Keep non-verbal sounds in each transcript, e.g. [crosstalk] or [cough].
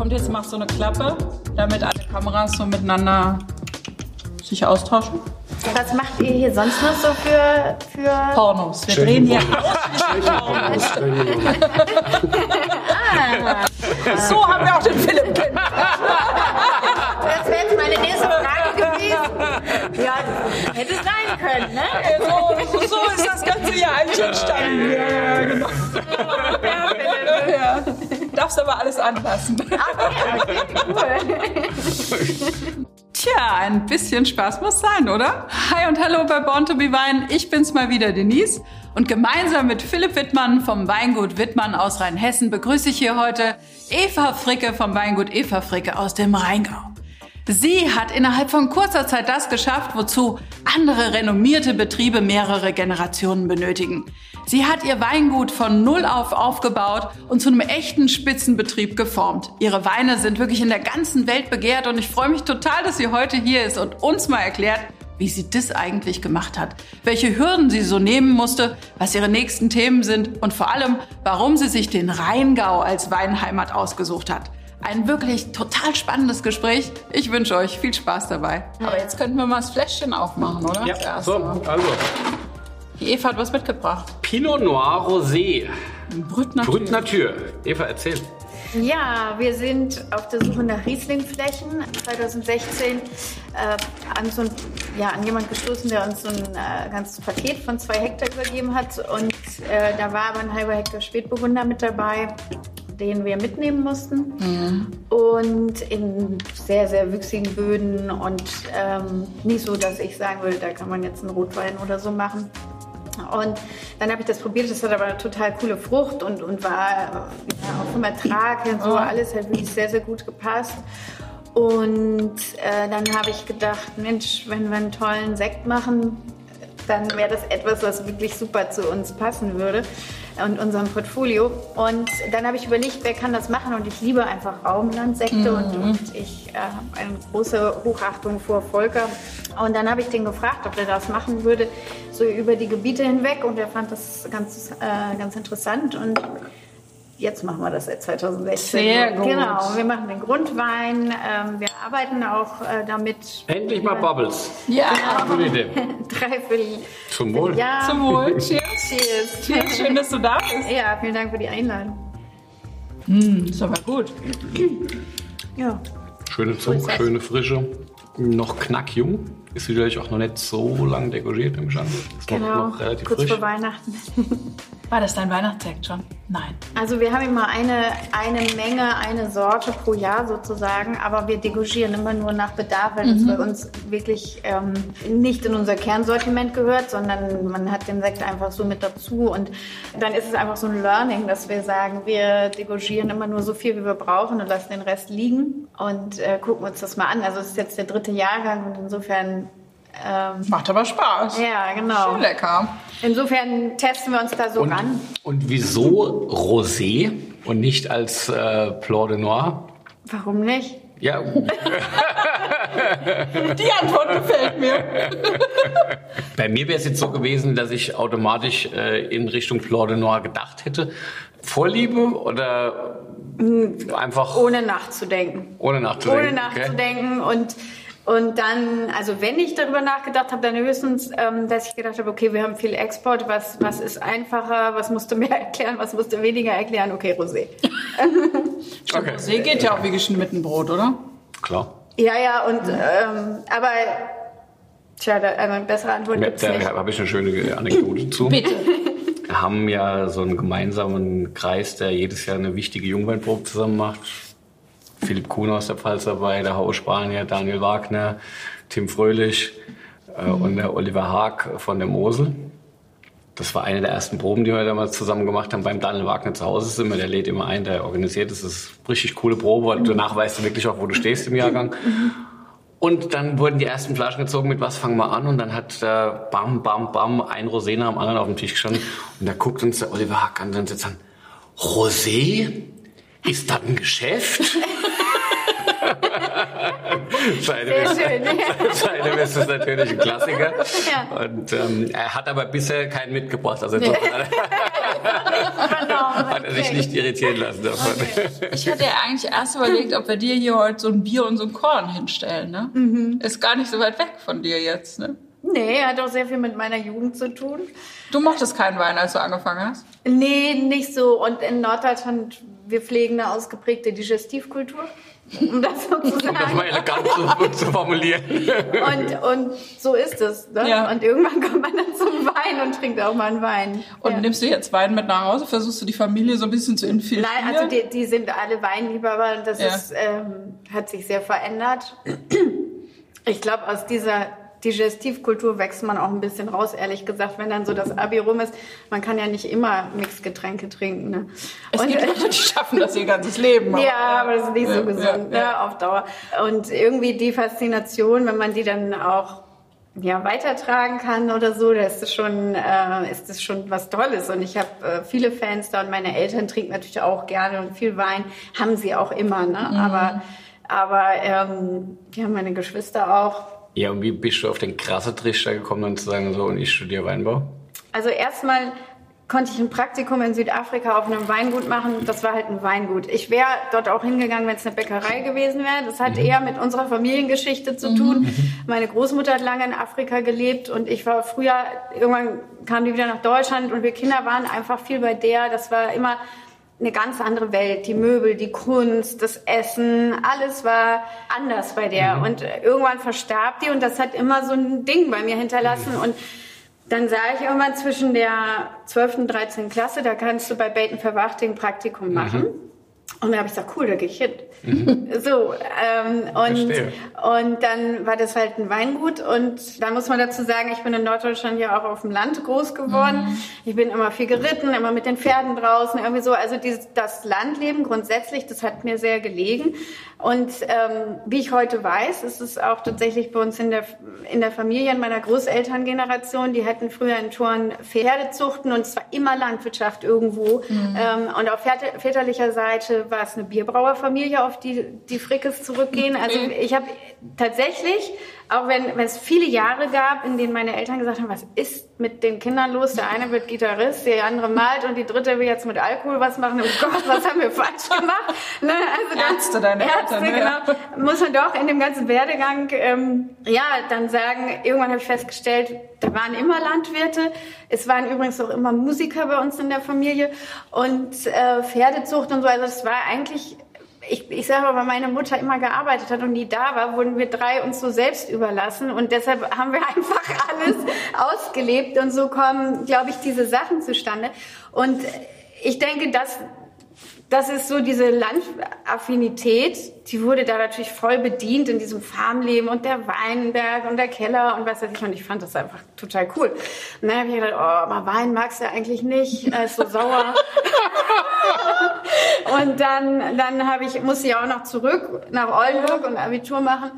kommt jetzt, mach so eine Klappe, damit alle Kameras so miteinander sich austauschen. Was macht ihr hier sonst noch so für, für Pornos. Wir drehen hier [laughs] So haben wir auch den Philipp kennengelernt. Das wäre jetzt meine nächste Frage gewesen. Ja, hätte sein können, ne? So, so, so ist das Ganze hier eigentlich entstanden. Ja, ja, genau. Ja. Darfst aber alles anlassen. [laughs] Tja, ein bisschen Spaß muss sein, oder? Hi und hallo bei Born to be Wein. Ich bin's mal wieder, Denise. Und gemeinsam mit Philipp Wittmann vom Weingut Wittmann aus Rheinhessen begrüße ich hier heute Eva Fricke vom Weingut Eva Fricke aus dem Rheingau. Sie hat innerhalb von kurzer Zeit das geschafft, wozu andere renommierte Betriebe mehrere Generationen benötigen. Sie hat ihr Weingut von Null auf aufgebaut und zu einem echten Spitzenbetrieb geformt. Ihre Weine sind wirklich in der ganzen Welt begehrt und ich freue mich total, dass sie heute hier ist und uns mal erklärt, wie sie das eigentlich gemacht hat, welche Hürden sie so nehmen musste, was ihre nächsten Themen sind und vor allem, warum sie sich den Rheingau als Weinheimat ausgesucht hat. Ein wirklich total spannendes Gespräch. Ich wünsche euch viel Spaß dabei. Aber jetzt könnten wir mal das Fläschchen aufmachen, oder? Ja, Das so, also Die Eva hat was mitgebracht. Pinot Noir Rosé, Brüt Natur. Eva, erzähl. Ja, wir sind auf der Suche nach Rieslingflächen. 2016 äh, an, so ein, ja, an jemand gestoßen, der uns so ein äh, ganzes Paket von zwei Hektar übergeben hat. Und äh, da war aber ein halber Hektar Spätburgunder mit dabei, den wir mitnehmen mussten. Und in sehr, sehr wüchsigen Böden und ähm, nicht so, dass ich sagen würde, da kann man jetzt einen Rotwein oder so machen. Und dann habe ich das probiert, das hat aber eine total coole Frucht und, und war ja, auch vom Ertrag und so, alles hat wirklich sehr, sehr gut gepasst. Und äh, dann habe ich gedacht, Mensch, wenn wir einen tollen Sekt machen, dann wäre das etwas, was wirklich super zu uns passen würde und unserem Portfolio. Und dann habe ich überlegt, wer kann das machen? Und ich liebe einfach Raumlandsekte und, und ich äh, habe eine große Hochachtung vor Volker. Und dann habe ich den gefragt, ob er das machen würde, so über die Gebiete hinweg. Und er fand das ganz, äh, ganz interessant. Und jetzt machen wir das seit 2016. Sehr gut. Genau, wir machen den Grundwein. Ähm, wir arbeiten auch äh, damit. Endlich mal Bubbles. Ja, Gute Idee. [laughs] Dreiviertel. Zum Wohl. Ja, zum Wohl. [laughs] Cheers. Cheers. Cheers. Schön, dass du da bist. Ja, vielen Dank für die Einladung. Ist aber gut. Ja. Schöne Zug, schöne Frische. Noch knackjung. Ist sicherlich auch noch nicht so lang dekoriert im Stand. Ist noch, Genau, noch relativ kurz frisch. vor Weihnachten. War das dein Weihnachtssekt schon? Nein. Also wir haben immer eine, eine Menge, eine Sorte pro Jahr sozusagen, aber wir degorgieren immer nur nach Bedarf, weil das bei uns wirklich ähm, nicht in unser Kernsortiment gehört, sondern man hat den Sekt einfach so mit dazu und dann ist es einfach so ein Learning, dass wir sagen, wir degorgieren immer nur so viel, wie wir brauchen und lassen den Rest liegen und äh, gucken uns das mal an. Also es ist jetzt der dritte Jahrgang und insofern ähm, Macht aber Spaß. ja, genau. Schon lecker. Insofern testen wir uns da so Und, ran. und wieso Rosé und nicht als äh, Plor de Noir? Warum nicht? Ja, [laughs] Die Antwort gefällt mir. [laughs] bei mir wäre es jetzt so gewesen, dass ich automatisch äh, in Richtung Plor de Noir gedacht hätte. Vorliebe oder einfach Ohne nachzudenken. ohne nachzudenken? Ohne nachzudenken und und dann, also wenn ich darüber nachgedacht habe, dann höchstens, ähm, dass ich gedacht habe, okay, wir haben viel Export, was, was ist einfacher, was musst du mehr [laughs] erklären, was musst du weniger erklären, okay, Rosé. [laughs] Okay. See geht ja auch wie geschnitten Brot, oder? Okay, klar. Ja, ja, und, ähm, aber, tja, da, also eine bessere Antwort Ja, gibt's da nicht. habe ich eine schöne Anekdote [laughs] zu. Bitte. Wir haben ja so einen gemeinsamen Kreis, der jedes Jahr eine wichtige Jungweinprobe zusammen macht. Philipp Kuhn aus der Pfalz dabei, der Hau Spanier, Daniel Wagner, Tim Fröhlich äh, und der Oliver Haag von der Mosel. Das war eine der ersten Proben, die wir damals zusammen gemacht haben. Beim Daniel Wagner zu Hause ist immer, der lädt immer ein, der organisiert es. Das ist eine richtig coole Probe, weil danach weißt du wirklich auch, wo du stehst im Jahrgang. Und dann wurden die ersten Flaschen gezogen mit was fangen wir an und dann hat äh, bam bam bam ein Rosé nach dem anderen auf dem Tisch gestanden und da guckt uns der Oliver Hack an und dann sitzt an Rosé ist das ein Geschäft? [laughs] Schön. Seitdem ist [laughs] natürlich ein Klassiker. Ja. Und ähm, er hat aber bisher keinen mitgebracht. Also insofern hat er [laughs] sich nicht irritieren lassen davon. Okay. Ich hatte ja eigentlich erst überlegt, ob wir dir hier heute so ein Bier und so ein Korn hinstellen. Ne? Mhm. Ist gar nicht so weit weg von dir jetzt. Ne? Nee, hat auch sehr viel mit meiner Jugend zu tun. Du mochtest keinen Wein, als du angefangen hast? Nee, nicht so. Und in Norddeutschland, wir pflegen eine ausgeprägte Digestivkultur um das so zu sagen. Um das mal elegant zu, zu formulieren. Und, und so ist es. Ne? Ja. Und irgendwann kommt man dann zum Wein und trinkt auch mal einen Wein. Und ja. nimmst du jetzt Wein mit nach Hause? Versuchst du die Familie so ein bisschen zu infiltrieren? Nein, also die, die sind alle Weinliebhaber das ja. ist, ähm, hat sich sehr verändert. Ich glaube, aus dieser Digestivkultur wächst man auch ein bisschen raus, ehrlich gesagt, wenn dann so das Abi rum ist. Man kann ja nicht immer Mixgetränke trinken. Ne? Es und, gibt Leute, die schaffen das ihr ganzes Leben. ja, aber das ist nicht ja, so gesund ja, ja. Ne, auf Dauer. Und irgendwie die Faszination, wenn man die dann auch ja, weitertragen kann oder so, da ist das schon, äh, ist das schon was Tolles. Und ich habe äh, viele Fans da und meine Eltern trinken natürlich auch gerne und viel Wein haben sie auch immer. Ne? Mhm. Aber, aber ähm, ja, meine Geschwister auch. Ja, und wie bist du auf den krassen Trichter gekommen, dann zu sagen, so, und ich studiere Weinbau? Also erstmal konnte ich ein Praktikum in Südafrika auf einem Weingut machen. Das war halt ein Weingut. Ich wäre dort auch hingegangen, wenn es eine Bäckerei gewesen wäre. Das hat mhm. eher mit unserer Familiengeschichte zu tun. Mhm. Meine Großmutter hat lange in Afrika gelebt und ich war früher, irgendwann kam die wieder nach Deutschland und wir Kinder waren einfach viel bei der. Das war immer eine ganz andere Welt. Die Möbel, die Kunst, das Essen, alles war anders bei der. Mhm. Und irgendwann verstarb die und das hat immer so ein Ding bei mir hinterlassen. Und dann sah ich irgendwann zwischen der 12. und 13. Klasse, da kannst du bei Baton Verwachting Praktikum machen. Mhm. Und dann habe ich gesagt, cool, da gehe ich hin. Mhm. So, ähm, und, und dann war das halt ein Weingut. Und da muss man dazu sagen, ich bin in Norddeutschland ja auch auf dem Land groß geworden. Mhm. Ich bin immer viel geritten, immer mit den Pferden draußen, irgendwie so. Also dieses, das Landleben grundsätzlich, das hat mir sehr gelegen. Und ähm, wie ich heute weiß, ist es auch tatsächlich bei uns in der, in der Familie, in meiner Großelterngeneration, die hatten früher in Toren Pferdezuchten und es war immer Landwirtschaft irgendwo. Mhm. Ähm, und auf väterlicher Seite war es eine Bierbrauerfamilie, auf die die Frickes zurückgehen. Also ich habe tatsächlich auch wenn, wenn es viele Jahre gab, in denen meine Eltern gesagt haben, was ist mit den Kindern los? Der eine wird Gitarrist, der andere malt und die dritte will jetzt mit Alkohol was machen. Oh Gott, was haben wir falsch gemacht? [laughs] Ne? Also Ärzte, deine Ärzte, Eltern. Genau. Ja. Muss man doch in dem ganzen Werdegang, ähm, ja, dann sagen, irgendwann habe ich festgestellt, da waren immer Landwirte. Es waren übrigens auch immer Musiker bei uns in der Familie und äh, Pferdezucht und so. Also es war eigentlich ich, ich sage aber, weil meine Mutter immer gearbeitet hat und nie da war, wurden wir drei uns so selbst überlassen und deshalb haben wir [laughs] einfach alles ausgelebt und so kommen, glaube ich, diese Sachen zustande. Und ich denke, dass das ist so diese Landaffinität, die wurde da natürlich voll bedient in diesem Farmleben und der Weinberg und der Keller und was weiß ich. Und ich fand das einfach total cool. Und dann habe ich gedacht, oh, aber Wein magst du eigentlich nicht, er ist so sauer. [laughs] und dann, dann habe ich, musste ich auch noch zurück nach Oldenburg und Abitur machen.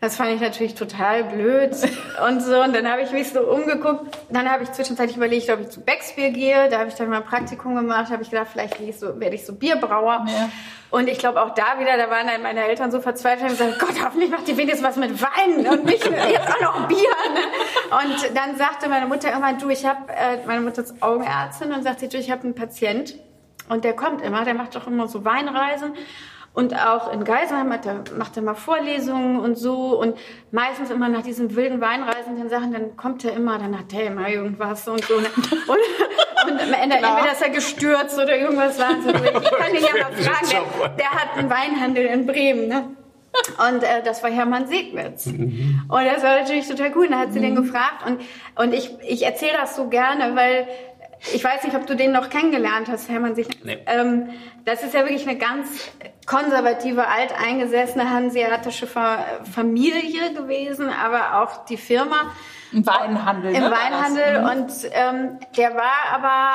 Das fand ich natürlich total blöd [laughs] und so. Und dann habe ich mich so umgeguckt. Dann habe ich zwischenzeitlich überlegt, ob ich zu Becksbier gehe. Da habe ich dann mal ein Praktikum gemacht. habe ich gedacht, vielleicht ich so, werde ich so Bierbrauer. Ja. Und ich glaube auch da wieder, da waren dann meine Eltern so verzweifelt und gesagt, Gott, hoffentlich macht die wenigstens was mit Wein und nicht jetzt [laughs] auch noch Bier. Ne? Und dann sagte meine Mutter irgendwann, du, ich habe, äh, meine Mutter ist Augenärztin und sagte, du, ich habe einen Patient und der kommt immer, der macht doch immer so Weinreisen. Und auch in Geisenheim hat er, macht er mal Vorlesungen und so. Und meistens immer nach diesen wilden Weinreisenden Sachen, dann kommt er immer, dann hat er immer irgendwas und so. Und, und am Ende, Klar. entweder ist er gestürzt oder irgendwas war. So. Ich kann ihn ja mal fragen, der, der hat einen Weinhandel in Bremen, ne? Und äh, das war Hermann Segwitz. Mhm. Und das war natürlich total cool. Und da hat sie mhm. den gefragt. Und, und ich, ich erzähle das so gerne, weil ich weiß nicht, ob du den noch kennengelernt hast, Hermann Sich. Nee. Ähm, das ist ja wirklich eine ganz konservative, alteingesessene hanseatische Familie gewesen, aber auch die Firma. Im Weinhandel. Im ne, Weinhandel. Mhm. Und ähm, der war aber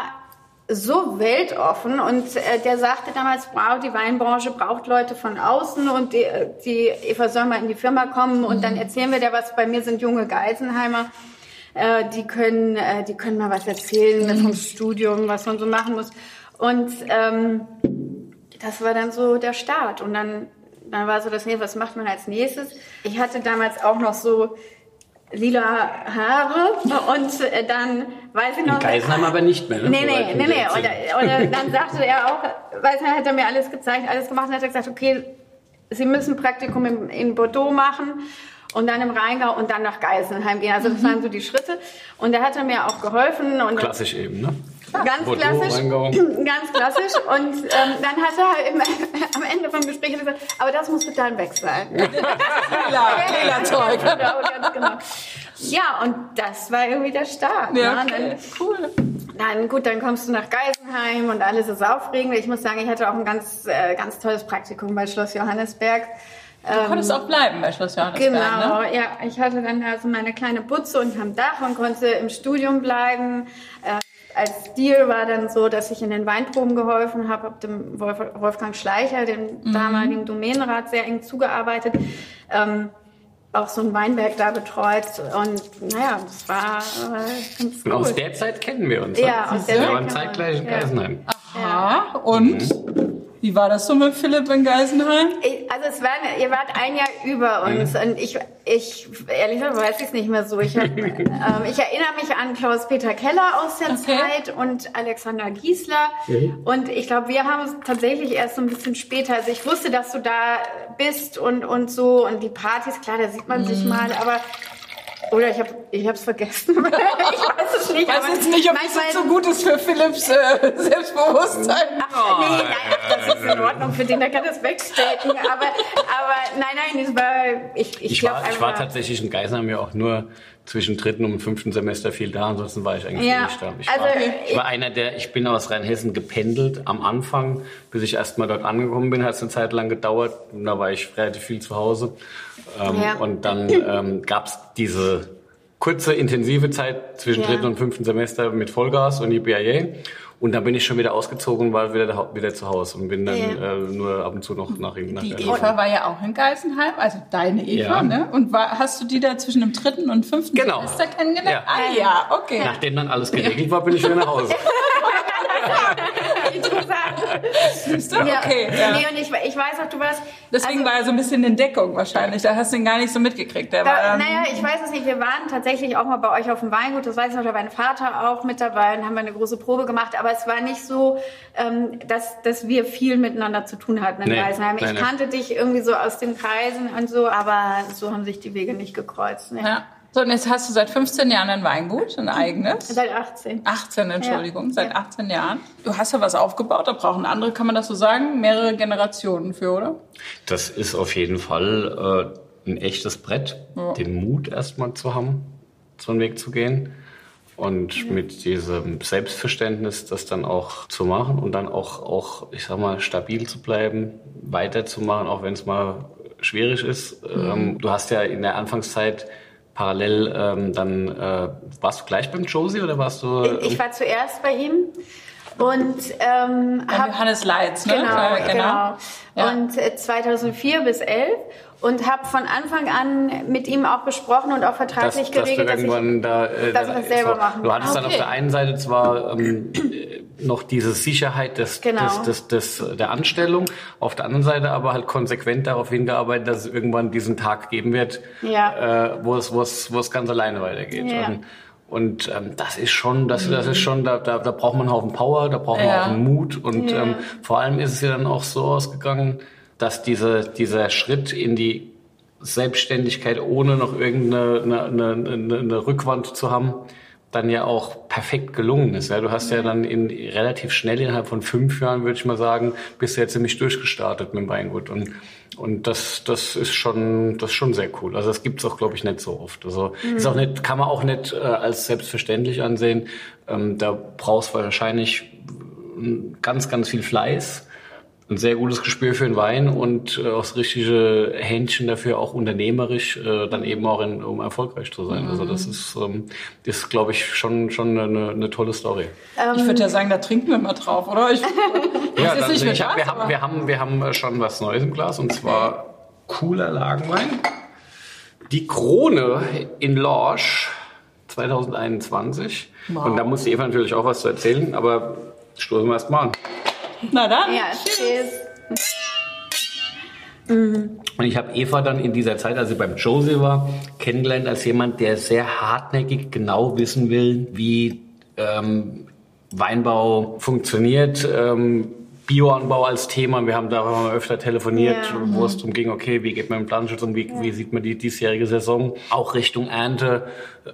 so weltoffen und äh, der sagte damals, wow, die Weinbranche braucht Leute von außen und die, die Eva soll mal in die Firma kommen und mhm. dann erzählen wir dir was. Bei mir sind junge Geisenheimer äh, die können, äh, die können mal was erzählen mhm. vom Studium, was man so machen muss. Und ähm, das war dann so der Start. Und dann, dann war so das, nee, was macht man als nächstes? Ich hatte damals auch noch so lila Haare und äh, dann weiß ich noch. In Geisenheim aber nicht mehr. Ne? Nee, nee, nee, nee. Und, und [laughs] dann sagte er auch, weiß er, hat er mir alles gezeigt, alles gemacht und hat er gesagt, okay, Sie müssen Praktikum in, in Bordeaux machen und dann im Rheingau und dann nach Geisenheim gehen. Also das waren so die Schritte. Und er hat mir auch geholfen. Und Klassisch eben, ne? Ganz Bordeaux, klassisch. Rheingau. [clears throat] Ganz klassisch. Und ähm, dann hat er im, [laughs] am Ende vom Gespräch gesagt, aber das muss bitte dann weg sein. [laughs] Zeug. Genau, [laughs] ganz genau. Ja, und das war irgendwie der Start. Ja, ne? okay. cool. Dann gut, dann kommst du nach Geisenheim und alles ist aufregend. Ich muss sagen, ich hatte auch ein ganz, äh, ganz tolles Praktikum bei Schloss Johannesberg. Du konntest auch bleiben bei Schloss Johannesberg, Genau, ne? ja. Ich hatte dann also meine kleine Butze unterm Dach und konnte im Studium bleiben. Äh, als Deal war dann so, dass ich in den Weinproben geholfen habe, habe dem Wolf, Wolfgang Schleicher, dem Mhm. damaligen Domänenrat, sehr eng zugearbeitet. Ähm, auch so ein Weinberg da betreut und naja, das war äh, ganz Und cool. aus der Zeit kennen wir uns. Ja, ne? aus der wir Zeit waren wir zeitgleich in ja. Geisenheim. Aha. Und? Wie war das so mit Philipp in Geisenheim? Ich- Also es war, ihr wart ein Jahr über uns und ich, ich ehrlich gesagt weiß ich es nicht mehr so. Ich, hab, [laughs] ähm, ich erinnere mich an Klaus-Peter Keller aus der Okay. Zeit und Alexander Giesler und ich glaube, wir haben es tatsächlich erst so ein bisschen später. Also ich wusste, dass du da bist und, und so und die Partys, klar, da sieht man sich mal, aber oder ich habe ich hab's vergessen. [laughs] ich weiß es nicht. Ich weiß jetzt nicht, ob das so gut ist für Philipps äh, Selbstbewusstsein. Ach, nee, nein, das ist in Ordnung für den, der kann das wegstecken. Aber, aber nein, nein, das war, ich, ich, Ich glaube war, ich war tatsächlich in Geisenheim ja auch nur zwischen dritten und fünften Semester viel da, ansonsten war ich eigentlich Ja, nicht da. Ich, also, war, ich war einer der, ich bin aus Rheinhessen gependelt am Anfang, bis ich erst mal dort angekommen bin, hat es eine Zeit lang gedauert. Und da war ich relativ viel zu Hause. Ähm, Ja. Und dann ähm, gab es diese kurze, intensive Zeit zwischen Ja. dritten und fünften Semester mit Vollgas und IBIA. Und dann bin ich schon wieder ausgezogen und war wieder, wieder zu Hause und bin dann Ja. äh, nur ab und zu noch nach, nach Die Eva war ja auch in Geisenheim, also deine Eva, Ja. ne? Und war, hast du die da zwischen dem dritten und fünften Genau. Semester kennengelernt? Ja. Ah ja, okay. Nachdem dann alles geregelt war, bin ich wieder nach Hause. [laughs] Siehst du? Ja. Okay, ja. Nee, und ich, ich weiß auch, du warst. Deswegen also, war er so ein bisschen in Deckung wahrscheinlich. Da hast du ihn gar nicht so mitgekriegt. Der war, da, ähm, naja, ich weiß es nicht. Wir waren tatsächlich auch mal bei euch auf dem Weingut. Das weiß ich noch, da war mein Vater auch mit dabei und haben wir eine große Probe gemacht. Aber es war nicht so, ähm, dass, dass wir viel miteinander zu tun hatten in Nee, Geisenheim. Ich kannte dich irgendwie so aus den Kreisen und so, aber so haben sich die Wege nicht gekreuzt. Nee. ja. So, und jetzt hast du seit 15 Jahren ein Weingut, ein eigenes. Seit 18. 18, Entschuldigung, Ja. seit Ja. 18 Jahren. Du hast ja was aufgebaut, da brauchen andere, kann man das so sagen, mehrere Generationen für, oder? Das ist auf jeden Fall äh, ein echtes Brett, den Mut erstmal zu haben, so einen Weg zu gehen. Und mit diesem Selbstverständnis, das dann auch zu machen und dann auch, auch, ich sag mal, stabil zu bleiben, weiterzumachen, auch wenn es mal schwierig ist. Ähm, du hast ja in der Anfangszeit parallel ähm, dann, äh, warst du gleich beim Josie oder warst du? Ich, ich war zuerst bei ihm und ähm, Beim hab, Johannes Leitz, ne? Genau, Äh, genau. Ja. Und äh, 2004 bis 11 und habe von Anfang an mit ihm auch besprochen und auch dass, vertraglich dass du geregelt, dass, ich irgendwann da, äh, dass wir da- das selber so, machen. Du hattest Ah, dann auf okay. der einen Seite zwar ähm, äh, noch diese Sicherheit des, Genau. des, des, des, der Anstellung, auf der anderen Seite aber halt konsequent darauf hingearbeitet, dass es irgendwann diesen Tag geben wird, Ja. äh, wo es, wo es, wo es ganz alleine weitergeht. Ja. Und, und ähm, das ist schon, das, das ist schon, da, da, da braucht man einen Haufen Power, da braucht man Ja. auch einen Mut und Ja. ähm, vor allem ist es ja dann auch so ausgegangen, dass diese, dieser Schritt in die Selbstständigkeit, ohne noch irgendeine eine, eine, eine, Rückwand zu haben, dann ja auch perfekt gelungen ist. Ja, du hast ja dann in, relativ schnell innerhalb von fünf Jahren, würde ich mal sagen, bist du ja ziemlich durchgestartet mit dem Weingut. Und, und das, das ist schon, das ist schon sehr cool. Also das gibt's auch, glaube ich, nicht so oft. Also ist auch nicht, kann man auch nicht äh, als selbstverständlich ansehen. Ähm, da brauchst du wahrscheinlich ganz, ganz viel Fleiß, ein sehr gutes Gespür für den Wein und äh, auch das richtige Händchen dafür, auch unternehmerisch, äh, dann eben auch in, um erfolgreich zu sein. Also das ist, ähm, ist glaube ich, schon, schon eine, eine tolle Story. Ich würde ja sagen, da trinken wir mal drauf, oder? Ich, [laughs] Ja, ist dann, nicht mit ich hab, was, wir, haben, wir, haben, wir haben äh, schon was Neues im Glas und zwar cooler Lagenwein. Die Krone in Lorsch 2021. Wow. Und da muss die Eva natürlich auch was zu erzählen, aber stoßen wir erst mal an. Na dann. ja, cheers. Mhm. Und ich habe Eva dann in dieser Zeit, als sie beim Jose war, kennengelernt als jemand, der sehr hartnäckig genau wissen will, wie ähm, Weinbau funktioniert. Ähm, Bioanbau als Thema. Wir haben darüber öfter telefoniert, ja. wo es darum ging, okay, wie geht man im Planschutz um, wie, ja. wie sieht man die diesjährige Saison, auch Richtung Ernte,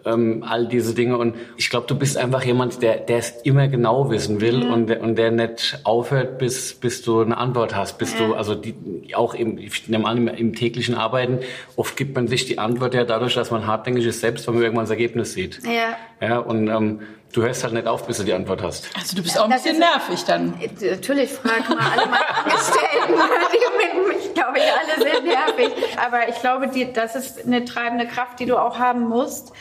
ähm, all diese Dinge. Und ich glaube, du bist einfach jemand, der, der es immer genau wissen will ja. und, der, und der nicht aufhört, bis, bis du eine Antwort hast, bis du, also die, auch im, ich nehme an, im, im, täglichen Arbeiten, oft gibt man sich die Antwort ja dadurch, dass man hartnäckig ist selbst, wenn man irgendwann das Ergebnis sieht. Ja. Ja, und ähm, Du hörst halt nicht auf, bis du die Antwort hast. Also du bist auch ein bisschen nervig dann. Natürlich, frag mal alle [laughs] meine Angestellten. ich glaube, ich alle sind nervig. Aber ich glaube, die, das ist eine treibende Kraft, die du auch haben musst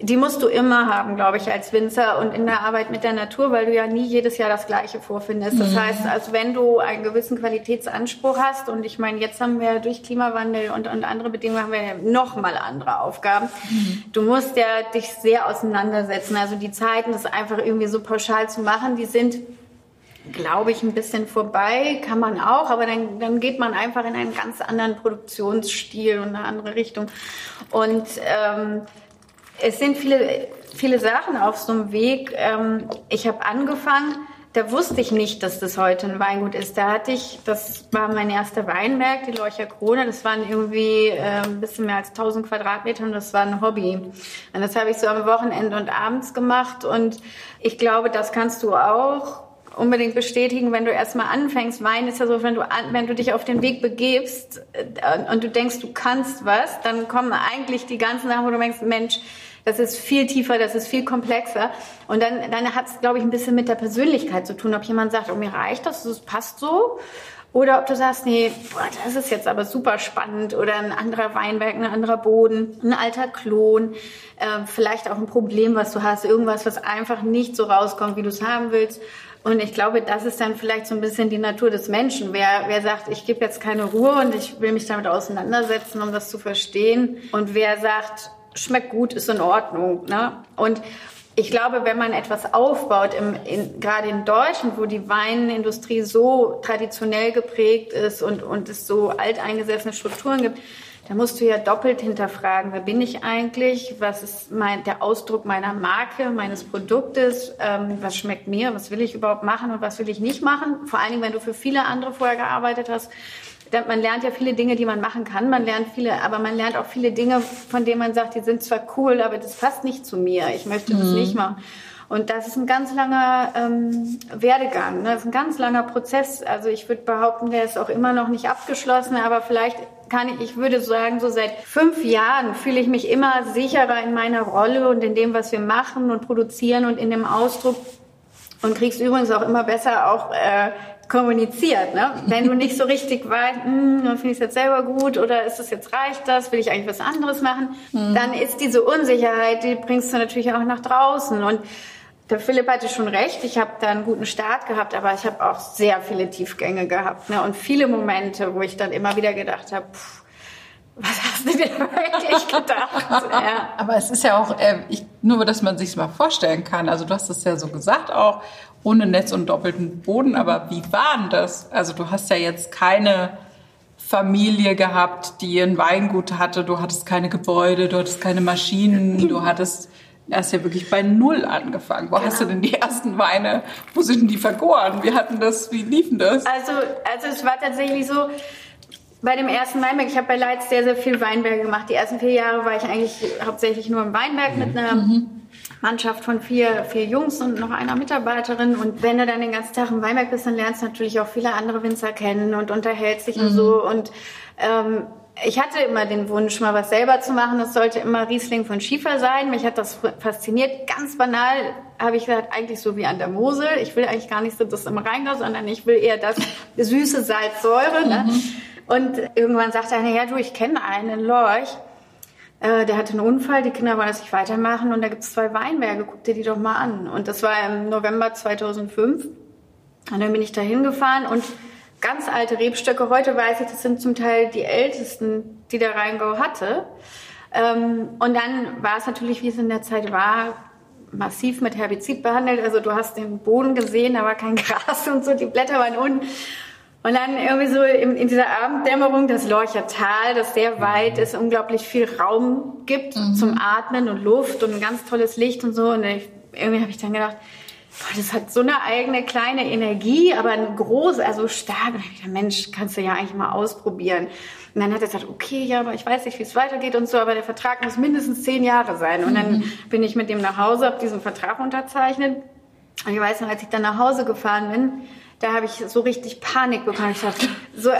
die musst du immer haben, glaube ich, als Winzer und in der Arbeit mit der Natur, weil du ja nie jedes Jahr das Gleiche vorfindest. Das mhm. heißt, also wenn du einen gewissen Qualitätsanspruch hast und ich meine, jetzt haben wir durch Klimawandel und, und andere Bedingungen haben wir ja noch mal andere Aufgaben. Mhm. Du musst ja dich sehr auseinandersetzen. Also die Zeiten, das einfach irgendwie so pauschal zu machen, die sind glaube ich, ein bisschen vorbei, kann man auch, aber dann, dann geht man einfach in einen ganz anderen Produktionsstil und eine andere Richtung. Und ähm, es sind viele, viele Sachen auf so einem Weg. Ähm, ich habe angefangen, da wusste ich nicht, dass das heute ein Weingut ist. Da hatte ich, das war mein erster Weinberg, die Leucher Krone. Das waren irgendwie äh, ein bisschen mehr als 1000 Quadratmeter und das war ein Hobby. Und das habe ich so am Wochenende und abends gemacht. Und ich glaube, das kannst du auch unbedingt bestätigen, wenn du erstmal anfängst. Wein ist ja so, wenn du, wenn du dich auf den Weg begibst äh, und du denkst, du kannst was, dann kommen eigentlich die ganzen Sachen, wo du denkst, Mensch, das ist viel tiefer, das ist viel komplexer. Und dann, dann hat es, glaube ich, ein bisschen mit der Persönlichkeit zu tun, ob jemand sagt, oh, mir reicht das, das passt so. Oder ob du sagst, nee, boah, das ist jetzt aber super spannend. Oder ein anderer Weinberg, ein anderer Boden, ein alter Klon. Äh, vielleicht auch ein Problem, was du hast. Irgendwas, was einfach nicht so rauskommt, wie du es haben willst. Und ich glaube, das ist dann vielleicht so ein bisschen die Natur des Menschen. Wer, wer sagt, ich gebe jetzt keine Ruhe und ich will mich damit auseinandersetzen, um das zu verstehen. Und wer sagt, schmeckt gut, ist in Ordnung. Ne? Und ich glaube, wenn man etwas aufbaut, im, in, gerade in Deutschland, wo die Weinindustrie so traditionell geprägt ist und, und es so alteingesessene Strukturen gibt, da musst du ja doppelt hinterfragen, wer bin ich eigentlich, was ist mein, der Ausdruck meiner Marke, meines Produktes, ähm, was schmeckt mir, was will ich überhaupt machen und was will ich nicht machen. Vor allen Dingen, wenn du für viele andere vorher gearbeitet hast, man lernt ja viele Dinge, die man machen kann. Man lernt viele, aber man lernt auch viele Dinge, von denen man sagt, die sind zwar cool, aber das passt nicht zu mir. Ich möchte mhm. das nicht machen. Und das ist ein ganz langer ähm, Werdegang. Ne? Das ist ein ganz langer Prozess. Also ich würde behaupten, der ist auch immer noch nicht abgeschlossen, aber vielleicht kann ich, ich würde sagen, so seit fünf Jahren fühle ich mich immer sicherer in meiner Rolle und in dem, was wir machen und produzieren und in dem Ausdruck und kriegst übrigens auch immer besser auch äh, kommuniziert. Ne? Wenn du nicht so richtig weißt, hm, finde ich es jetzt selber gut oder ist es jetzt reicht das, will ich eigentlich was anderes machen, mhm. dann ist diese Unsicherheit, die bringst du natürlich auch nach draußen. Und der Philipp hatte schon recht, ich habe da einen guten Start gehabt, aber ich habe auch sehr viele Tiefgänge gehabt ne? und viele Momente, wo ich dann immer wieder gedacht habe, was hast du dir [laughs] wirklich gedacht? ja. Aber es ist ja auch, äh, ich, nur dass man sich mal vorstellen kann. Also du hast es ja so gesagt auch ohne Netz und doppelten Boden. Aber wie war denn das? Also du hast ja jetzt keine Familie gehabt, die ein Weingut hatte. Du hattest keine Gebäude, du hattest keine Maschinen, du hattest erst ja wirklich bei Null angefangen. Wo genau. hast du denn die ersten Weine? Wo sind denn die vergoren? Wie hatten das? Wie liefen das? Also, also es war tatsächlich so. Bei dem ersten Weinberg, ich habe bei Leitz sehr, sehr viel Weinberge gemacht. Die ersten vier Jahre war ich eigentlich hauptsächlich nur im Weinberg mit einer mhm. Mannschaft von vier, vier Jungs und noch einer Mitarbeiterin. Und wenn du dann den ganzen Tag im Weinberg bist, dann lernst du natürlich auch viele andere Winzer kennen und unterhältst dich mhm. und so. Und ähm, ich hatte immer den Wunsch, mal was selber zu machen. Das sollte immer Riesling von Schiefer sein. Mich hat das fasziniert. Ganz banal habe ich gesagt, eigentlich so wie an der Mosel. Ich will eigentlich gar nicht so das im Rheingau, sondern ich will eher das süße Salz, Säure. Ne? Mhm. Und irgendwann sagte einer, ja du, ich kenne einen in Lorch. Äh, der hatte einen Unfall, die Kinder wollen das nicht weitermachen und da gibt es zwei Weinberge, guck dir die doch mal an. Und das war im November 2005. Und dann bin ich da hingefahren und ganz alte Rebstöcke, heute weiß ich, das sind zum Teil die ältesten, die der Rheingau hatte. Ähm, und dann war es natürlich, wie es in der Zeit war, massiv mit Herbizid behandelt. Also du hast den Boden gesehen, da war kein [laughs] Gras und so, die Blätter waren unten. Und dann irgendwie so in, in dieser Abenddämmerung das Lorcher Tal, das sehr weit ist, unglaublich viel Raum gibt mhm. zum Atmen und Luft und ein ganz tolles Licht und so. Und ich, irgendwie habe ich dann gedacht, boah, das hat so eine eigene kleine Energie, aber ein groß, also stark. Und dann ich gedacht, Mensch, kannst du ja eigentlich mal ausprobieren. Und dann hat er gesagt, okay, ja, aber ich weiß nicht, wie es weitergeht und so, aber der Vertrag muss mindestens zehn Jahre sein. Und dann mhm. bin ich mit dem nach Hause, habe diesen Vertrag unterzeichnet. Und ich weiß noch, als ich dann nach Hause gefahren bin, da habe ich so richtig Panik bekommen. Ich dachte, so,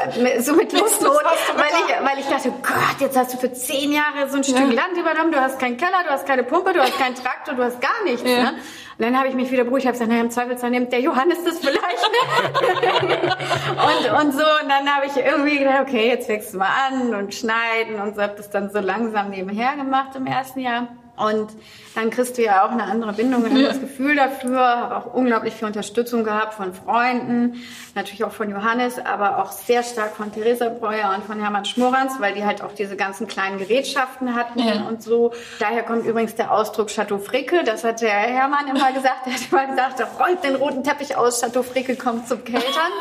so mit Lustnot, [laughs] weil ich, weil ich dachte, Gott, jetzt hast du für zehn Jahre so ein Stück ja. Land übernommen, du hast keinen Keller, du hast keine Pumpe, du hast keinen Traktor, du hast gar nichts. Ja. Ne? Und dann habe ich mich wieder beruhigt, habe gesagt, naja, im Zweifelsfall nimmt der Johannes das vielleicht. Ne? [laughs] und, und so, und dann habe ich irgendwie gedacht, okay, jetzt fängst du mal an und schneiden und so habe das dann so langsam nebenher gemacht im ersten Jahr. Und dann kriegst du ja auch eine andere Bindung, ein anderes Gefühl dafür. Habe auch unglaublich viel Unterstützung gehabt von Freunden, natürlich auch von Johannes, aber auch sehr stark von Theresa Breuer und von Hermann Schmorans, weil die halt auch diese ganzen kleinen Gerätschaften hatten ja. und so. Daher kommt übrigens der Ausdruck Chateau Fricke. Das hat der Hermann immer [laughs] gesagt. Er hat immer gesagt, räumt den roten Teppich aus, Chateau Fricke kommt zum Keltern.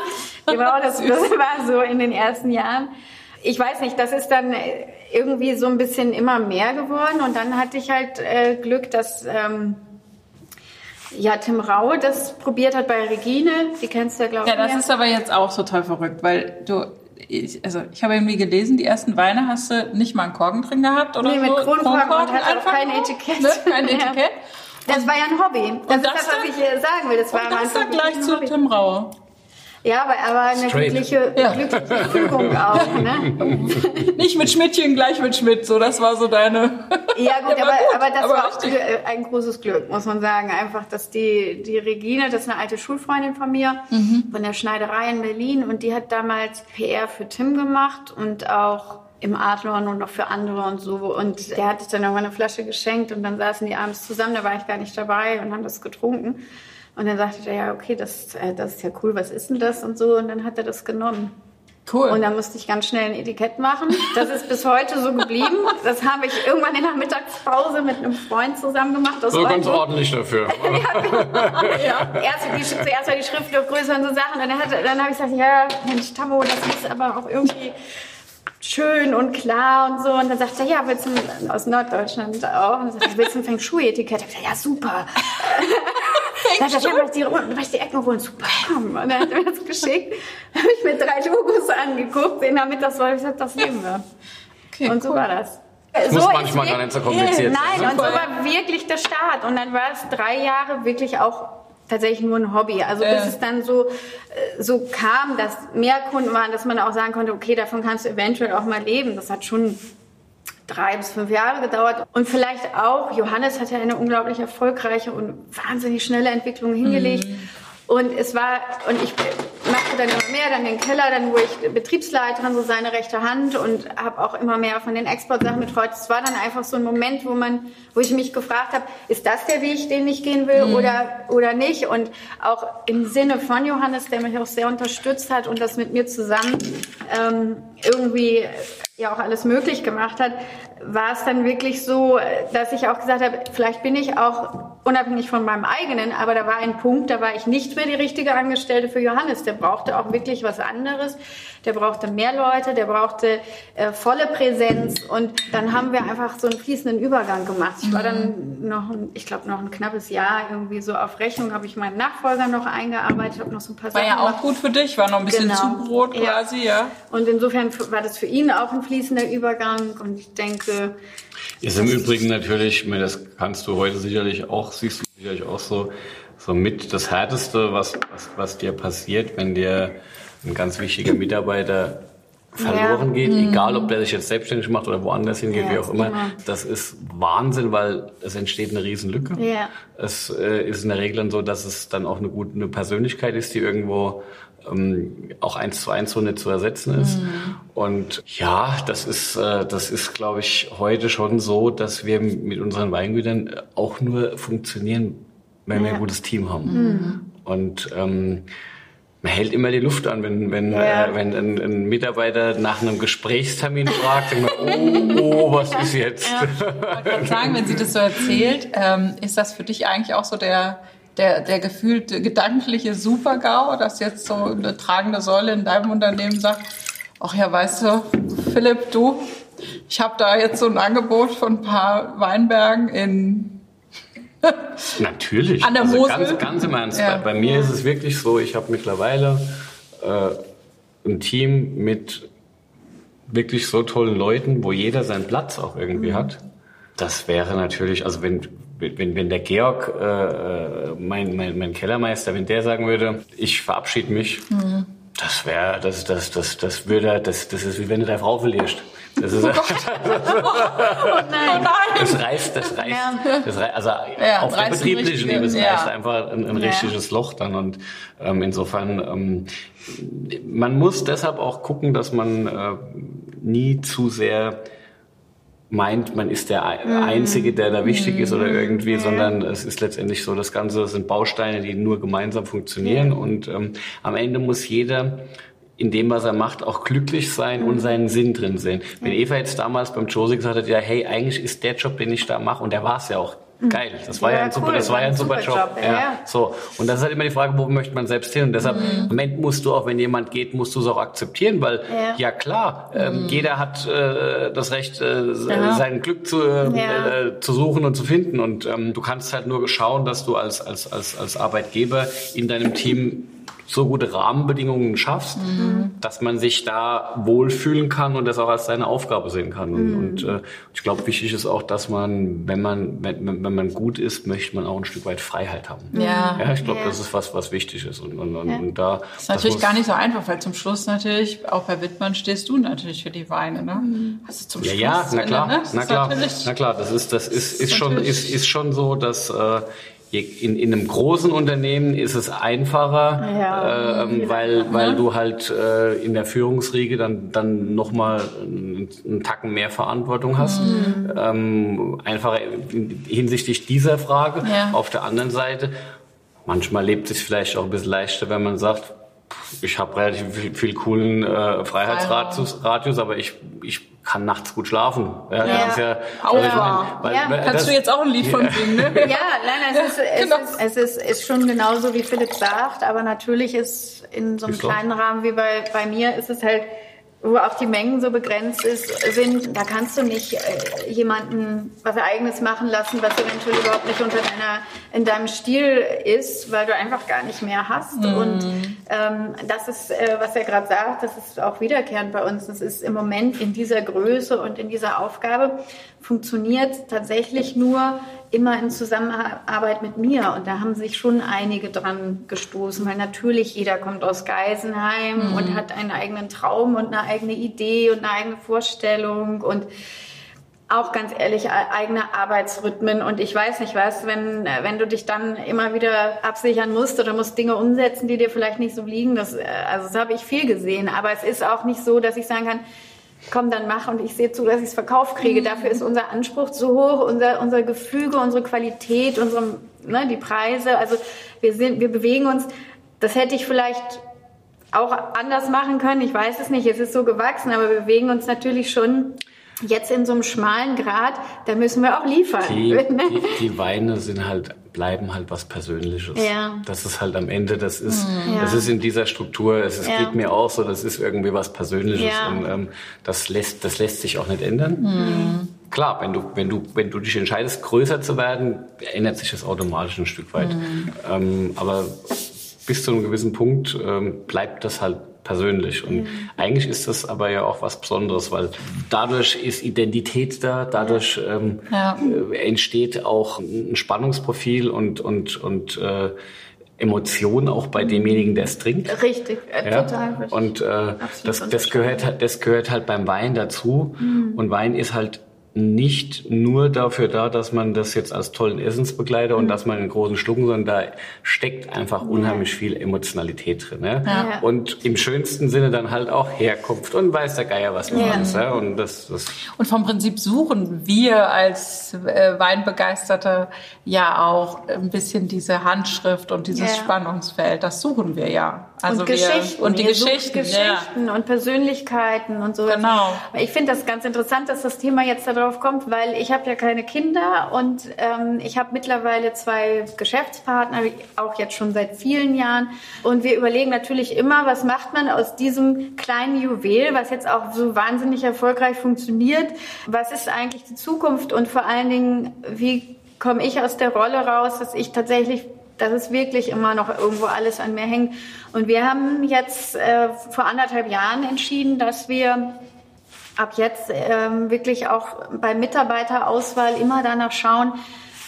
Genau, das, das [laughs] war so in den ersten Jahren ich weiß nicht, das ist dann irgendwie so ein bisschen immer mehr geworden und dann hatte ich halt äh, Glück, dass ähm, ja Tim Rau das probiert hat bei Regine. Die kennst du ja, glaube ich. Ja, das mehr. ist aber jetzt auch total verrückt, weil du ich, also ich habe irgendwie gelesen, die ersten Weine hast du nicht mal einen Korken drin gehabt oder nee, so. mit Kronkorken und hat auch kein Etikett. Ne? Kein [laughs] Etikett. Das war ja ein Hobby. Das, und das ist das, was ich sagen will. Das war und das dann gleich zu. Tim Rau. Ja, aber, aber eine Straight. glückliche, ja. glückliche Fügung auch. Ne? [laughs] Nicht mit Schmidtchen, gleich mit Schmidt. So, das war so deine. Ja gut, [laughs] aber, gut, aber das aber war auch ein großes Glück, muss man sagen. Einfach, dass die, die Regine, das ist eine alte Schulfreundin von mir, mhm. von der Schneiderei in Berlin und die hat damals PR für Tim gemacht und auch im Adlon und noch für andere und so. Und der hat sich dann irgendwann eine Flasche geschenkt und dann saßen die abends zusammen, da war ich gar nicht dabei und haben das getrunken. Und dann sagte er, ja, okay, das, äh, das ist ja cool, was ist denn das und so. Und dann hat er das genommen. Cool. Und dann musste ich ganz schnell ein Etikett machen. Das ist bis heute so geblieben. Das habe ich irgendwann in der Mittagspause mit einem Freund zusammen gemacht. Das so ganz ordentlich dafür. [laughs] ja, genau. ja. Erst, die, zuerst war die Schrift noch größer und so Sachen. Und dann, hat, dann habe ich gesagt, ja, Mensch, Tammo, das ist aber auch irgendwie schön und klar und so. Und dann sagt er, ja, willst du aus Norddeutschland auch? Und dann sagt er, willst du ein Feng Shui-Etikett? Ich gesagt, ja, super. Dann hat er die, ich die Ecken holen, super. Und dann hat er mir das geschickt. [laughs] Habe ich mir drei Logos angeguckt. In der Mittagswoche gesagt, das nehmen wir. Okay, und so cool. war das. Das so muss manchmal gar nicht so kompliziert sein. Nein, und so war wirklich der Start. Und dann war es drei Jahre wirklich auch tatsächlich nur ein Hobby. Also bis es dann so, äh, so kam, dass mehr Kunden waren, dass man auch sagen konnte, okay, davon kannst du eventuell auch mal leben. Das hat schon drei bis fünf Jahre gedauert. Und vielleicht auch, Johannes hat ja eine unglaublich erfolgreiche und wahnsinnig schnelle Entwicklung hingelegt. Mhm. Und es war, und ich machte dann immer mehr, dann den Keller, dann wurde ich Betriebsleiterin, so seine rechte Hand und habe auch immer mehr von den Exportsachen betreut. Es war dann einfach so ein Moment, wo man, wo ich mich gefragt habe, ist das der Weg, den ich gehen will mhm. oder, oder nicht? Und auch im Sinne von Johannes, der mich auch sehr unterstützt hat und das mit mir zusammen ähm, irgendwie ja auch alles möglich gemacht hat, war es dann wirklich so, dass ich auch gesagt habe, vielleicht bin ich auch unabhängig von meinem eigenen, aber da war ein Punkt, da war ich nicht mehr die richtige Angestellte für Johannes. Der brauchte auch wirklich was anderes. Der brauchte mehr Leute, der brauchte äh, volle Präsenz und dann haben wir einfach so einen fließenden Übergang gemacht. Ich war dann mhm. noch, ich glaube, noch ein knappes Jahr irgendwie so auf Rechnung, habe ich meinen Nachfolger noch eingearbeitet, habe noch so ein paar war Sachen. War ja auch gut für dich, war noch ein bisschen genau. Zubrot quasi, ja. ja. Und insofern war das für ihn auch ein fließender Übergang und ich denke, ist im Übrigen natürlich, das kannst du heute sicherlich auch, siehst du sicherlich auch so, so mit das Härteste, was, was, was dir passiert, wenn dir ein ganz wichtiger Mitarbeiter verloren ja. geht, mhm. egal ob der sich jetzt selbstständig macht oder woanders hingeht, ja, wie auch immer. immer. Das ist Wahnsinn, weil es entsteht eine Riesenlücke. Ja. Es äh, ist in der Regel dann so, dass es dann auch eine gute eine Persönlichkeit ist, die irgendwo ähm, auch eins zu eins so nicht zu ersetzen ist. Mhm. Und ja, das ist, äh, das ist, glaube ich, heute schon so, dass wir mit unseren Weingütern auch nur funktionieren, wenn wir ein gutes Team haben. Mhm. Und ähm, man hält immer die Luft an, wenn, wenn, ja. äh, wenn ein, ein, Mitarbeiter nach einem Gesprächstermin fragt, man, oh, oh, was ist jetzt? Ja. Ich wollte sagen, wenn sie das so erzählt, ähm, ist das für dich eigentlich auch so der der, der gefühlte gedankliche Super-GAU, dass jetzt so eine tragende Säule in deinem Unternehmen sagt, ach ja, weißt du, Philipp, du, ich habe da jetzt so ein Angebot von ein paar Weinbergen in [laughs] Natürlich. An der Mosel. Also ganz, ganz im Ernst. Ja. Bei, bei mir ist es wirklich so, ich habe mittlerweile äh, ein Team mit wirklich so tollen Leuten, wo jeder seinen Platz auch irgendwie Mhm. hat. Das wäre natürlich, also wenn, wenn, wenn der Georg, äh, mein, mein, mein Kellermeister, wenn der sagen würde, ich verabschiede mich, Mhm. das wäre, das, das, das, das würde, das, das ist wie wenn du deine Frau verlierst. Das ist, [laughs] Nein. das reißt, das reißt, Ja. das reißt also Ja, auf der betrieblichen Ebene, es ja. reißt einfach ein, ein Ja. richtiges Loch dann und ähm, insofern, ähm, man muss deshalb auch gucken, dass man äh, nie zu sehr meint, man ist der Mhm. Einzige, der da wichtig ist oder irgendwie, sondern es ist letztendlich so, das Ganze sind Bausteine, die nur gemeinsam funktionieren und ähm, am Ende muss jeder in dem, was er macht, auch glücklich sein Mhm. und seinen Sinn drin sehen. Wenn Eva jetzt damals beim Josie gesagt hat, ja, hey, eigentlich ist der Job, den ich da mache, und der war es ja auch. Geil, das war ja, Ja, ein super, cool, das war ja ein super, super Job. Job, ja, ja. So und das ist halt immer die Frage, wo möchte man selbst hin? Und deshalb am Ende musst du auch, wenn jemand geht, musst du es auch akzeptieren, weil ja, klar, ähm, jeder hat äh, das Recht, äh, sein Glück zu, äh, äh, zu suchen und zu finden. Und ähm, du kannst halt nur schauen, dass du als als als als Arbeitgeber in deinem Team so gute Rahmenbedingungen schaffst, dass man sich da wohlfühlen kann und das auch als seine Aufgabe sehen kann. Und, und äh, ich glaube, wichtig ist auch, dass man, wenn man, wenn, wenn man gut ist, möchte man auch ein Stück weit Freiheit haben. Ja. Ja, ich glaube, Ja. das ist was, was wichtig ist. Und, und, und, und da, Das ist natürlich gar nicht so einfach, weil zum Schluss natürlich, auch bei Wittmann stehst du natürlich für die Weine, ne? Hast du zum Ja, Schluss. ja, na klar, Ne? Das na ist klar, na klar. Das ist, das ist, ist ist schon, ist, ist schon so, dass äh, in, in einem großen Unternehmen ist es einfacher, Ja, ähm, weil, weil du halt äh, in der Führungsriege dann, dann nochmal einen, einen Tacken mehr Verantwortung hast. Ähm, einfacher in- hinsichtlich dieser Frage. Ja. Auf der anderen Seite, manchmal lebt es vielleicht auch ein bisschen leichter, wenn man sagt, ich habe relativ viel, viel coolen äh, Freiheitsradius, Radius, aber ich, ich kann nachts gut schlafen. Ja, Ja. Das ist ja, Aua. ich mein, weil- Ja. weil Kannst das, du jetzt auch ein Lied von singen, ne? [laughs] Ja, nein, es ist, es, Genau. ist, es ist, ist schon genauso, wie Philipp sagt, aber natürlich ist in so einem Ist so. kleinen Rahmen wie bei, bei mir, ist es halt, wo auch die Mengen so begrenzt ist, sind, da kannst du nicht äh, jemanden was eigenes machen lassen, was eventuell überhaupt nicht unter deiner, in deinem Stil ist, weil du einfach gar nicht mehr hast. Und ähm, das ist, äh, was er gerade sagt, das ist auch wiederkehrend bei uns. Das ist im Moment in dieser Größe und in dieser Aufgabe funktioniert tatsächlich nur immer in Zusammenarbeit mit mir. Und da haben sich schon einige dran gestoßen, weil natürlich jeder kommt aus Geisenheim und hat einen eigenen Traum und eine eigene Idee und eine eigene Vorstellung und auch ganz ehrlich e- eigene Arbeitsrhythmen. Und ich weiß nicht was, wenn, wenn du dich dann immer wieder absichern musst oder musst Dinge umsetzen, die dir vielleicht nicht so liegen, das, äh, also das habe ich viel gesehen, aber es ist auch nicht so, dass ich sagen kann, komm, dann mach und ich sehe zu, dass ich es verkauft kriege. Dafür ist unser Anspruch zu hoch, unser, unser Gefüge, unsere Qualität, unsere, ne, die Preise. Also wir sind, wir bewegen uns. Das hätte ich vielleicht auch anders machen können. Ich weiß es nicht. Es ist so gewachsen, aber wir bewegen uns natürlich schon jetzt in so einem schmalen Grad. Da müssen wir auch liefern. die, [laughs] die, die Weine sind halt bleiben halt was Persönliches. Ja. Das ist halt am Ende, das ist, Ja. das ist in dieser Struktur, es, es Ja. geht mir auch so, das ist irgendwie was Persönliches Ja. und ähm, das lässt, das lässt sich auch nicht ändern. Klar, wenn du, wenn du, wenn du dich entscheidest, größer zu werden, ändert sich das automatisch ein Stück weit. Ähm, aber bis zu einem gewissen Punkt ähm, bleibt das halt persönlich. Und eigentlich ist das aber ja auch was Besonderes, weil dadurch ist Identität da, dadurch ähm, Ja. äh, entsteht auch ein Spannungsprofil und, und, und äh, Emotion auch bei demjenigen, der es trinkt. Richtig, äh, Ja? total. richtig. Und äh, das, das, gehört, das gehört halt beim Wein dazu. Und Wein ist halt nicht nur dafür da, dass man das jetzt als tollen Essensbegleiter und dass man in großen Schlucken, sondern da steckt einfach unheimlich viel Emotionalität drin. Ne? Ja. Und im schönsten Sinne dann halt auch Herkunft und weiß der Geier was noch Ja. alles. Ja? Und das, das Und vom Prinzip suchen wir als äh, Weinbegeisterte ja auch ein bisschen diese Handschrift und dieses Ja. Spannungsfeld. Das suchen wir ja. Also und wir, Geschichten. Und die sucht Geschichten. Ja. Geschichten und Persönlichkeiten und so. Genau. Ich finde das ganz interessant, dass das Thema jetzt darauf kommt, weil ich habe ja keine Kinder und ähm, ich habe mittlerweile zwei Geschäftspartner, auch jetzt schon seit vielen Jahren. Und wir überlegen natürlich immer, was macht man aus diesem kleinen Juwel, was jetzt auch so wahnsinnig erfolgreich funktioniert. Was ist eigentlich die Zukunft und vor allen Dingen, wie komme ich aus der Rolle raus, dass ich tatsächlich dass es wirklich immer noch irgendwo alles an mir hängt. Und wir haben jetzt äh, vor anderthalb Jahren entschieden, dass wir ab jetzt ähm, wirklich auch bei Mitarbeiterauswahl immer danach schauen,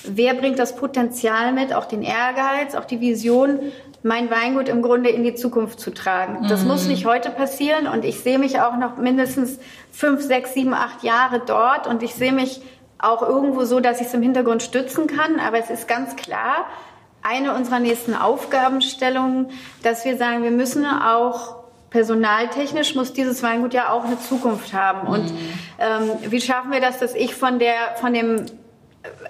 wer bringt das Potenzial mit, auch den Ehrgeiz, auch die Vision, mein Weingut im Grunde in die Zukunft zu tragen. Das mhm. muss nicht heute passieren und ich sehe mich auch noch mindestens fünf, sechs, sieben, acht Jahre dort und ich sehe mich auch irgendwo so, dass ich es im Hintergrund stützen kann. Aber es ist ganz klar, eine unserer nächsten Aufgabenstellungen, dass wir sagen, wir müssen auch personaltechnisch muss dieses Weingut ja auch eine Zukunft haben. Und mhm. ähm, wie schaffen wir das, dass ich von der von dem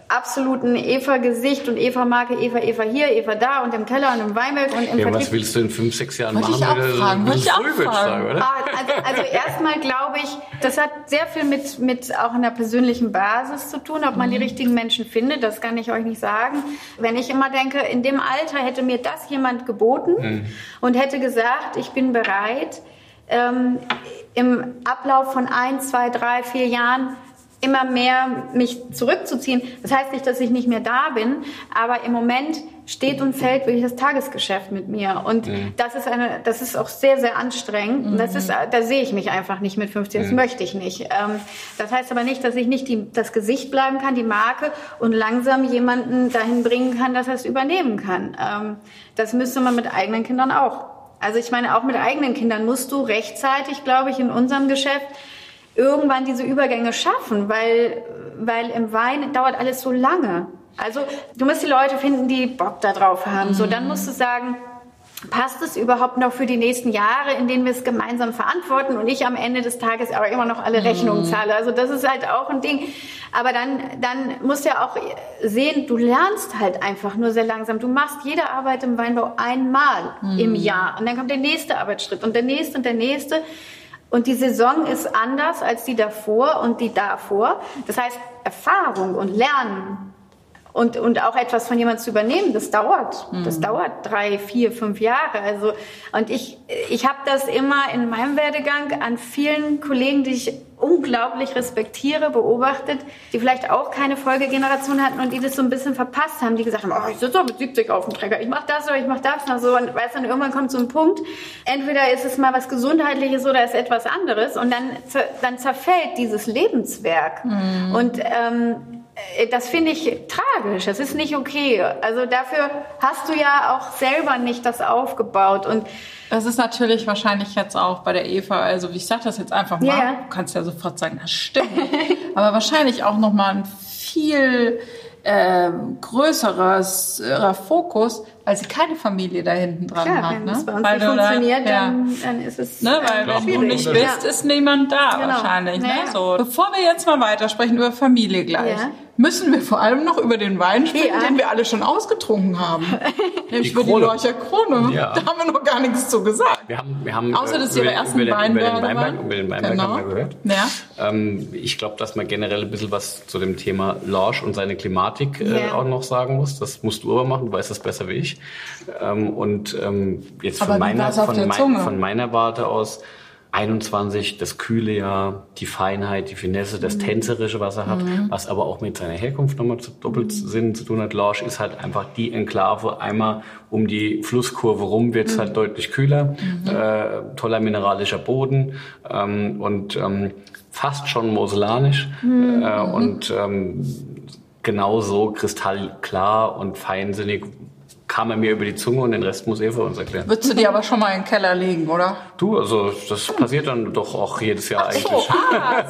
absoluten Eva-Gesicht und Eva-Marke, Eva, Eva hier, Eva da und im Keller und im Weinberg und im ja, Was willst du in fünf, sechs Jahren Wollte machen? Ich auch fragen. Wollte ich auch fragen. Oder? Ah, also, also erstmal glaube ich, das hat sehr viel mit, mit auch einer persönlichen Basis zu tun, ob man mhm. die richtigen Menschen findet, das kann ich euch nicht sagen. Wenn ich immer denke, in dem Alter hätte mir das jemand geboten mhm. und hätte gesagt, ich bin bereit, ähm, im Ablauf von ein, zwei, drei, vier Jahren immer mehr mich zurückzuziehen. Das heißt nicht, dass ich nicht mehr da bin, aber im Moment steht und fällt wirklich das Tagesgeschäft mit mir. Und mhm. das ist eine, das ist auch sehr, sehr anstrengend. Mhm. Das ist, da sehe ich mich einfach nicht mit 50. Das mhm. möchte ich nicht. Ähm, das heißt aber nicht, dass ich nicht die, das Gesicht bleiben kann, die Marke und langsam jemanden dahin bringen kann, dass er es übernehmen kann. Ähm, das müsste man mit eigenen Kindern auch. Also ich meine, auch mit eigenen Kindern musst du rechtzeitig, glaube ich, in unserem Geschäft irgendwann diese Übergänge schaffen, weil, weil im Wein dauert alles so lange. Also du musst die Leute finden, die Bock da drauf haben. So, dann musst du sagen, passt es überhaupt noch für die nächsten Jahre, in denen wir es gemeinsam verantworten und ich am Ende des Tages aber immer noch alle Rechnungen mhm. zahle. Also das ist halt auch ein Ding. Aber dann, dann musst du ja auch sehen, du lernst halt einfach nur sehr langsam. Du machst jede Arbeit im Weinbau einmal mhm. im Jahr und dann kommt der nächste Arbeitsschritt und der nächste und der nächste. Und die Saison ist anders als die davor und die davor. Das heißt, Erfahrung und Lernen und, und auch etwas von jemandem zu übernehmen, das dauert. Mhm. Das dauert drei, vier, fünf Jahre. Also, und ich, ich habe das immer in meinem Werdegang an vielen Kollegen, die ich unglaublich respektiere, beobachtet, die vielleicht auch keine Folgegeneration hatten und die das so ein bisschen verpasst haben, die gesagt haben, oh, ich sitze mit 70 auf dem Trecker, ich mache das oder ich mache das noch so und weißt dann irgendwann kommt so ein Punkt, entweder ist es mal was Gesundheitliches oder ist etwas anderes und dann, dann zerfällt dieses Lebenswerk mhm. und ähm, äh, das finde ich tragisch. Das ist nicht okay. Also dafür hast du ja auch selber nicht das aufgebaut. Und das ist natürlich wahrscheinlich jetzt auch bei der Eva, also ich sage das jetzt einfach mal, yeah. du kannst ja sofort sagen, das stimmt. [laughs] Aber wahrscheinlich auch nochmal ein viel äh, größeres äh, Fokus, weil sie keine Familie da hinten dran Klar, hat. Wenn ne? es bei uns weil nicht funktioniert, da, ja. dann, dann, ist es ne? Weil wenn du nicht bist, ja. ist niemand da genau. wahrscheinlich. Ne? So. Bevor wir jetzt mal weitersprechen über Familie gleich, ja. müssen wir vor allem noch über den Wein sprechen, den wir alle schon ausgetrunken haben. [laughs] Nämlich über die Lorcher Krone. Da haben wir noch gar nichts zu gesagt. Wir haben, wir haben, Außer, dass äh, ihre ersten über, Weinberge über den Weinberg, über den Weinberg genau. haben wir gehört. Ja. Ähm, ich glaube, dass man generell ein bisschen was zu dem Thema Lorsch und seine Klimatik äh, auch noch sagen muss. Das musst du aber machen, du weißt das besser wie ich. Ähm, und ähm, jetzt von meiner, von, mein, von meiner Warte aus 21, das kühle Jahr, die Feinheit, die Finesse, das mhm. Tänzerische, was er hat, mhm. was aber auch mit seiner Herkunft nochmal zu Doppelsinn mhm. zu tun hat. Lorsch ist halt einfach die Enklave. Einmal um die Flusskurve rum wird es mhm. halt deutlich kühler. Mhm. Äh, toller mineralischer Boden ähm, und ähm, fast schon mosellanisch. Mhm. Äh, und ähm, genauso kristallklar und feinsinnig kam er mir über die Zunge und den Rest muss Eva uns erklären. Würdest du die aber schon mal in den Keller legen, oder? Du, also das passiert dann doch auch jedes Jahr Ach eigentlich. So, ah,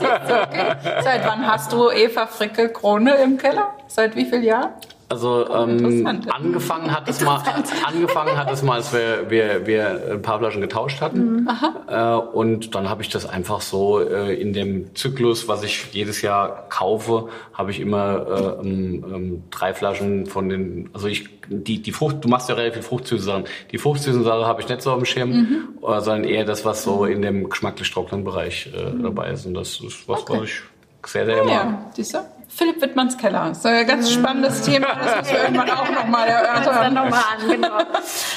okay. Seit wann hast du Eva Fricke Krone im Keller? Seit wie vielen Jahren? Also ähm, angefangen hat es mal, [laughs] angefangen hat es mal, als wir, wir, wir ein paar Flaschen getauscht hatten. Mhm. Äh, und dann habe ich das einfach so äh, in dem Zyklus, was ich jedes Jahr kaufe, habe ich immer äh, ähm, ähm, drei Flaschen von den, also ich die die Frucht, du machst ja relativ fruchtsüße Sachen. Die fruchtsüßen Sachen habe ich nicht so dem Schirm, mhm. sondern eher das, was so in dem geschmacklich trockenen Bereich äh, mhm. dabei ist. Und das ist was, okay. was ich sehr, sehr mag. Ja, siehst du? Philipp Wittmanns Keller. Das ist ein ganz spannendes Thema. Das müssen wir irgendwann auch nochmal Hört's dann erörtern. nochmal an, genau.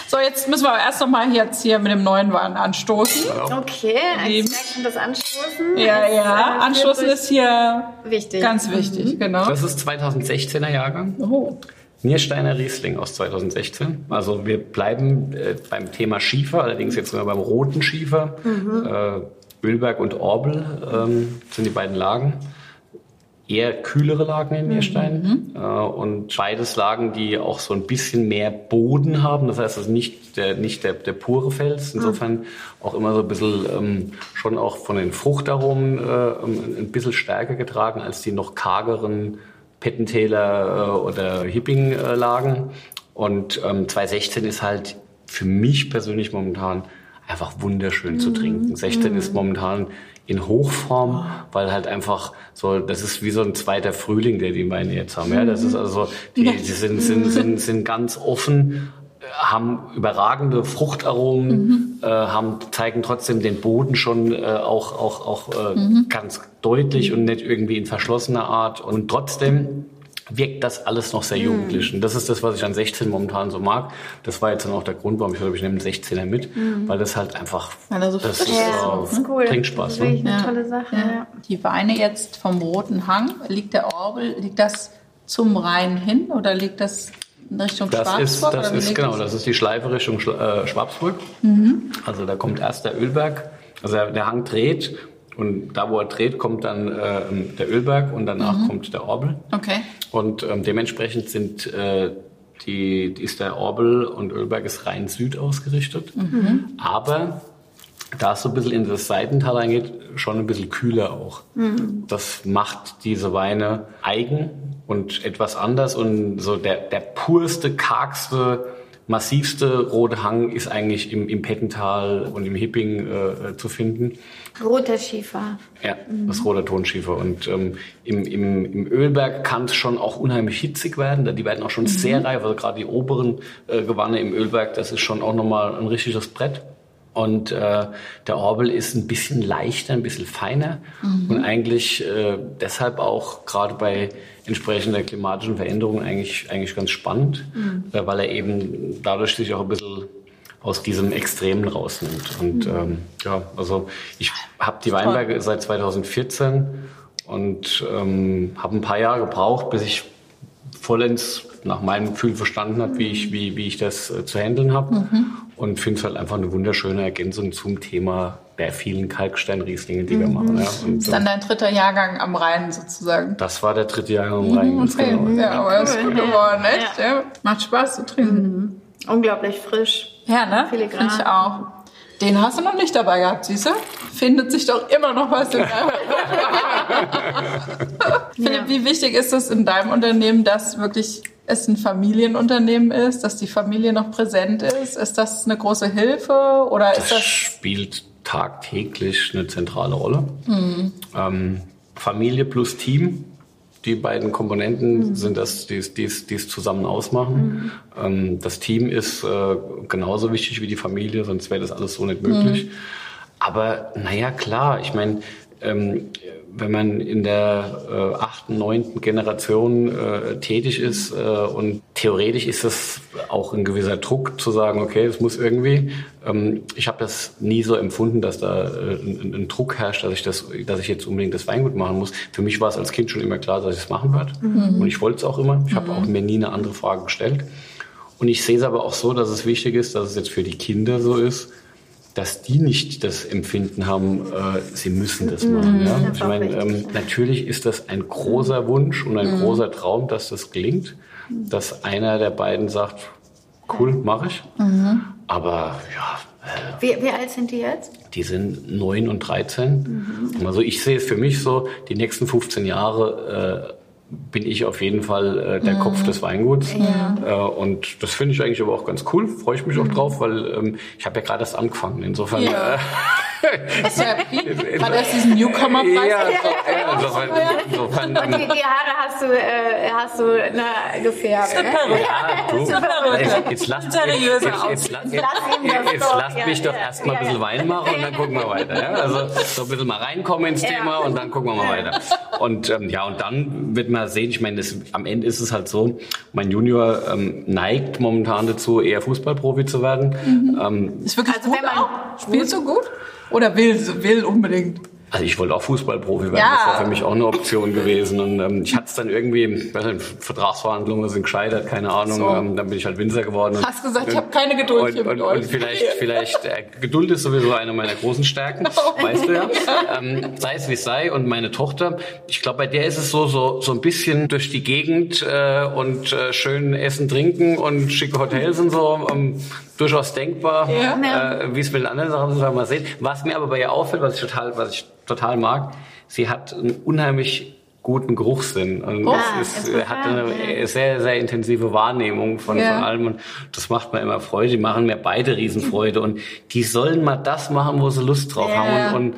So, jetzt müssen wir aber erst nochmal jetzt hier mit dem neuen Wein anstoßen. Okay, merkt man das Anstoßen. Ja, ist, ja. äh, Anstoßen ist hier wichtig. ganz wichtig, genau. Das ist 2016er Jahrgang. Oh. Niersteiner Riesling aus 2016. Also wir bleiben äh, beim Thema Schiefer, allerdings jetzt nur beim roten Schiefer. Äh, Ölberg und Orbel ähm, sind die beiden Lagen. Eher kühlere Lagen in Nierstein. Äh, und beides Lagen, die auch so ein bisschen mehr Boden haben. Das heißt, es ist nicht der, nicht der, der pure Fels. Insofern auch immer so ein bisschen ähm, schon auch von den Fruchtaromen äh, ein bisschen stärker getragen als die noch kargeren Pettentäler äh, oder Hipping-Lagen. Und ähm, 2016 ist halt für mich persönlich momentan einfach wunderschön zu trinken. 16 ist momentan in Hochform, weil halt einfach so, das ist wie so ein zweiter Frühling, der die Weine jetzt haben. Ja, das ist also, die, die sind, sind, sind, sind ganz offen, äh, haben überragende Fruchtaromen, äh, haben, zeigen trotzdem den Boden schon äh, auch, auch, auch äh, ganz deutlich und nicht irgendwie in verschlossener Art. Und trotzdem wirkt das alles noch sehr jugendlich. Und das ist das, was ich an 16 momentan so mag. Das war jetzt dann auch der Grund, warum ich glaube, ich nehme einen 16er mit, weil das halt einfach, Weil er so das ist, Ja, äh, das ist cool. Trinkspaß. Das ist Ne? wirklich eine Ja. tolle Sache. Ja. Ja. Die Weine jetzt vom Roten Hang, liegt der Orbel, liegt das zum Rhein hin oder liegt das in Richtung Das Schwarzburg? ist, das ist genau, das? ist die Schleife Richtung Schla- äh, Schwabsburg. Also da kommt erst der Ölberg, also der Hang dreht und da, wo er dreht, kommt dann äh, der Ölberg und danach kommt der Orbel. Okay. Und ähm, dementsprechend sind äh, die, ist der Orbel und Ölberg ist rein Süd ausgerichtet. Aber da es so ein bisschen in das Seitental reingeht, schon ein bisschen kühler auch. Das macht diese Weine eigen und etwas anders und so der, der purste, kargste, massivste rote Hang ist eigentlich im, im Pettental und im Hipping äh, zu finden. Roter Schiefer. Ja, das roter Tonschiefer. Und ähm, im, im, im Ölberg kann es schon auch unheimlich hitzig werden. Die werden auch schon sehr reif. Also gerade die oberen äh, Gewanne im Ölberg, das ist schon auch nochmal ein richtiges Brett. Und äh, der Orbel ist ein bisschen leichter, ein bisschen feiner. Und eigentlich äh, deshalb auch gerade bei entsprechender klimatischen Veränderungen eigentlich, eigentlich ganz spannend, äh, weil er eben dadurch sich auch ein bisschen aus diesem Extremen rausnimmt. Und ähm, ja, also ich habe die Weinberge seit 2014 und ähm, habe ein paar Jahre gebraucht, bis ich vollends nach meinem Gefühl verstanden habe, wie ich, wie, wie ich das äh, zu handeln habe. Und finde es halt einfach eine wunderschöne Ergänzung zum Thema der vielen Kalksteinrieslinge, die wir machen. Ja. Und, ist dann dein dritter Jahrgang am Rhein sozusagen. das war der dritte Jahr im Rhein. ganz Okay. genau. Ja, aber ist gut Ja. geworden, echt? Ja. Macht Spaß zu trinken. Unglaublich frisch. Ja, ne? Filigran. Finde ich auch. Den hast du noch nicht dabei gehabt, du? Findet sich doch immer noch was in deinem [laughs] Philipp, wie wichtig ist es in deinem Unternehmen, dass wirklich es ein Familienunternehmen ist, dass die Familie noch präsent ist? Ist das eine große Hilfe oder ist Das das spielt tagtäglich eine zentrale Rolle. Ähm, Familie plus Team, die beiden Komponenten sind das, die es, zusammen ausmachen. Ähm, das Team ist äh, genauso wichtig wie die Familie, sonst wäre das alles so nicht möglich. Aber naja, klar, ich meine, ähm, wenn man in der äh, achten, neunten Generation äh, tätig ist äh, und theoretisch ist das auch ein gewisser Druck zu sagen, okay, es muss irgendwie. Ähm, ich habe das nie so empfunden, dass da äh, ein, ein Druck herrscht, dass ich das, dass ich jetzt unbedingt das Weingut machen muss. Für mich war es als Kind schon immer klar, dass ich es machen werde und ich wollte es auch immer. Ich habe auch mir nie eine andere Frage gestellt. Und ich sehe es aber auch so, dass es wichtig ist, dass es jetzt für die Kinder so ist, dass die nicht das Empfinden haben, äh, sie müssen das machen. Ja? das Ich meine, ähm, natürlich ist das ein großer Wunsch und ein großer Traum, dass das gelingt, dass einer der beiden sagt, cool, mache ich. Aber ja, Wie, wie alt sind die jetzt? die sind 9 und 13. Also ich sehe es für mich so, die nächsten 15 Jahre äh, bin ich auf jeden Fall äh, der Kopf des Weinguts. Äh, und das finde ich eigentlich aber auch ganz cool, freue ich mich auch drauf, weil ähm, ich habe ja gerade erst angefangen. Insofern Ja. äh, ja, [laughs] war das [laughs] diesen Newcomer-Preis? Ja, so, ja, insofern, insofern, Und die, die Haare hast du, äh, hast du na, gefärbt. Ne? Ja, du, jetzt, jetzt lasst, jetzt, jetzt, jetzt, jetzt, lasst mich doch erstmal ein bisschen Wein machen und dann gucken wir weiter. Ja? Also so ein bisschen mal reinkommen ins. Thema und dann gucken wir mal weiter. Und ähm, ja, und dann wird man sehen, ich meine, das, am Ende ist es halt so, mein Junior ähm, neigt momentan dazu, eher Fußballprofi zu werden. Ähm, Ist wirklich Also gut wenn man- auch? Spielst du gut? Oder will, will unbedingt? Also ich wollte auch Fußballprofi werden, Ja. das war für mich auch eine Option gewesen. Und ähm, ich hatte es dann irgendwie, weiß nicht, Vertragsverhandlungen sind gescheitert, keine Ahnung. So. Ähm, dann bin ich halt Winzer geworden. und- Hast gesagt, ich habe keine Geduld und, und, und vielleicht, vielleicht äh, Geduld ist sowieso eine meiner großen Stärken, [laughs] weißt du ja. Ähm, sei es wie es sei. Und meine Tochter, ich glaube, bei der ist es so, so, so ein bisschen durch die Gegend äh, und äh, schön essen, trinken und schicke Hotels und so. Ähm, durchaus denkbar, Ja. äh, wie es mit den anderen Sachen wir mal sehen. Was mir aber bei ihr auffällt, was ich total, was ich total mag, sie hat einen unheimlich guten Geruchssinn und Ah, es ist, interessant, hat eine sehr, sehr intensive Wahrnehmung von, Ja. von allem und das macht mir immer Freude. Die machen mir beide Riesenfreude und die sollen mal das machen, wo sie Lust drauf Ja. haben und, und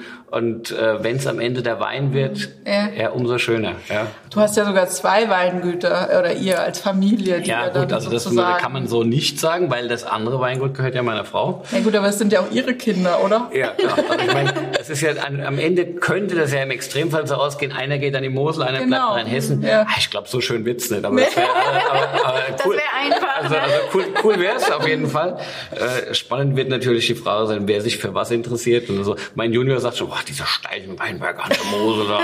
äh, wenn es am Ende der Wein wird, Ja. ja. umso schöner. Ja, Du hast ja sogar zwei Weingüter oder ihr als Familie. Die ja dann gut, also das kann man so nicht sagen, weil das andere Weingut gehört ja meiner Frau. Ja gut, aber es sind ja auch ihre Kinder, oder? Ja, klar. Also ich meine, das ist ja an, am Ende könnte das ja im Extremfall so ausgehen, einer geht an die Mosel, einer Genau. bleibt in Hessen. Ja. Ah, Ich glaube, so schön wird's nicht, aber das wäre aber, aber [laughs] cool. wäre einfach. Also, ne? also cool, cool wäre es auf jeden Fall. Äh, spannend wird natürlich die Frage sein, wer sich für was interessiert. Und so. Mein Junior sagt so, boah, dieser steilen Weinberg an der Mosel da.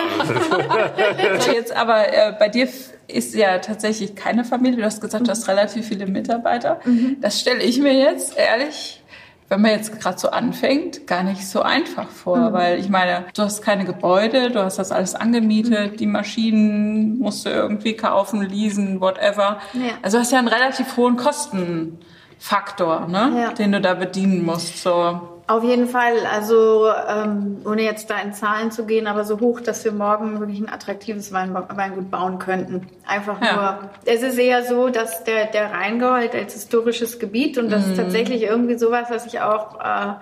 [laughs] Jetzt aber äh, bei dir ist ja tatsächlich keine Familie. Du hast gesagt, du hast relativ viele Mitarbeiter. Das stelle ich mir jetzt ehrlich, wenn man jetzt gerade so anfängt, gar nicht so einfach vor, weil ich meine, du hast keine Gebäude, du hast das alles angemietet, die Maschinen musst du irgendwie kaufen, leasen, whatever. Ja. Also du hast ja einen relativ hohen Kostenfaktor, ne, Ja. den du da bedienen musst. So. Auf jeden Fall, also ähm, ohne jetzt da in Zahlen zu gehen, aber so hoch, dass wir morgen wirklich ein attraktives Weinba Weingut bauen könnten. Einfach Ja. nur. Es ist eher so, dass der, der Rheingau halt als historisches Gebiet und das ist tatsächlich irgendwie sowas, was ich auch äh,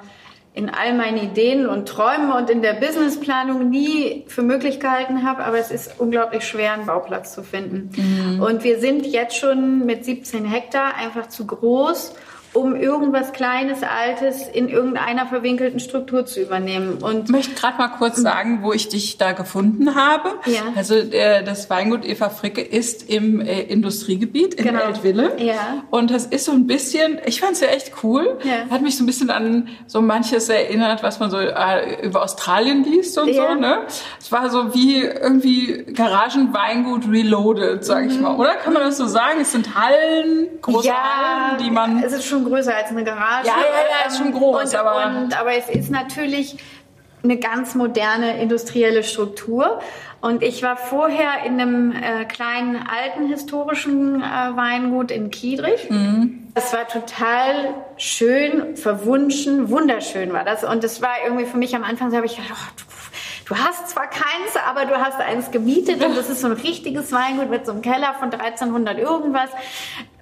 in all meinen Ideen und Träumen und in der Businessplanung nie für möglich gehalten habe, aber es ist unglaublich schwer, einen Bauplatz zu finden. Und wir sind jetzt schon mit 17 Hektar einfach zu groß, um irgendwas Kleines, Altes in irgendeiner verwinkelten Struktur zu übernehmen. Und Ich möchte gerade mal kurz sagen, wo ich dich da gefunden habe. Ja. Also äh, das Weingut Eva Fricke ist im äh, Industriegebiet in Genau. Eltville. Ja. Und das ist so ein bisschen, ich fand es ja echt cool. Ja. Hat mich so ein bisschen an so manches erinnert, was man so äh, über Australien liest und Ja. so. Ne? Es war so wie irgendwie Garagenweingut reloaded, sag ich mal. Oder kann man das so sagen? Es sind Hallen, große Hallen, die man... es ist schon größer als eine Garage. Ja, ja, ja, ist schon groß, Und, aber- und, aber es ist natürlich eine ganz moderne industrielle Struktur. Und ich war vorher in einem äh, kleinen alten historischen äh, Weingut in Kiedrich. Das war total schön, verwunschen, wunderschön war das. Und das war irgendwie für mich am Anfang, so habe ich gedacht, oh, du, hast zwar keins, aber du hast eins gemietet und das ist so ein richtiges Weingut mit so einem Keller von 1300 irgendwas.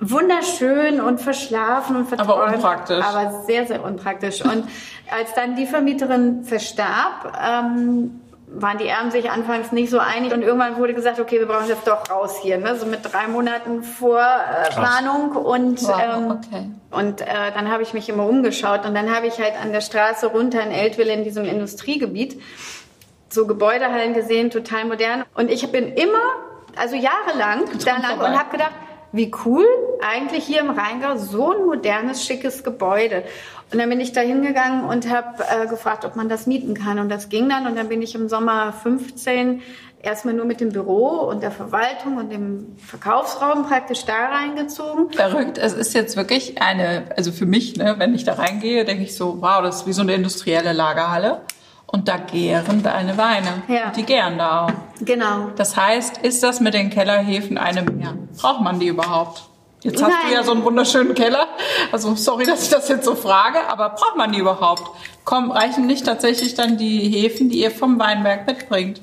Wunderschön und verschlafen und verträumt. Aber unpraktisch. Aber sehr, sehr unpraktisch. Und als dann die Vermieterin verstarb, ähm, waren die Erben sich anfangs nicht so einig und irgendwann wurde gesagt, okay, wir brauchen jetzt doch raus hier, ne? so mit drei Monaten Vorplanung äh, Planung und Wow, ähm, okay. und äh, dann habe ich mich immer umgeschaut und dann habe ich halt an der Straße runter in Eltville in diesem Industriegebiet so Gebäudehallen gesehen, total modern und ich bin immer, also jahrelang da lang vorbei. und habe gedacht, wie cool, eigentlich hier im Rheingau so ein modernes, schickes Gebäude. Und dann bin ich da hingegangen und habe äh, gefragt, ob man das mieten kann. Und das ging dann. Und dann bin ich im Sommer 15 erstmal nur mit dem Büro und der Verwaltung und dem Verkaufsraum praktisch da reingezogen. Verrückt. Es ist jetzt wirklich eine, also für mich, ne, wenn ich da reingehe, denke ich so, wow, das ist wie so eine industrielle Lagerhalle. Und da gären deine Weine. Ja. Und die gären da auch. Genau. Das heißt, ist das mit den Kellerhefen eine mehr? Braucht man die überhaupt? Jetzt hast Nein. du ja so einen wunderschönen Keller. Also sorry, dass ich das jetzt so frage, aber braucht man die überhaupt? Komm, reichen nicht tatsächlich dann die Hefen, die ihr vom Weinberg mitbringt?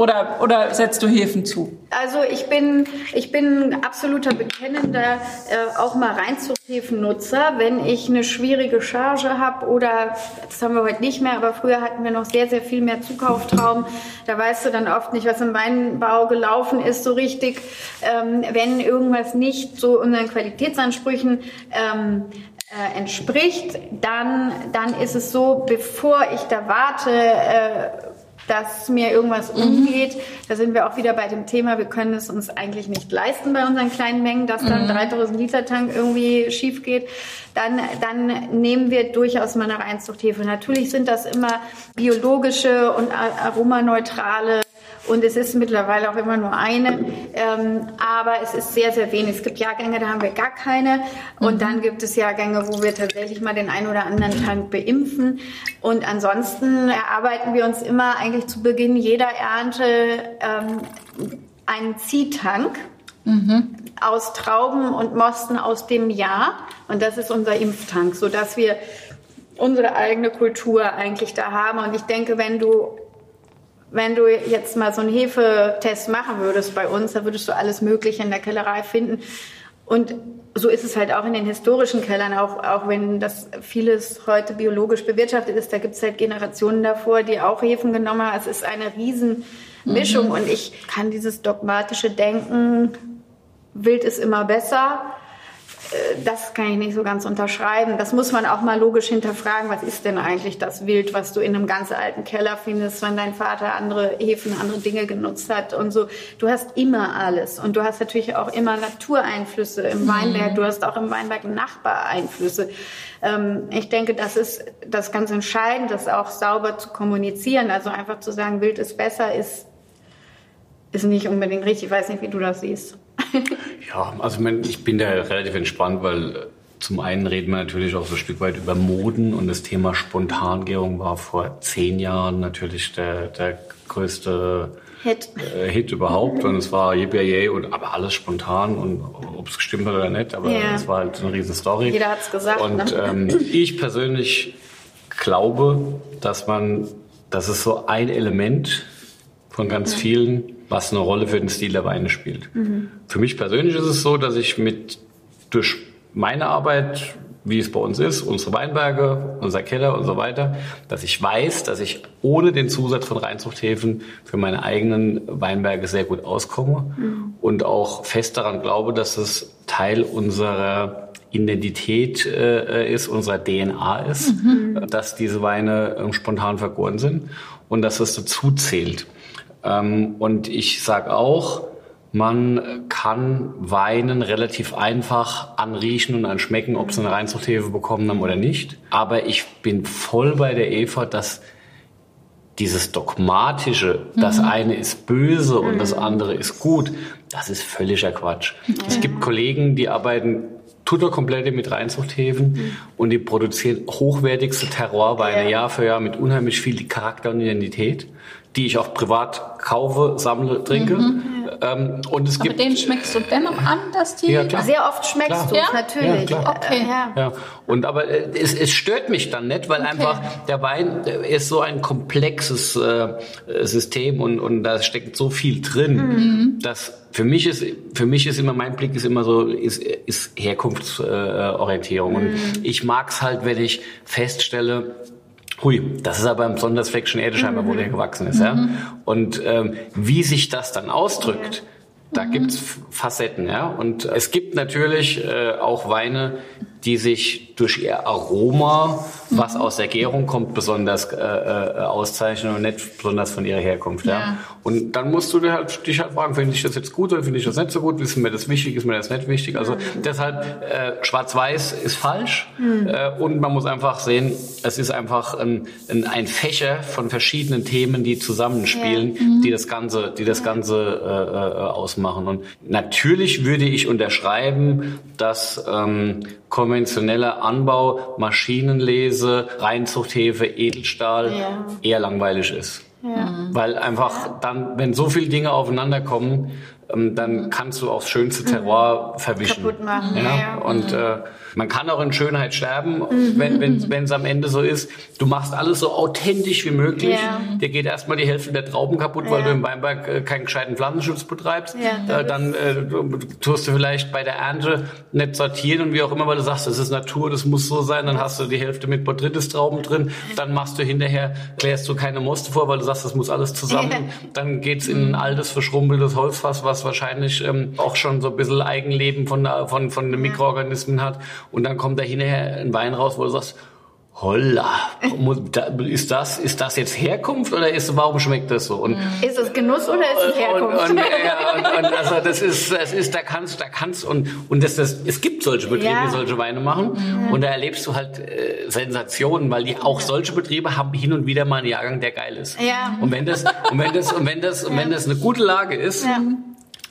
Oder, oder setzt du Hefen zu? Also ich bin, ich bin absoluter bekennender äh, auch mal Reinzuchthefennutzer. Wenn ich eine schwierige Charge habe oder, das haben wir heute nicht mehr, aber früher hatten wir noch sehr, sehr viel mehr Zukauftraum. Da weißt du dann oft nicht, was im Weinbau gelaufen ist so richtig. Ähm, wenn irgendwas nicht so unseren Qualitätsansprüchen ähm, äh, entspricht, dann, dann ist es so, bevor ich da warte, äh, dass mir irgendwas mhm. umgeht. Da sind wir auch wieder bei dem Thema, wir können es uns eigentlich nicht leisten bei unseren kleinen Mengen, dass dann mhm. 3000 Liter Tank irgendwie schief geht. Dann, dann nehmen wir durchaus mal eine Reinzuchthefe. Natürlich sind das immer biologische und aromaneutrale und es ist mittlerweile auch immer nur eine. Ähm, aber es ist sehr, sehr wenig. Es gibt Jahrgänge, da haben wir gar keine. Und mhm. dann gibt es Jahrgänge, wo wir tatsächlich mal den einen oder anderen Tank beimpfen. Und ansonsten erarbeiten wir uns immer eigentlich zu Beginn jeder Ernte ähm, einen Ziehtank. Mhm. aus Trauben und Mosten aus dem Jahr. Und das ist unser Impftank, sodass wir unsere eigene Kultur eigentlich da haben. Und ich denke, wenn du wenn du jetzt mal so einen Hefetest machen würdest bei uns, da würdest du alles Mögliche in der Kellerei finden. Und so ist es halt auch in den historischen Kellern, auch, auch wenn das vieles heute biologisch bewirtschaftet ist. Da gibt es halt Generationen davor, die auch Hefen genommen haben. Es ist eine Riesenmischung mhm. und ich kann dieses dogmatische Denken, Wild ist immer besser, das kann ich nicht so ganz unterschreiben. Das muss man auch mal logisch hinterfragen. Was ist denn eigentlich das Wild, was du in einem ganz alten Keller findest, wenn dein Vater andere Hefen, andere Dinge genutzt hat und so. Du hast immer alles. Und du hast natürlich auch immer Natureinflüsse im Weinberg. Mhm. Du hast auch im Weinberg Nachbareinflüsse. Ähm, ich denke, das ist das ganz entscheidend, das auch sauber zu kommunizieren. Also einfach zu sagen, Wild ist besser, ist, ist nicht unbedingt richtig. Ich weiß nicht, wie du das siehst. Ja, also ich bin da relativ entspannt, weil äh, zum einen reden wir natürlich auch so ein Stück weit über Moden und das Thema Spontangärung war vor zehn Jahren natürlich der, der größte Hit. Äh, Hit überhaupt und es war Yippie und aber alles spontan und ob es gestimmt hat oder nicht, aber es war halt eine riesen Story. Jeder hat es gesagt. Und ne? ähm, ich persönlich glaube, dass man, das ist so ein Element von ganz mhm. vielen, was eine Rolle für den Stil der Weine spielt. Mhm. Für mich persönlich ist es so, dass ich mit durch meine Arbeit, wie es bei uns ist, unsere Weinberge, unser Keller und so weiter, dass ich weiß, dass ich ohne den Zusatz von Reinzuchthäfen für meine eigenen Weinberge sehr gut auskomme mhm. und auch fest daran glaube, dass es Teil unserer Identität äh, ist, unserer DNA ist, mhm. dass diese Weine äh, spontan vergoren sind und dass es dazu zählt. Ähm, und ich sage auch, man kann Weinen relativ einfach anriechen und anschmecken, ob sie eine Reinzuchthefe bekommen haben oder nicht. Aber ich bin voll bei der Eva, dass dieses dogmatische, mhm. das eine ist böse und das mhm. andere ist gut, das ist völliger Quatsch. Mhm. Es gibt Kollegen, die arbeiten tutter komplette mit Reinzuchthäfen mhm. und die produzieren hochwertigste Terrorweine ja. Jahr für Jahr mit unheimlich viel Charakter und Identität die ich auch privat kaufe, sammle, trinke. Mhm. Ähm, und es Aber gibt, den schmeckst du dennoch an, dass die... Ja, klar. Sehr oft schmeckst du ja? natürlich. Ja, okay. Ja. ja. Und aber äh, es, es stört mich dann nicht, weil okay. einfach der Wein ist so ein komplexes äh, System und, und da steckt so viel drin, mhm. dass für mich ist für mich ist immer mein Blick ist immer so ist, ist Herkunftsorientierung äh, und mhm. ich mag's halt, wenn ich feststelle Hui, das ist aber besonders Fleckchen Erde scheinbar, wo der gewachsen ist. Ja? Mhm. Und ähm, wie sich das dann ausdrückt, da mhm. gibt's Facetten. ja. Und es gibt natürlich äh, auch Weine, die sich durch ihr Aroma, was mhm. aus der Gärung kommt, besonders äh, äh, auszeichnen und nicht besonders von ihrer Herkunft. Ja. ja. Und dann musst du dir halt, dich halt fragen, finde ich das jetzt gut oder finde ich das nicht so gut? Ist mir das wichtig, ist mir das nicht wichtig? Also mhm. deshalb, äh, schwarz-weiß ist falsch mhm. äh, und man muss einfach sehen, es ist einfach ein, ein, ein Fächer von verschiedenen Themen, die zusammenspielen, ja. mhm. die das Ganze, die das Ganze äh, äh, ausmachen. Und natürlich würde ich unterschreiben, dass ähm, konventioneller Anbau, Maschinenlese, Reinzuchthefe, Edelstahl ja. eher langweilig ist. Ja. Weil einfach dann, wenn so viele Dinge aufeinander kommen, ähm, dann kannst du auch das schönste Terroir mhm. verwischen. Kaputt machen. Ja? Und äh, Man kann auch in Schönheit sterben, wenn wenn wenn es am Ende so ist. Du machst alles so authentisch wie möglich. Ja. Dir geht erstmal die Hälfte der Trauben kaputt, weil Ja. du im Weinberg äh, keinen gescheiten Pflanzenschutz betreibst. Ja, äh, dann äh, du- tust du vielleicht bei der Ernte nicht sortieren und wie auch immer, weil du sagst, das ist Natur, das muss so sein. Dann hast du die Hälfte mit Botrytis-Trauben drin. Dann machst du hinterher, klärst du keine Moste vor, weil du sagst, das muss alles zusammen. Dann geht's in ein altes, verschrumpeltes Holzfass, was wahrscheinlich ähm, auch schon so ein bisschen Eigenleben von, der- von, von den Mikroorganismen hat. Und dann kommt da hinterher ein Wein raus, wo du sagst, Holla, ist das, ist das jetzt Herkunft oder ist, warum schmeckt das so? Und, Ist es Genuss oder ist es Herkunft? und, und, ja, und, also das ist, das ist, da kannst, da kannst und und das, das, es gibt solche Betriebe, Ja. die solche Weine machen und da erlebst du halt äh, Sensationen, weil die auch solche Betriebe haben hin und wieder mal einen Jahrgang, der geil ist. Ja. Und wenn das und wenn das und wenn das und wenn das eine gute Lage ist Ja.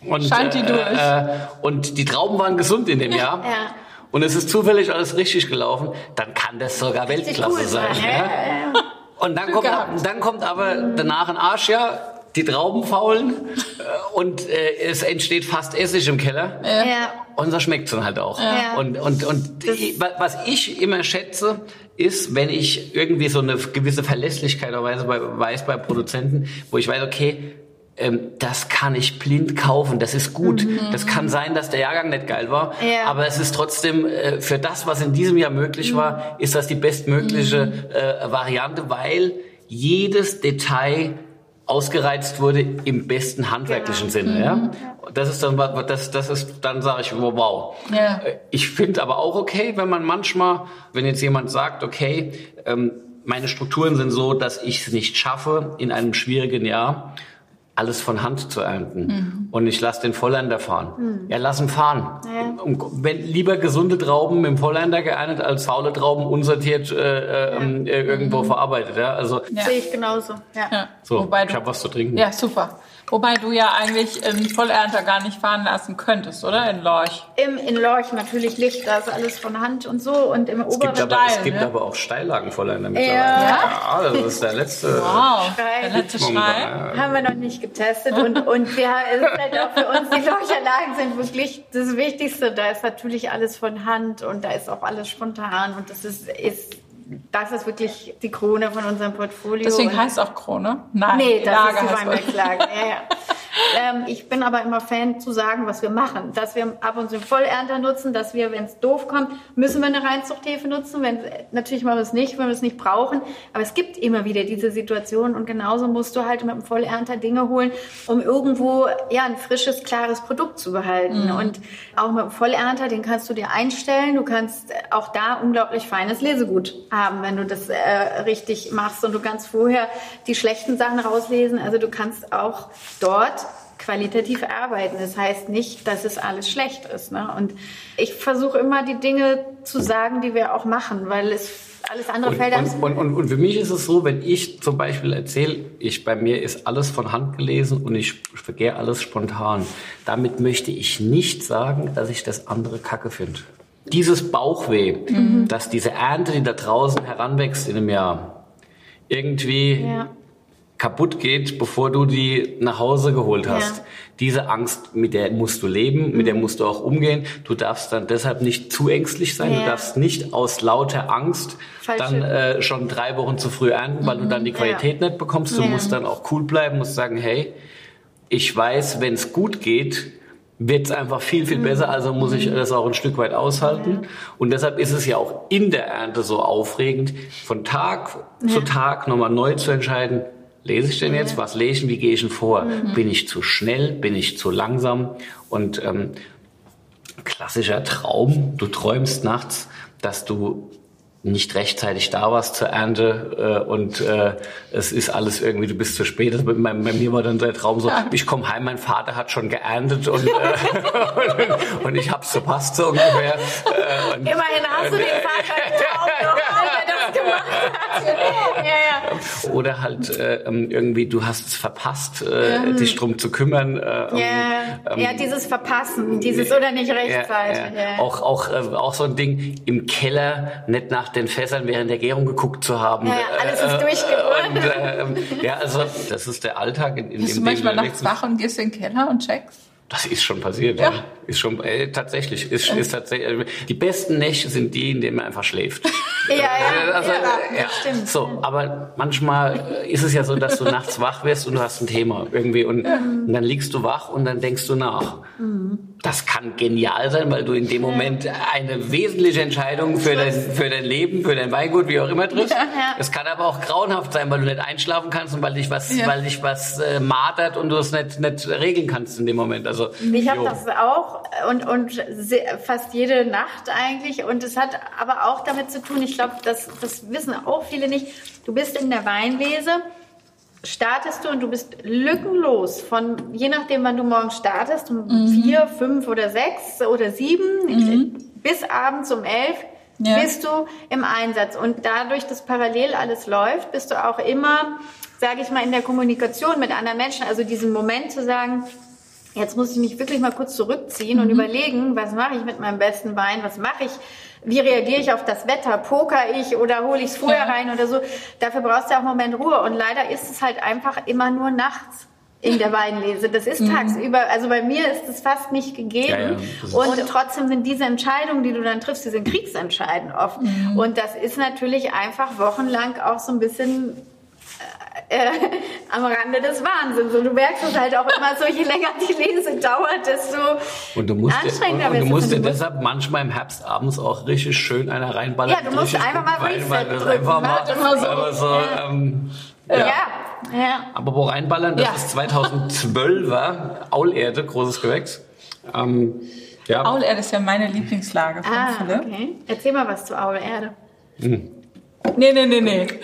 und Scheint die durch. Äh, und die Trauben waren gesund in dem Jahr. Ja. Und es ist zufällig alles richtig gelaufen, dann kann das sogar Weltklasse cool sein. sein, ja? ja, ja, Und dann kommt, dann kommt aber danach ein Arschjahr, die Trauben faulen äh, und äh, es entsteht fast Essig im Keller. Ja. Und das schmeckt dann halt auch. Ja. Und, und, und ich- wa- was ich immer schätze, ist, wenn ich irgendwie so eine gewisse Verlässlichkeit weiß bei, weiß bei Produzenten, wo ich weiß, okay, ähm, das kann ich blind kaufen, das ist gut. Das kann sein, dass der Jahrgang nicht geil war, Ja. aber es ist trotzdem äh, für das, was in diesem Jahr möglich war, ist das die bestmögliche äh, Variante, weil jedes Detail ausgereizt wurde im besten handwerklichen Sinne. Ja? Das ist dann, das, das ist, dann sage ich, wow, wow. Ja. Äh, Ich finde aber auch okay, wenn man manchmal, wenn jetzt jemand sagt, okay, ähm, meine Strukturen sind so, dass ich es nicht schaffe, in einem schwierigen Jahr alles von Hand zu ernten. Und ich lasse den Vollender fahren. Ja, lass ihn fahren. Ja. Um, wenn, lieber gesunde Trauben mit dem Vollender geerntet, als faule Trauben unsortiert äh, äh, äh, irgendwo verarbeitet. Ja? Also, Ja. Sehe ich genauso. Ja. Ja. so, Wobei ich habe was zu trinken. ja, super. Wobei du ja eigentlich einen Vollernter gar nicht fahren lassen könntest, oder? In Lorch. Im, in Lorch natürlich Licht, da ist alles von Hand und so. Und im Es oberen gibt, aber, es Steil, gibt ne? aber auch Steillagen Vollender mittlerweile. Ja. ja, das ist der letzte. Wow. Schrei. Der letzte Schrei. Ja. Haben wir noch nicht getestet und, und wir, es ist halt auch für uns, die Lorcherlagen sind wirklich das Wichtigste. Da ist natürlich alles von Hand und da ist auch alles spontan und das ist, ist das ist wirklich die Krone von unserem Portfolio. Deswegen heißt auch Krone. Nein, Nee, das Lager ist die Weinbergslage. [laughs] Ja, ja. Ähm, ich bin aber immer Fan zu sagen, was wir machen. Dass wir ab und zu einen Vollernter nutzen, dass wir, wenn es doof kommt, müssen wir eine Reinzuchthefe nutzen. Wenn, natürlich machen wir es nicht, wenn wir es nicht brauchen. Aber es gibt immer wieder diese Situation und genauso musst du halt mit dem Vollernter Dinge holen, um irgendwo ja ein frisches, klares Produkt zu behalten. Und auch mit dem Vollernter, den kannst du dir einstellen. Du kannst auch da unglaublich feines Lesegut haben, wenn du das äh, richtig machst. Und du kannst vorher die schlechten Sachen rauslesen. Also du kannst auch dort qualitativ arbeiten. Das heißt nicht, dass es alles schlecht ist. Ne? Und ich versuche immer die Dinge zu sagen, die wir auch machen, weil es alles andere Und, fällt und, und, und für mich ist es so, wenn ich zum Beispiel erzähle, ich, bei mir ist alles von Hand gelesen und ich vergehe alles spontan. Damit möchte ich nicht sagen, dass ich das andere Kacke finde. Dieses Bauchweh, dass diese Ernte, die da draußen heranwächst in einem Jahr, irgendwie Ja. kaputt geht, bevor du die nach Hause geholt hast. Ja. Diese Angst, mit der musst du leben, mit der musst du auch umgehen. Du darfst dann deshalb nicht zu ängstlich sein. Du Ja. darfst nicht aus lauter Angst Falsche- dann äh, schon drei Wochen zu früh ernten, weil du dann die Qualität nicht bekommst. Du musst dann auch cool bleiben, musst sagen, hey, ich weiß, wenn es gut geht, wird es einfach viel, viel besser, also muss ich das auch ein Stück weit aushalten. Und deshalb ist es ja auch in der Ernte so aufregend, von Tag zu Tag nochmal neu zu entscheiden, lese ich denn jetzt, was lese ich, wie gehe ich denn vor? Bin ich zu schnell, bin ich zu langsam? Und ähm, klassischer Traum, du träumst nachts, dass du nicht rechtzeitig da warst zur Ernte äh, und äh, es ist alles irgendwie, du bist zu spät. Also bei, bei mir war dann der Traum so, ich komme heim, mein Vater hat schon geerntet und, äh, und, [laughs] und ich hab's verpasst so ungefähr. Äh, und, Immerhin hast du den Vater Traum noch, [laughs] gemacht hat. Ja, ja. [laughs] Oder halt äh, ähm, irgendwie, du hast es verpasst, äh, dich drum zu kümmern. Äh, Ja, ja, dieses Verpassen, dieses oder nicht rechtzeitig. Ja, ja. Ja. Auch, auch, äh, auch so ein Ding im Keller, nicht nach den Fässern während der Gärung geguckt zu haben. Ja, ja, alles ist und, äh, ähm, ja, also das ist der Alltag, in, in Bist du dem manchmal wir nachts wach und gehst in den Keller und checkst? Das ist schon passiert, ja. ja. Ist schon äh, tatsächlich. Ist, ist tatsächlich. Die besten Nächte sind die, in denen man einfach schläft. Ja, ja, also, ja, ja. stimmt. So, aber manchmal ist es ja so, dass du nachts wach wirst und du hast ein Thema irgendwie und, und dann liegst du wach und dann denkst du nach. Mhm. Das kann genial sein, weil du in dem Moment eine wesentliche Entscheidung für dein, für dein Leben, für dein Weingut, wie auch immer triffst. Es kann aber auch grauenhaft sein, weil du nicht einschlafen kannst und weil dich was, weil dich was äh, martert und du es nicht, nicht regeln kannst in dem Moment. Also, ich habe das auch und, und fast jede Nacht eigentlich. Und es hat aber auch damit zu tun, ich glaube, das, das wissen auch viele nicht. Du bist in der Weinlese startest du und du bist lückenlos von, je nachdem, wann du morgens startest, um mhm. vier, fünf oder sechs oder sieben, mhm. bis abends um elf, ja. bist du im Einsatz. Und dadurch, dass parallel alles läuft, bist du auch immer, sage ich mal, in der Kommunikation mit anderen Menschen. Also diesen Moment zu sagen, jetzt muss ich mich wirklich mal kurz zurückziehen mhm. und überlegen, was mache ich mit meinem besten Wein, was mache ich wie reagiere ich auf das Wetter? Poker ich oder hole ich es vorher ja. rein oder so? Dafür brauchst du auch einen Moment Ruhe. Und leider ist es halt einfach immer nur nachts in der Weinlese. Das ist mhm. tagsüber, also bei mir ist es fast nicht gegeben. Ja, ja, und trotzdem sind diese Entscheidungen, die du dann triffst, die sind kriegsentscheidend oft. Mhm. Und das ist natürlich einfach wochenlang auch so ein bisschen äh, am Rande des Wahnsinns. Und du merkst es halt auch immer so, je länger die Lese dauert, desto und du musst anstrengender wird es. Und du musst dir deshalb manchmal im Herbst abends auch richtig schön einer reinballern. Ja, du musst einfach mal Reset drücken. Einfach mal, ne? immer so, ja. Ähm, ja. ja. ja. Aber wo reinballern, das ja. ist 2012er Aulerde, großes Gewächs. Ähm, ja. Aulerde ist ja meine Lieblingslage von ah, Philipp. Okay. Erzähl mal was zu Aulerde. Hm. Nee, nee, nee, nee. [laughs]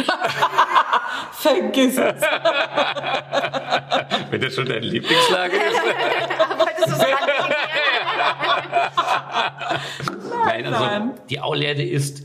Vergiss es. [laughs] Wenn das schon deine Lieblingslage ist. [laughs] Wolltest du Nein, also die Aulerde ist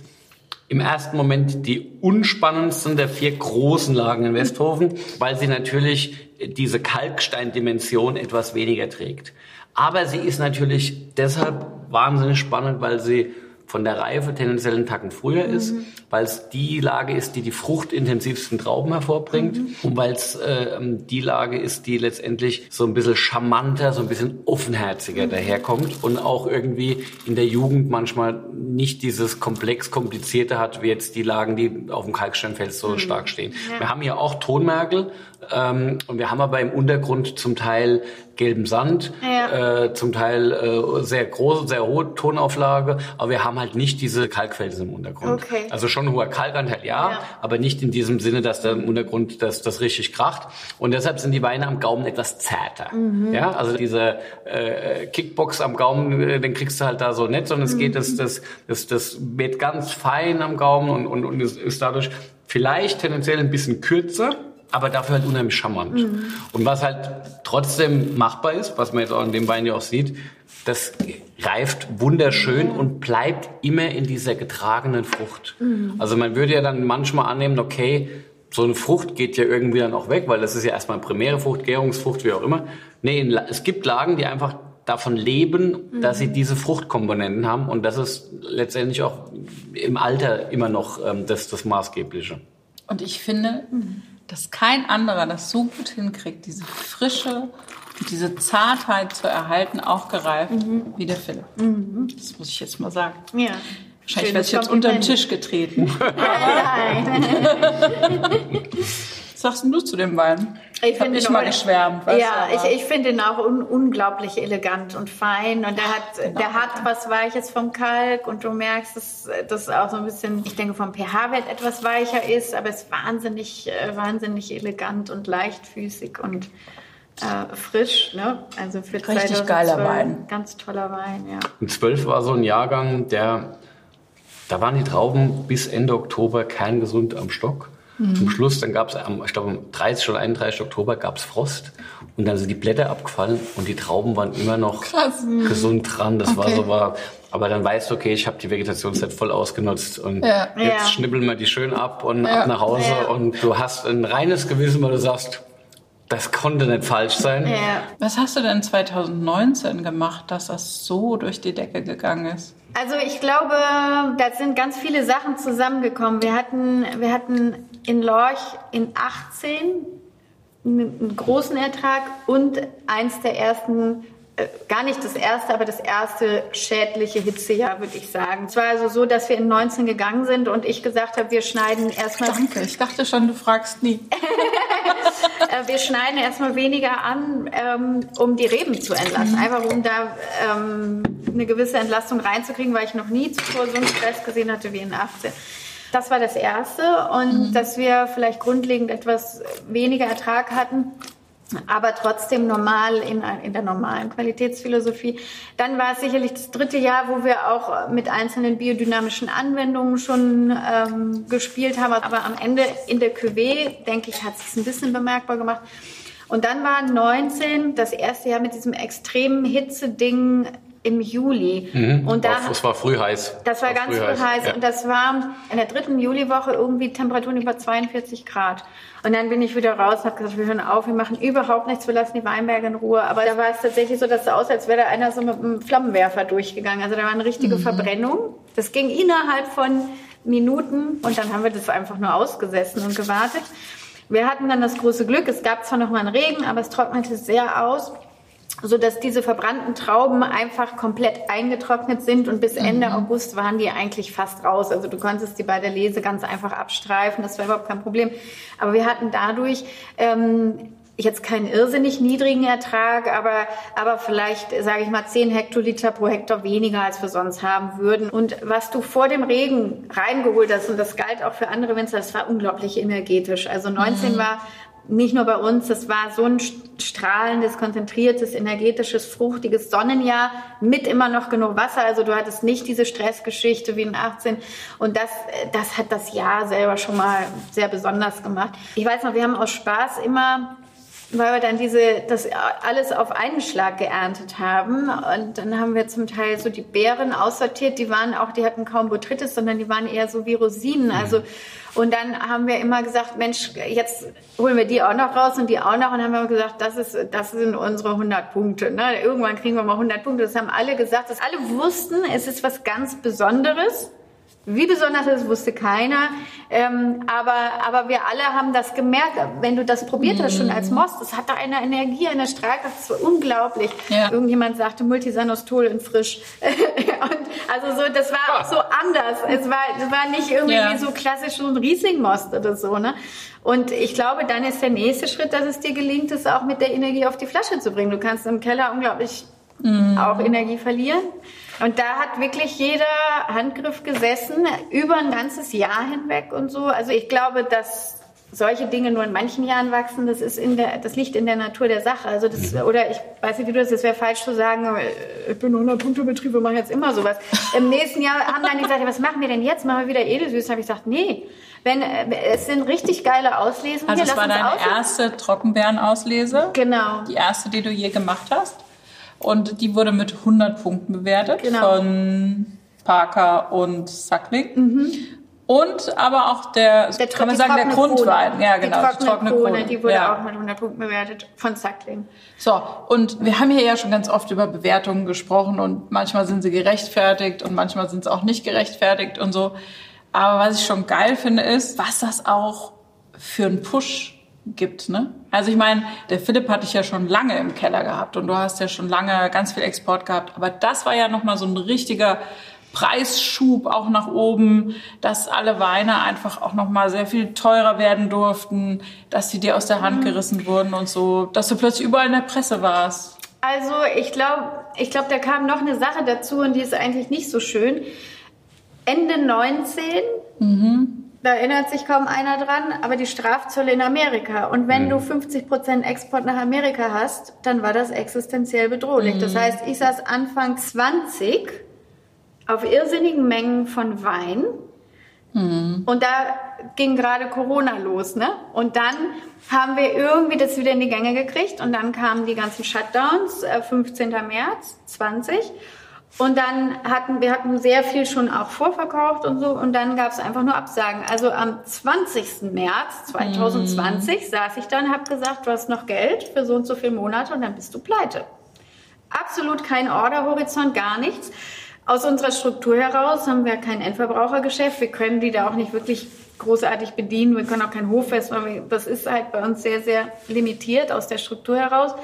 im ersten Moment die unspannendsten der vier großen Lagen in Westhofen, weil sie natürlich diese Kalksteindimension etwas weniger trägt. Aber sie ist natürlich deshalb wahnsinnig spannend, weil sie von der Reife tendenziell einen Tacken früher mhm. ist, weil es die Lage ist, die die fruchtintensivsten Trauben hervorbringt mhm. und weil es äh, die Lage ist, die letztendlich so ein bisschen charmanter, so ein bisschen offenherziger mhm. daherkommt und auch irgendwie in der Jugend manchmal nicht dieses komplex komplizierte hat, wie jetzt die Lagen, die auf dem Kalksteinfels so mhm. stark stehen. Ja. Wir haben hier auch Tonmergel ähm, und wir haben aber im Untergrund zum Teil gelben Sand, ja. äh, zum Teil äh, sehr große, sehr hohe Tonauflage, aber wir haben halt nicht diese Kalkfelsen im Untergrund. Okay. Also schon hoher Kalkanteil, ja, ja, aber nicht in diesem Sinne, dass da im Untergrund das, das richtig kracht. Und deshalb sind die Weine am Gaumen etwas zärter. Mhm. Ja, also diese äh, Kickbox am Gaumen, äh, den kriegst du halt da so nicht, sondern es mhm. geht, das, das, das, das wird ganz fein am Gaumen und, und, und ist dadurch vielleicht tendenziell ein bisschen kürzer aber dafür halt unheimlich charmant. Mhm. Und was halt trotzdem machbar ist, was man jetzt auch in dem Wein ja auch sieht, das reift wunderschön mhm. und bleibt immer in dieser getragenen Frucht. Mhm. Also man würde ja dann manchmal annehmen, okay, so eine Frucht geht ja irgendwie dann auch weg, weil das ist ja erstmal primäre Frucht, Gärungsfrucht, wie auch immer. Nee, es gibt Lagen, die einfach davon leben, mhm. dass sie diese Fruchtkomponenten haben und das ist letztendlich auch im Alter immer noch ähm, das, das Maßgebliche. Und ich finde, mhm dass kein anderer das so gut hinkriegt, diese Frische und diese Zartheit zu erhalten, auch gereift, mhm. wie der Philipp. Mhm. Das muss ich jetzt mal sagen. Ja. Wahrscheinlich werde ich jetzt unter den Tisch getreten. [laughs] Nein. Was sagst du zu dem Wein? Ich finde ihn mal geschwärmt. Ja, ich, ich finde ihn auch un unglaublich elegant und fein und der hat, genau, der hat was Weiches vom Kalk und du merkst, dass das auch so ein bisschen, ich denke vom pH-Wert etwas weicher ist, aber es ist wahnsinnig, äh, wahnsinnig elegant und leichtfüßig und äh, frisch, ne? Also für Richtig 2012, geiler Wein. Ganz toller Wein, ja. Und 12 war so ein Jahrgang, der, da waren die Trauben bis Ende Oktober kerngesund am Stock. Mhm. Zum Schluss, dann gab es, ich glaube, am 30. oder 31. Oktober gab es Frost und dann sind die Blätter abgefallen und die Trauben waren immer noch Krass. gesund dran. Das okay. war so war. Aber dann weißt du, okay, ich habe die Vegetationszeit voll ausgenutzt und ja. jetzt ja. schnibbeln wir die schön ab und ja. ab nach Hause und du hast ein reines Gewissen, weil du sagst, das konnte nicht falsch sein. Ja. Was hast du denn 2019 gemacht, dass das so durch die Decke gegangen ist? Also ich glaube, da sind ganz viele Sachen zusammengekommen. Wir hatten, wir hatten in Lorch in 18 einen großen Ertrag und eins der ersten gar nicht das erste, aber das erste schädliche Hitzejahr, würde ich sagen. Es war also so, dass wir in 19 gegangen sind und ich gesagt habe, wir schneiden erstmal. Danke, ich dachte schon, du fragst nie. [laughs] Äh, wir schneiden erstmal weniger an, ähm, um die Reben zu entlasten. Mhm. Einfach um da ähm, eine gewisse Entlastung reinzukriegen, weil ich noch nie zuvor so einen Stress gesehen hatte wie in 18. Das war das Erste und mhm. dass wir vielleicht grundlegend etwas weniger Ertrag hatten aber trotzdem normal in, in der normalen Qualitätsphilosophie. Dann war es sicherlich das dritte Jahr, wo wir auch mit einzelnen biodynamischen Anwendungen schon ähm, gespielt haben. Aber am Ende in der QW, denke ich, hat es ein bisschen bemerkbar gemacht. Und dann war 19 das erste Jahr mit diesem extremen Hitze-Ding im Juli. Mhm. Und da, es war früh heiß. Das war, war ganz früh heiß. heiß. Ja. Und das war in der dritten Juliwoche irgendwie Temperaturen über 42 Grad. Und dann bin ich wieder raus und habe gesagt, wir hören auf, wir machen überhaupt nichts, wir lassen die Weinberge in Ruhe. Aber da war es tatsächlich so, dass es aus, als wäre da einer so mit einem Flammenwerfer durchgegangen. Also da war eine richtige mhm. Verbrennung. Das ging innerhalb von Minuten und dann haben wir das einfach nur ausgesessen und gewartet. Wir hatten dann das große Glück, es gab zwar noch mal einen Regen, aber es trocknete sehr aus so dass diese verbrannten Trauben einfach komplett eingetrocknet sind und bis Ende mhm. August waren die eigentlich fast raus. Also du konntest die bei der Lese ganz einfach abstreifen, das war überhaupt kein Problem. Aber wir hatten dadurch ähm, jetzt keinen irrsinnig niedrigen Ertrag, aber, aber vielleicht, sage ich mal, 10 Hektoliter pro Hektar weniger, als wir sonst haben würden. Und was du vor dem Regen reingeholt hast, und das galt auch für andere Winzer, das war unglaublich energetisch. Also 19 mhm. war nicht nur bei uns, das war so ein strahlendes, konzentriertes, energetisches, fruchtiges Sonnenjahr mit immer noch genug Wasser. Also du hattest nicht diese Stressgeschichte wie in 18. Und das, das hat das Jahr selber schon mal sehr besonders gemacht. Ich weiß noch, wir haben aus Spaß immer weil wir dann diese, das alles auf einen Schlag geerntet haben. Und dann haben wir zum Teil so die Beeren aussortiert. Die waren auch, die hatten kaum Botrytis, sondern die waren eher so wie Rosinen. Also, und dann haben wir immer gesagt, Mensch, jetzt holen wir die auch noch raus und die auch noch. Und haben wir gesagt, das ist, das sind unsere 100 Punkte. Ne? Irgendwann kriegen wir mal 100 Punkte. Das haben alle gesagt, dass alle wussten, es ist was ganz Besonderes. Wie besonders ist, wusste keiner. Ähm, aber, aber wir alle haben das gemerkt. Wenn du das probiert hast, schon als Most, das hat da eine Energie, eine Strahlkraft, das war unglaublich. Ja. Irgendjemand sagte Multisanostol in frisch. [laughs] und also so, das war auch so anders. Es war, es war nicht irgendwie ja. so klassisch so ein Riesling-Most oder so, ne? Und ich glaube, dann ist der nächste Schritt, dass es dir gelingt, es auch mit der Energie auf die Flasche zu bringen. Du kannst im Keller unglaublich mhm. auch Energie verlieren. Und da hat wirklich jeder Handgriff gesessen, über ein ganzes Jahr hinweg und so. Also ich glaube, dass solche Dinge nur in manchen Jahren wachsen, das ist in der, das liegt in der Natur der Sache. Also das, mhm. oder ich weiß nicht, wie du das, es wäre falsch zu sagen, ich bin 100 Punkte Betrieb, wir machen jetzt immer sowas. Im nächsten Jahr haben dann gesagt, was machen wir denn jetzt? Machen wir wieder Edelsüß? Habe ich gesagt, nee. Wenn, äh, es sind richtig geile Auslesen. Also das war deine auslesen. erste Trockenbeerenauslese? Genau. Die erste, die du je gemacht hast? Und die wurde mit 100 Punkten bewertet genau. von Parker und Sackling. Mhm. Und aber auch der, der kann man sagen, der Grundwein. Ja, genau. Die trockene, trockene Krone, Krone, die wurde ja. auch mit 100 Punkten bewertet von Sackling. So, und wir haben hier ja schon ganz oft über Bewertungen gesprochen und manchmal sind sie gerechtfertigt und manchmal sind sie auch nicht gerechtfertigt und so. Aber was ich schon geil finde, ist, was das auch für einen Push gibt. Ne? Also ich meine, der Philipp hatte ich ja schon lange im Keller gehabt und du hast ja schon lange ganz viel Export gehabt. Aber das war ja nochmal so ein richtiger Preisschub auch nach oben, dass alle Weine einfach auch nochmal sehr viel teurer werden durften, dass sie dir aus der Hand mhm. gerissen wurden und so, dass du plötzlich überall in der Presse warst. Also ich glaube, ich glaube, da kam noch eine Sache dazu und die ist eigentlich nicht so schön. Ende 19 mhm da erinnert sich kaum einer dran, aber die Strafzölle in Amerika. Und wenn mhm. du 50 Prozent Export nach Amerika hast, dann war das existenziell bedrohlich. Mhm. Das heißt, ich saß Anfang 20 auf irrsinnigen Mengen von Wein. Mhm. Und da ging gerade Corona los, ne? Und dann haben wir irgendwie das wieder in die Gänge gekriegt und dann kamen die ganzen Shutdowns, 15. Äh, März 20. Und dann hatten wir hatten sehr viel schon auch vorverkauft und so und dann gab es einfach nur Absagen. Also am 20. März 2020 mm. saß ich dann, habe gesagt, du hast noch Geld für so und so viele Monate und dann bist du pleite. Absolut kein Orderhorizont, gar nichts. Aus unserer Struktur heraus haben wir kein Endverbrauchergeschäft. Wir können die da auch nicht wirklich großartig bedienen. Wir können auch kein Hoffest, weil das ist halt bei uns sehr, sehr limitiert aus der Struktur heraus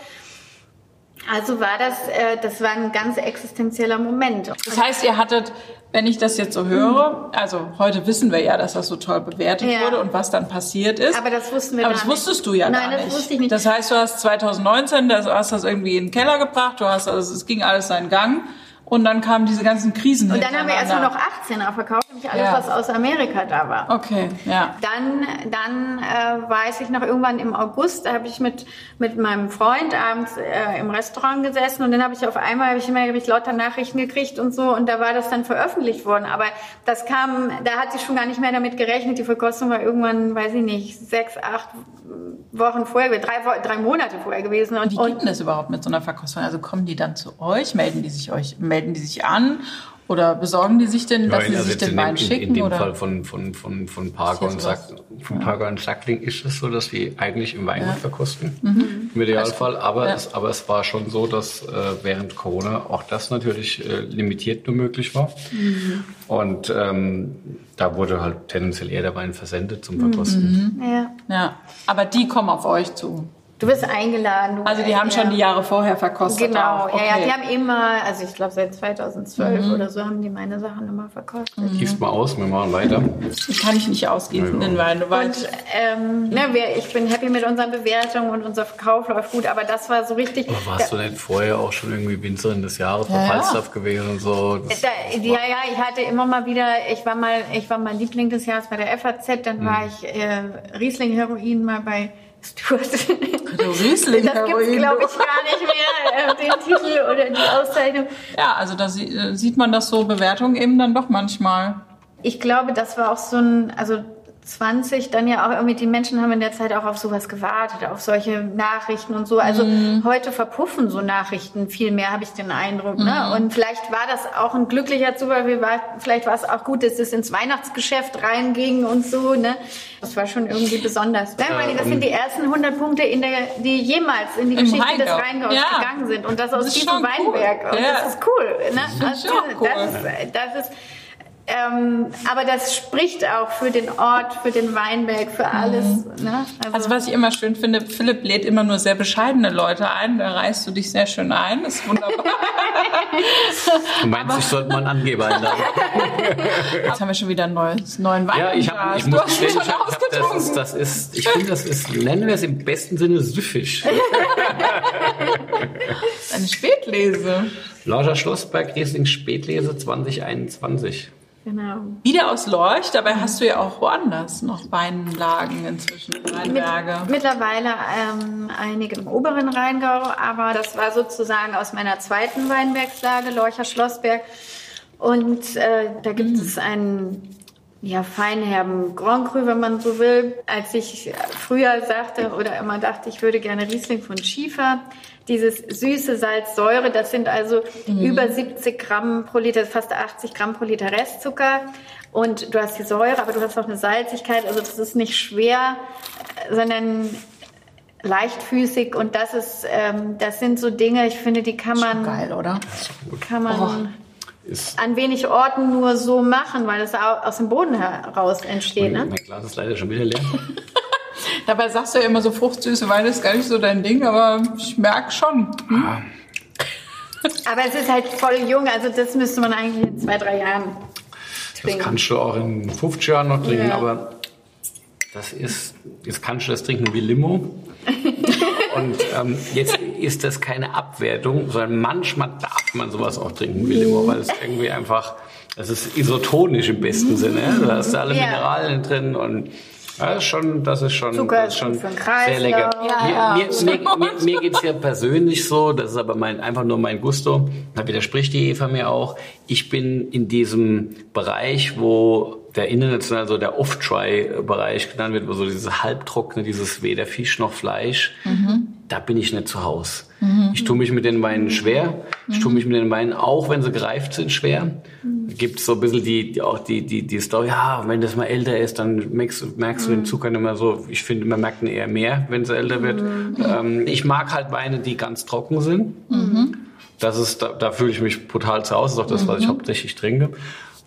Also war das, äh, das war ein ganz existenzieller Moment. Das heißt, ihr hattet, wenn ich das jetzt so höre, also heute wissen wir ja, dass das so toll bewertet Ja. wurde und was dann passiert ist. Aber das wussten wir Aber das nicht. wusstest du ja Nein, gar das nicht. wusste ich nicht. Das heißt, du hast 2019, das, hast das irgendwie in den Keller gebracht, du hast, also es ging alles seinen Gang und dann kamen diese ganzen Krisen Und dann haben wir erstmal noch hintereinander. 18er verkauft, nämlich alles, Ja. was aus Amerika da war. Okay, ja. Dann, dann äh, weiß ich noch irgendwann im August, da habe ich mit, mit meinem Freund abends äh, im Restaurant gesessen und dann habe ich auf einmal habe ich immer hab ich lauter Nachrichten gekriegt und so und da war das dann veröffentlicht worden. Aber das kam, da hat sie schon gar nicht mehr damit gerechnet. Die Verkostung war irgendwann, weiß ich nicht, sechs, acht Wochen vorher, drei, drei Monate vorher gewesen. Und, Wie und geht denn das überhaupt mit so einer Verkostung? Also kommen die dann zu euch, melden die sich euch, melden die sich an oder besorgen die sich denn, lassen Nein, sie also sich den in, Wein in, schicken in dem oder? Fall von, von, von, von Parker Ist und, ja Sack, von Parker und Sackling ist es so, dass wir eigentlich im Weingut verkosten. Im Idealfall. Aber, Mhm. Ja. es, aber es war schon so, dass äh, während Corona auch das natürlich äh, limitiert nur möglich war. Mhm. Und ähm, da wurde halt tendenziell eher der Wein versendet zum Verkosten. ja. Ja, aber die kommen auf euch zu. Du bist eingeladen. Du, Also die haben ja. schon die Jahre vorher verkostet. Genau, auch. ja, ja, Okay. die haben immer, also ich glaube seit 2012 oder so haben die meine Sachen immer verkostet. Gießt mal aus, wir machen weiter. Kann ich nicht ausgießen, Ja. den Wein. Du Und ähm, ne, wir, ich bin happy mit unseren Bewertungen und unser Verkauf läuft gut, aber das war so richtig. Aber warst du nicht vorher auch schon irgendwie Winzerin des Jahres bei Ja, ja. Falstaff gewesen und so? Das, Da, ja, ja, ich hatte immer mal wieder, ich war mal, ich war mal Liebling des Jahres bei der FAZ, dann war Mhm. ich äh, Riesling-Heroin mal bei Du Riesling das Heroin, glaube ich gar nicht mehr, äh, den Titel oder die Auszeichnung. ja, also da äh, sieht man das so Bewertungen eben dann doch manchmal. Ich glaube, das war auch so ein, also 20, dann ja auch irgendwie, die Menschen haben in der Zeit auch auf sowas gewartet, auf solche Nachrichten und so. Also heute verpuffen so Nachrichten viel mehr, habe ich den Eindruck. Ne? Und vielleicht war das auch ein glücklicher Zufall, vielleicht war es auch gut, dass es ins Weihnachtsgeschäft reinging und so. Ne? Das war schon irgendwie besonders. Ja, meine, das sind die ersten 100 Punkte, in der, die jemals in die Geschichte des Rheingau. Rheingaus Ja. gegangen sind. Und das aus Das diesem schon cool. Weinberg. Und Ja. das ist cool. Ne? Das ist schon cool. Das ist, das ist ähm, aber das spricht auch für den Ort, für den Weinberg, für alles. Ne? Also was ich immer schön finde, Philipp lädt immer nur sehr bescheidene Leute ein. Da reißt du dich sehr schön ein. Das ist wunderbar. [laughs] du meinst, ich sollte mal einen Angeber einladen? [laughs] Jetzt haben wir schon wieder einen neues, neuen Wein. Ja, ich, hab, ich du muss hast schon ich hab, das, ausgetrunken. ist, das ist, ich finde, das ist, nennen wir es im besten Sinne süffig. [laughs] Eine Spätlese. Lauscher Schlossberg Riesling Spätlese 2021. Genau. Wieder aus Lorch, dabei hast du ja auch woanders noch Weinlagen inzwischen, Mit, Weinberge. mittlerweile ähm, einige im oberen Rheingau, aber das war sozusagen aus meiner zweiten Weinbergslage, Lorcher Schlossberg. Und äh, da gibt es einen ja, feinherben Grand Cru, wenn man so will. Als ich früher sagte oder immer dachte, ich würde gerne Riesling von Schiefer, dieses süße Salz, Säure, das sind also über 70 Gramm pro Liter, fast 80 Gramm pro Liter Restzucker. Und du hast die Säure, aber du hast auch eine Salzigkeit. Also das ist nicht schwer, sondern leichtfüßig. Und das ist, ähm, das sind so Dinge, ich finde, die kann man, Geil, oder? kann man Ist, an wenig Orten nur so machen, weil es au- aus dem Boden heraus entsteht. Ne? Mein Glas ist leider schon wieder leer. [laughs] Dabei sagst du ja immer so fruchtsüße Weine ist gar nicht so dein Ding, aber ich merke schon. Aber es ist halt voll jung, also das müsste man eigentlich in zwei, drei Jahren Das trinken. kannst du auch in 50 Jahren noch trinken, Ja. aber das ist, jetzt kannst du das trinken wie Limo. [laughs] Und ähm, jetzt ist das keine Abwertung, sondern manchmal darf man sowas auch trinken wie Limo, weil es irgendwie einfach, es ist isotonisch im besten Sinne. Da hast du alle Ja. Mineralien drin und ja, das ist schon, das ist schon, Zucker das ist schon sehr lecker. Ja, mir mir, mir, mir geht es ja persönlich so, das ist aber mein, einfach nur mein Gusto, da widerspricht die Eva mir auch. Ich bin in diesem Bereich, wo der international so der Off-Try-Bereich genannt wird, wo so dieses halbtrockene, dieses weder Fisch noch Fleisch, da bin ich nicht zu Hause. Ich tue mich mit den Weinen schwer. Ich tue mich mit den Weinen auch, wenn sie gereift sind, schwer. Da gibt es so ein bisschen die, die, auch die, die, die Story, ja, wenn das mal älter ist, dann merkst, du- merkst du den Zucker nicht mehr so. Ich finde, man merkt ihn eher mehr, wenn es älter wird. Ähm, ich mag halt Weine, die ganz trocken sind. Das ist, da, da fühle ich mich brutal zu Hause. Das ist auch das, was ich hauptsächlich trinke.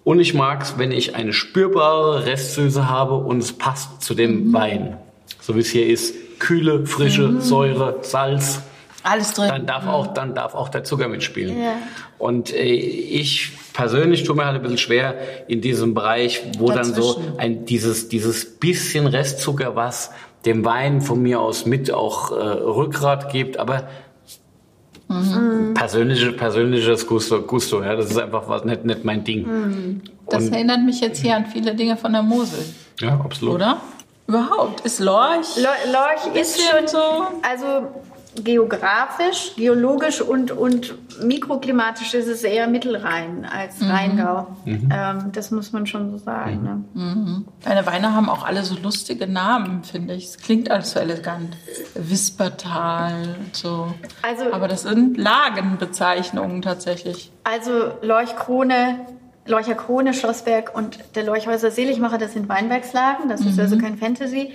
Und ich mag es, wenn ich eine spürbare Restsüße habe und es passt zu dem Wein. So wie es hier ist. Kühle, frische, Säure, Salz. Alles drin. Dann darf auch, dann darf auch der Zucker mitspielen. Ja. Und äh, ich persönlich tue mir halt ein bisschen schwer in diesem Bereich, wo Dazwischen. dann so ein, dieses, dieses bisschen Restzucker, was dem Wein von mir aus mit auch äh, Rückgrat gibt, aber Mhm. Persönliche, persönliches Gusto, Gusto, ja, das ist einfach was nicht, nicht mein Ding. Mhm. Das Und, erinnert mich jetzt hier an viele Dinge von der Mosel. Ja, absolut. Oder? Überhaupt ist Lorch. Lorch ist schon so. Also geografisch, geologisch und, und mikroklimatisch ist es eher Mittelrhein als mhm. Rheingau. Mhm. Ähm, das muss man schon so sagen. Ne? Mhm. Deine Weine haben auch alle so lustige Namen, finde ich. Es klingt alles so elegant. Wispertal, so. Also, Aber das sind Lagenbezeichnungen tatsächlich. Also Leuchkrone, Leucher Krone, Schlossberg und der Leuchhäuser Seligmacher, das sind Weinbergslagen, das ist mhm. also kein Fantasy.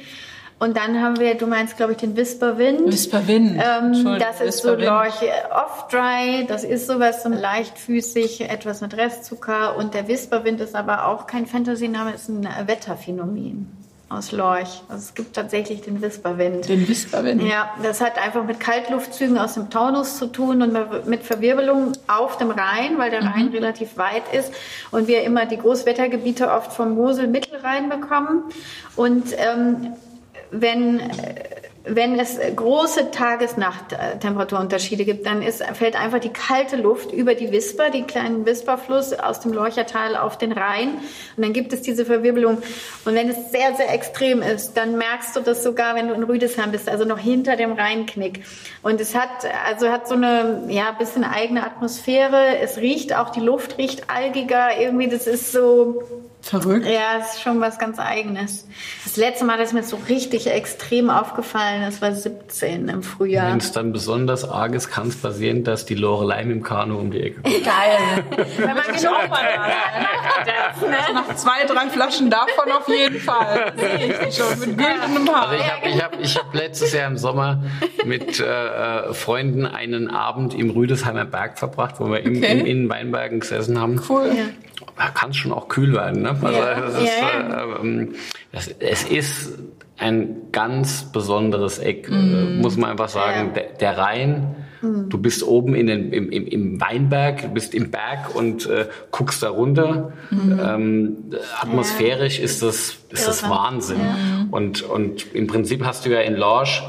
Und dann haben wir, du meinst, glaube ich, den Whisper Wind. Whisper Wind. Ähm, das ist so, glaube ich, off-dry. Das ist sowas so leichtfüßig, etwas mit Restzucker. Und der Whisper Wind ist aber auch kein Fantasy-Name, ist ein Wetterphänomen aus Lorch. Also es gibt tatsächlich den Whisperwind. Den Whisperwind. Ja, das hat einfach mit Kaltluftzügen aus dem Taunus zu tun und mit Verwirbelung auf dem Rhein, weil der mhm. Rhein relativ weit ist und wir immer die Großwettergebiete oft vom Mosel-Mittelrhein bekommen. Und ähm, wenn, wenn es große Tages-Nacht-Temperaturunterschiede gibt, dann ist, fällt einfach die kalte Luft über die Wisper, den kleinen Wisperfluss aus dem Lorchertal auf den Rhein. Und dann gibt es diese Verwirbelung. Und wenn es sehr, sehr extrem ist, dann merkst du das sogar, wenn du in Rüdesheim bist, also noch hinter dem Rheinknick. Und es hat, also hat so eine, ja, bisschen eigene Atmosphäre. Es riecht auch, die Luft riecht algiger. Irgendwie, das ist so, Verrückt. Ja, es ist schon was ganz Eigenes. Das letzte Mal, dass mir so richtig extrem aufgefallen ist, war 17 im Frühjahr. Wenn es dann besonders arg ist, kann es passieren, dass die Lorelei mit dem Kanu um die Ecke kommt. Geil. [laughs] Wenn man genug mal das, ne? Nach zwei, drei Flaschen davon auf jeden Fall. Sehe ich schon mit güldenem Haar. Also ich habe ich hab, ich hab letztes Jahr im Sommer mit äh, äh, Freunden einen Abend im Rüdesheimer Berg verbracht, wo wir okay. im, im, in Weinbergen gesessen haben. Cool. Ja kann es schon auch kühl werden. Ne? Also ja. das ist, ja. äh, das, es ist ein ganz besonderes Eck, mm. muss man einfach sagen. Der, der, Rhein, mm. du bist oben in den, im, im, im Weinberg, du bist im Berg und äh, guckst da runter. Mm. Ähm, atmosphärisch ist das, ist das Wahnsinn. Und, und im Prinzip hast du ja in Lorsch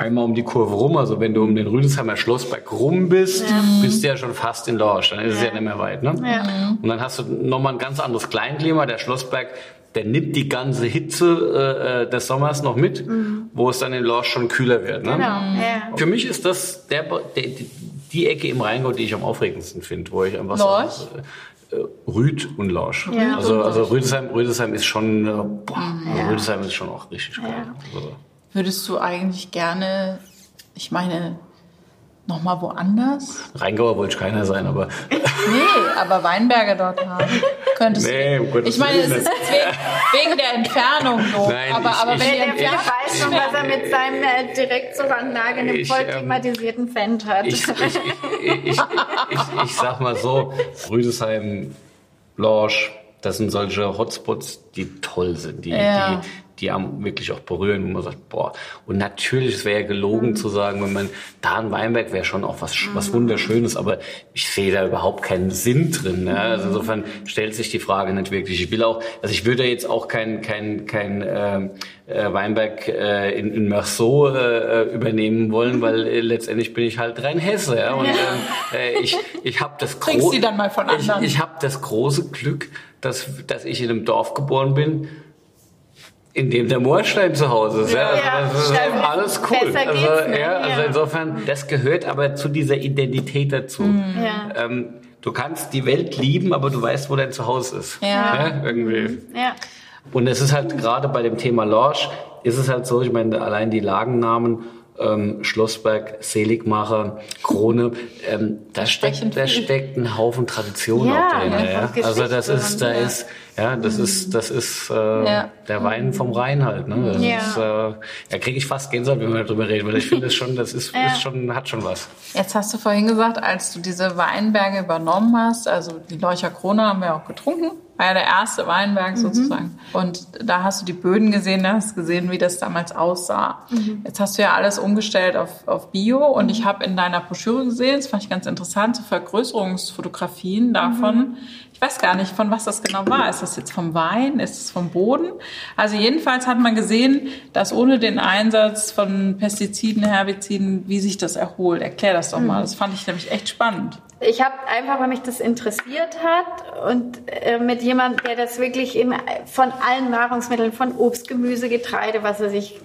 einmal um die Kurve rum. Also wenn du um den Rüdesheimer Schlossberg rum bist, ja. bist du ja schon fast in Lorsch. Dann ist es ja nicht mehr weit. Ne? Ja. Und dann hast du nochmal ein ganz anderes Kleinklima. Der Schlossberg, der nimmt die ganze Hitze äh, des Sommers noch mit, mhm. wo es dann in Lorsch schon kühler wird. Ne? Genau. Ja. Für mich ist das der, der, die Ecke im Rheingau, die ich am aufregendsten finde, wo ich einfach Lorsch? so... Äh, Rüd und Lorsch. Ja, also, also Rüdesheim, Rüdesheim ist schon, äh, boah, ja. Rüdesheim ist schon auch richtig geil. Ja. Also, Würdest du eigentlich gerne, ich meine, nochmal woanders? Rheingauer wollte ich keiner sein, aber. nee, aber Weinberge dort haben. Könntest nee, du. Um ich meine, es ist wegen, wegen, der Entfernung so. Nein, aber, ich, aber ich, wenn der Philipp weiß schon, was er mit seinem äh, Direktzuganlage in einem voll ähm, klimatisierten ähm, Fendt hat. Ich, ich, ich, sag mal so, Rüdesheim, Lorsch, das sind solche Hotspots, die toll sind, die, ja. die, die einem wirklich auch berühren, wo man sagt, boah. Und natürlich, es wäre ja gelogen mhm. zu sagen, wenn man da ein Weinberg wäre schon auch was, mhm. was Wunderschönes, aber ich sehe da überhaupt keinen Sinn drin. Also mhm. insofern stellt sich die Frage nicht wirklich. Ich will auch, also ich würde jetzt auch kein, kein, kein äh, äh, Weinberg äh, in, in Meursault äh, übernehmen wollen, weil äh, letztendlich bin ich halt rein Hesse. Ja? Und äh, ich, ich habe das große, ich, ich habe das große Glück, dass, dass ich in einem Dorf geboren bin, in dem der Moorstein zu Hause ist. Ja, ja also das ist alles cool. Also, ja, also insofern, das gehört aber zu dieser Identität dazu. Mhm. Ja. Ähm, du kannst die Welt lieben, aber du weißt, wo dein Zuhause ist. Ja. ja irgendwie. Ja. Und es ist halt gerade bei dem Thema Lorsch, ist es halt so, ich meine, allein die Lagennamen, ähm, Schlossberg, Seligmacher, Krone, ähm, da steckt, da steckt ein Haufen Tradition ja, auch drin. Ja. Also das ist, da ist, ja, das mhm. ist, das ist äh, ja. der Wein vom Rhein halt. Ne? Das ja. Ist, äh, da kriege ich fast Gänsehaut, wenn wir darüber reden, weil ich finde, das schon, das ist, ist schon, hat schon was. Jetzt hast du vorhin gesagt, als du diese Weinberge übernommen hast, also die Leucher Krone haben wir auch getrunken war ja der erste Weinberg mhm. sozusagen. Und da hast du die Böden gesehen, da hast gesehen, wie das damals aussah. Mhm. Jetzt hast du ja alles umgestellt auf, auf Bio und mhm. ich habe in deiner Broschüre gesehen, das fand ich ganz interessant, so Vergrößerungsfotografien davon. Mhm. Ich weiß gar nicht, von was das genau war. Ist das jetzt vom Wein? Ist es vom Boden? Also jedenfalls hat man gesehen, dass ohne den Einsatz von Pestiziden, Herbiziden, wie sich das erholt. Erklär das doch mal. Das fand ich nämlich echt spannend. Ich habe einfach, weil mich das interessiert hat und äh, mit jemandem, der das wirklich in, von allen Nahrungsmitteln, von Obst, Gemüse, Getreide, was er sich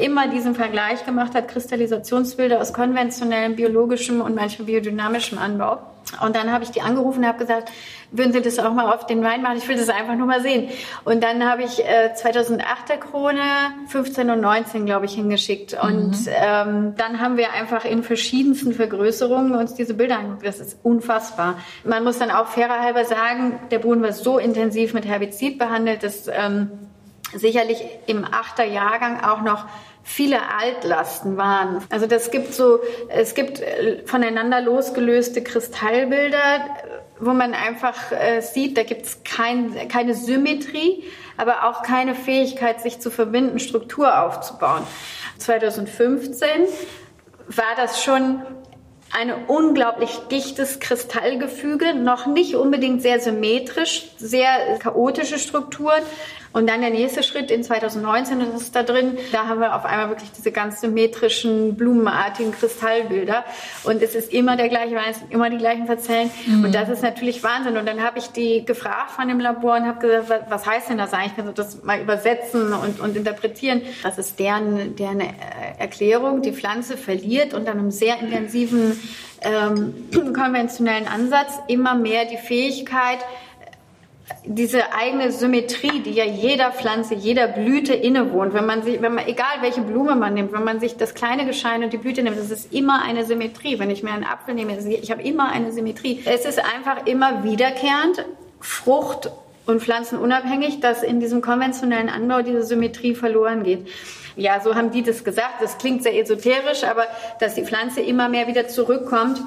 immer diesen Vergleich gemacht hat, Kristallisationsbilder aus konventionellem, biologischem und manchmal biodynamischem Anbau. Und dann habe ich die angerufen und habe gesagt, würden Sie das auch mal auf den Wein machen? Ich will das einfach nur mal sehen. Und dann habe ich äh, 2008 der Krone, 15 und 19, glaube ich, hingeschickt. Mhm. Und ähm, dann haben wir einfach in verschiedensten Vergrößerungen uns diese Bilder angeguckt. Das ist unfassbar. Man muss dann auch fairer halber sagen, der Boden war so intensiv mit Herbizid behandelt, dass ähm, sicherlich im achter Jahrgang auch noch viele Altlasten waren. Also das gibt so, es gibt äh, voneinander losgelöste Kristallbilder, wo man einfach äh, sieht, da gibt es kein, keine Symmetrie, aber auch keine Fähigkeit, sich zu verbinden, Struktur aufzubauen. 2015 war das schon ein unglaublich dichtes Kristallgefüge, noch nicht unbedingt sehr symmetrisch, sehr chaotische Strukturen, und dann der nächste Schritt in 2019, das ist da drin, da haben wir auf einmal wirklich diese ganz symmetrischen, blumenartigen Kristallbilder. Und es ist immer der gleiche Wein, es sind immer die gleichen Verzellen. Mhm. Und das ist natürlich Wahnsinn. Und dann habe ich die gefragt von dem Labor und habe gesagt, was heißt denn das eigentlich? Kannst du das mal übersetzen und, und interpretieren? Das ist deren, deren äh, Erklärung. Die Pflanze verliert unter einem sehr intensiven ähm, [clears throat] konventionellen Ansatz immer mehr die Fähigkeit, diese eigene Symmetrie, die ja jeder Pflanze, jeder Blüte innewohnt, wenn man sich, wenn man, egal welche Blume man nimmt, wenn man sich das kleine Geschein und die Blüte nimmt, das ist immer eine Symmetrie. Wenn ich mir einen Apfel nehme, ich habe immer eine Symmetrie. Es ist einfach immer wiederkehrend, Frucht und pflanzenunabhängig, dass in diesem konventionellen Anbau diese Symmetrie verloren geht. Ja, so haben die das gesagt. Das klingt sehr esoterisch, aber dass die Pflanze immer mehr wieder zurückkommt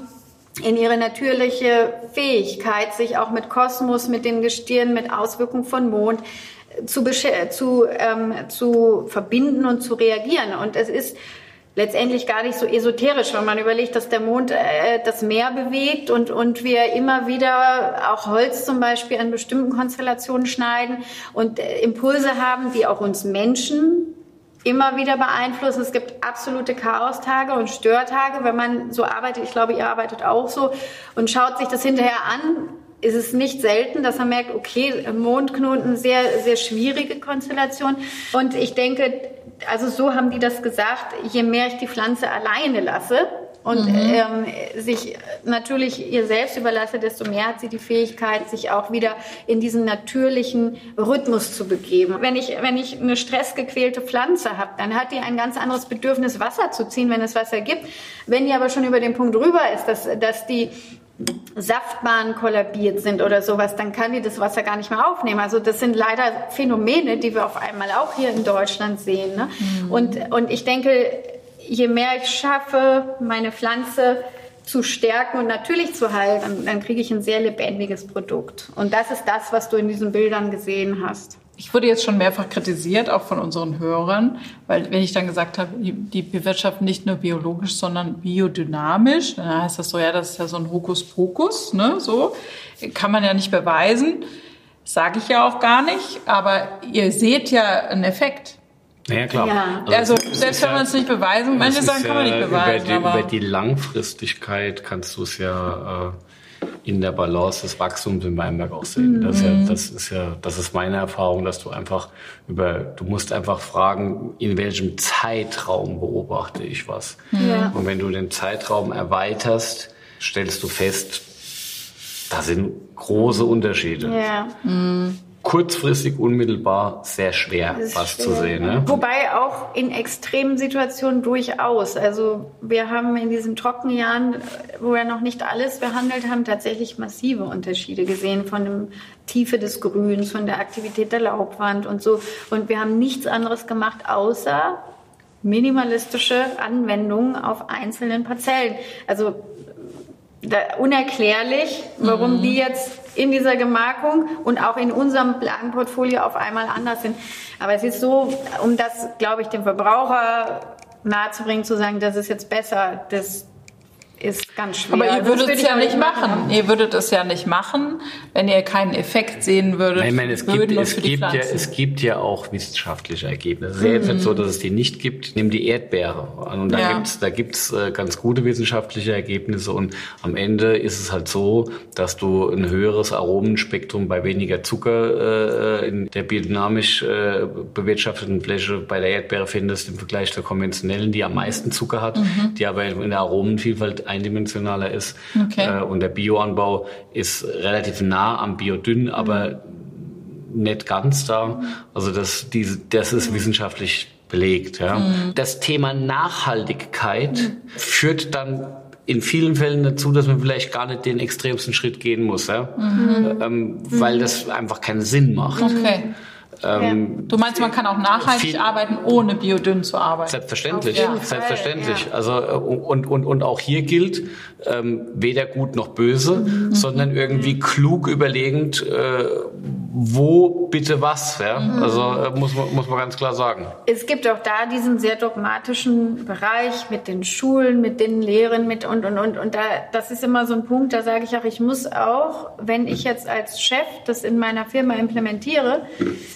in ihre natürliche Fähigkeit, sich auch mit Kosmos, mit den Gestirnen, mit Auswirkungen von Mond zu, zu, ähm, zu verbinden und zu reagieren. Und es ist letztendlich gar nicht so esoterisch, wenn man überlegt, dass der Mond äh, das Meer bewegt und, und wir immer wieder auch Holz zum Beispiel an bestimmten Konstellationen schneiden und äh, Impulse haben, die auch uns Menschen immer wieder beeinflussen. Es gibt absolute Chaostage und Störtage, wenn man so arbeitet. Ich glaube, ihr arbeitet auch so und schaut sich das hinterher an. Ist es nicht selten, dass man merkt, okay, Mondknoten, sehr, sehr schwierige Konstellation. Und ich denke, also so haben die das gesagt, je mehr ich die Pflanze alleine lasse, und mhm. ähm, sich natürlich ihr selbst überlasse, desto mehr hat sie die Fähigkeit, sich auch wieder in diesen natürlichen Rhythmus zu begeben. Wenn ich, wenn ich eine stressgequälte Pflanze habe, dann hat die ein ganz anderes Bedürfnis, Wasser zu ziehen, wenn es Wasser gibt. Wenn die aber schon über den Punkt rüber ist, dass, dass die Saftbahnen kollabiert sind oder sowas, dann kann die das Wasser gar nicht mehr aufnehmen. Also das sind leider Phänomene, die wir auf einmal auch hier in Deutschland sehen. Ne? Mhm. Und, und ich denke, je mehr ich schaffe, meine Pflanze zu stärken und natürlich zu halten, dann, dann kriege ich ein sehr lebendiges Produkt. Und das ist das, was du in diesen Bildern gesehen hast. Ich wurde jetzt schon mehrfach kritisiert, auch von unseren Hörern, weil wenn ich dann gesagt habe, die bewirtschaften nicht nur biologisch, sondern biodynamisch, dann heißt das so, ja, das ist ja so ein Hokuspokus, ne, so, kann man ja nicht beweisen, sage ich ja auch gar nicht, aber ihr seht ja einen Effekt. Ja, klar. Ja. Also, also selbst wenn man es nicht beweisen, manche Sachen kann man nicht beweisen. Über die, aber über die Langfristigkeit kannst du es ja äh, in der Balance des Wachstums im Weinberg auch sehen. Mhm. Das, ist ja, das ist ja, das ist meine Erfahrung, dass du einfach über, du musst einfach fragen, in welchem Zeitraum beobachte ich was. Ja. Und wenn du den Zeitraum erweiterst, stellst du fest, da sind große Unterschiede. Ja. Mhm kurzfristig, unmittelbar sehr schwer, was schwer. zu sehen. Ne? Wobei auch in extremen Situationen durchaus. Also wir haben in diesen Trockenjahren, wo wir noch nicht alles behandelt haben, tatsächlich massive Unterschiede gesehen von der Tiefe des Grüns, von der Aktivität der Laubwand und so. Und wir haben nichts anderes gemacht, außer minimalistische Anwendungen auf einzelnen Parzellen. Also unerklärlich, warum mhm. die jetzt in dieser Gemarkung und auch in unserem Lagenportfolio auf einmal anders sind. Aber es ist so, um das, glaube ich, dem Verbraucher nahezubringen, zu sagen, das ist jetzt besser, das ist ganz schwer. Aber ihr Das würdet würde es ja nicht machen. Ihr würdet es ja nicht machen, wenn ihr keinen Effekt sehen würdet. Ich meine, es gibt, es, gibt ja, es gibt ja auch wissenschaftliche Ergebnisse. Es ist ja jetzt nicht so, dass es die nicht gibt. Nimm die Erdbeere. Und da Ja. gibt's da gibt's äh, ganz gute wissenschaftliche Ergebnisse. Und am Ende ist es halt so, dass du ein höheres Aromenspektrum bei weniger Zucker äh, in der biodynamisch äh, bewirtschafteten Fläche bei der Erdbeere findest im Vergleich zur konventionellen, die am meisten Zucker hat, Mhm. die aber in der Aromenvielfalt eindimensionaler ist. Okay. Äh, und der Bioanbau ist relativ nah am Biodünn, aber nicht ganz da. Also das, diese, das ist wissenschaftlich belegt. Ja. Das Thema Nachhaltigkeit führt dann in vielen Fällen dazu, dass man vielleicht gar nicht den extremsten Schritt gehen muss, ja? ähm, weil das einfach keinen Sinn macht. Okay. Ähm, Du meinst, man kann auch nachhaltig Viel- arbeiten, ohne biodünn zu arbeiten? Selbstverständlich, selbstverständlich. Also äh, und, und, und auch hier gilt ähm, weder gut noch böse, sondern irgendwie klug überlegend, äh, wo bitte was. Ja? Also äh, muss man muss man ganz klar sagen. Es gibt auch da diesen sehr dogmatischen Bereich mit den Schulen, mit den Lehren, mit und und und und da das ist immer so ein Punkt, da sage ich auch, ich muss auch, wenn ich jetzt als Chef das in meiner Firma implementiere,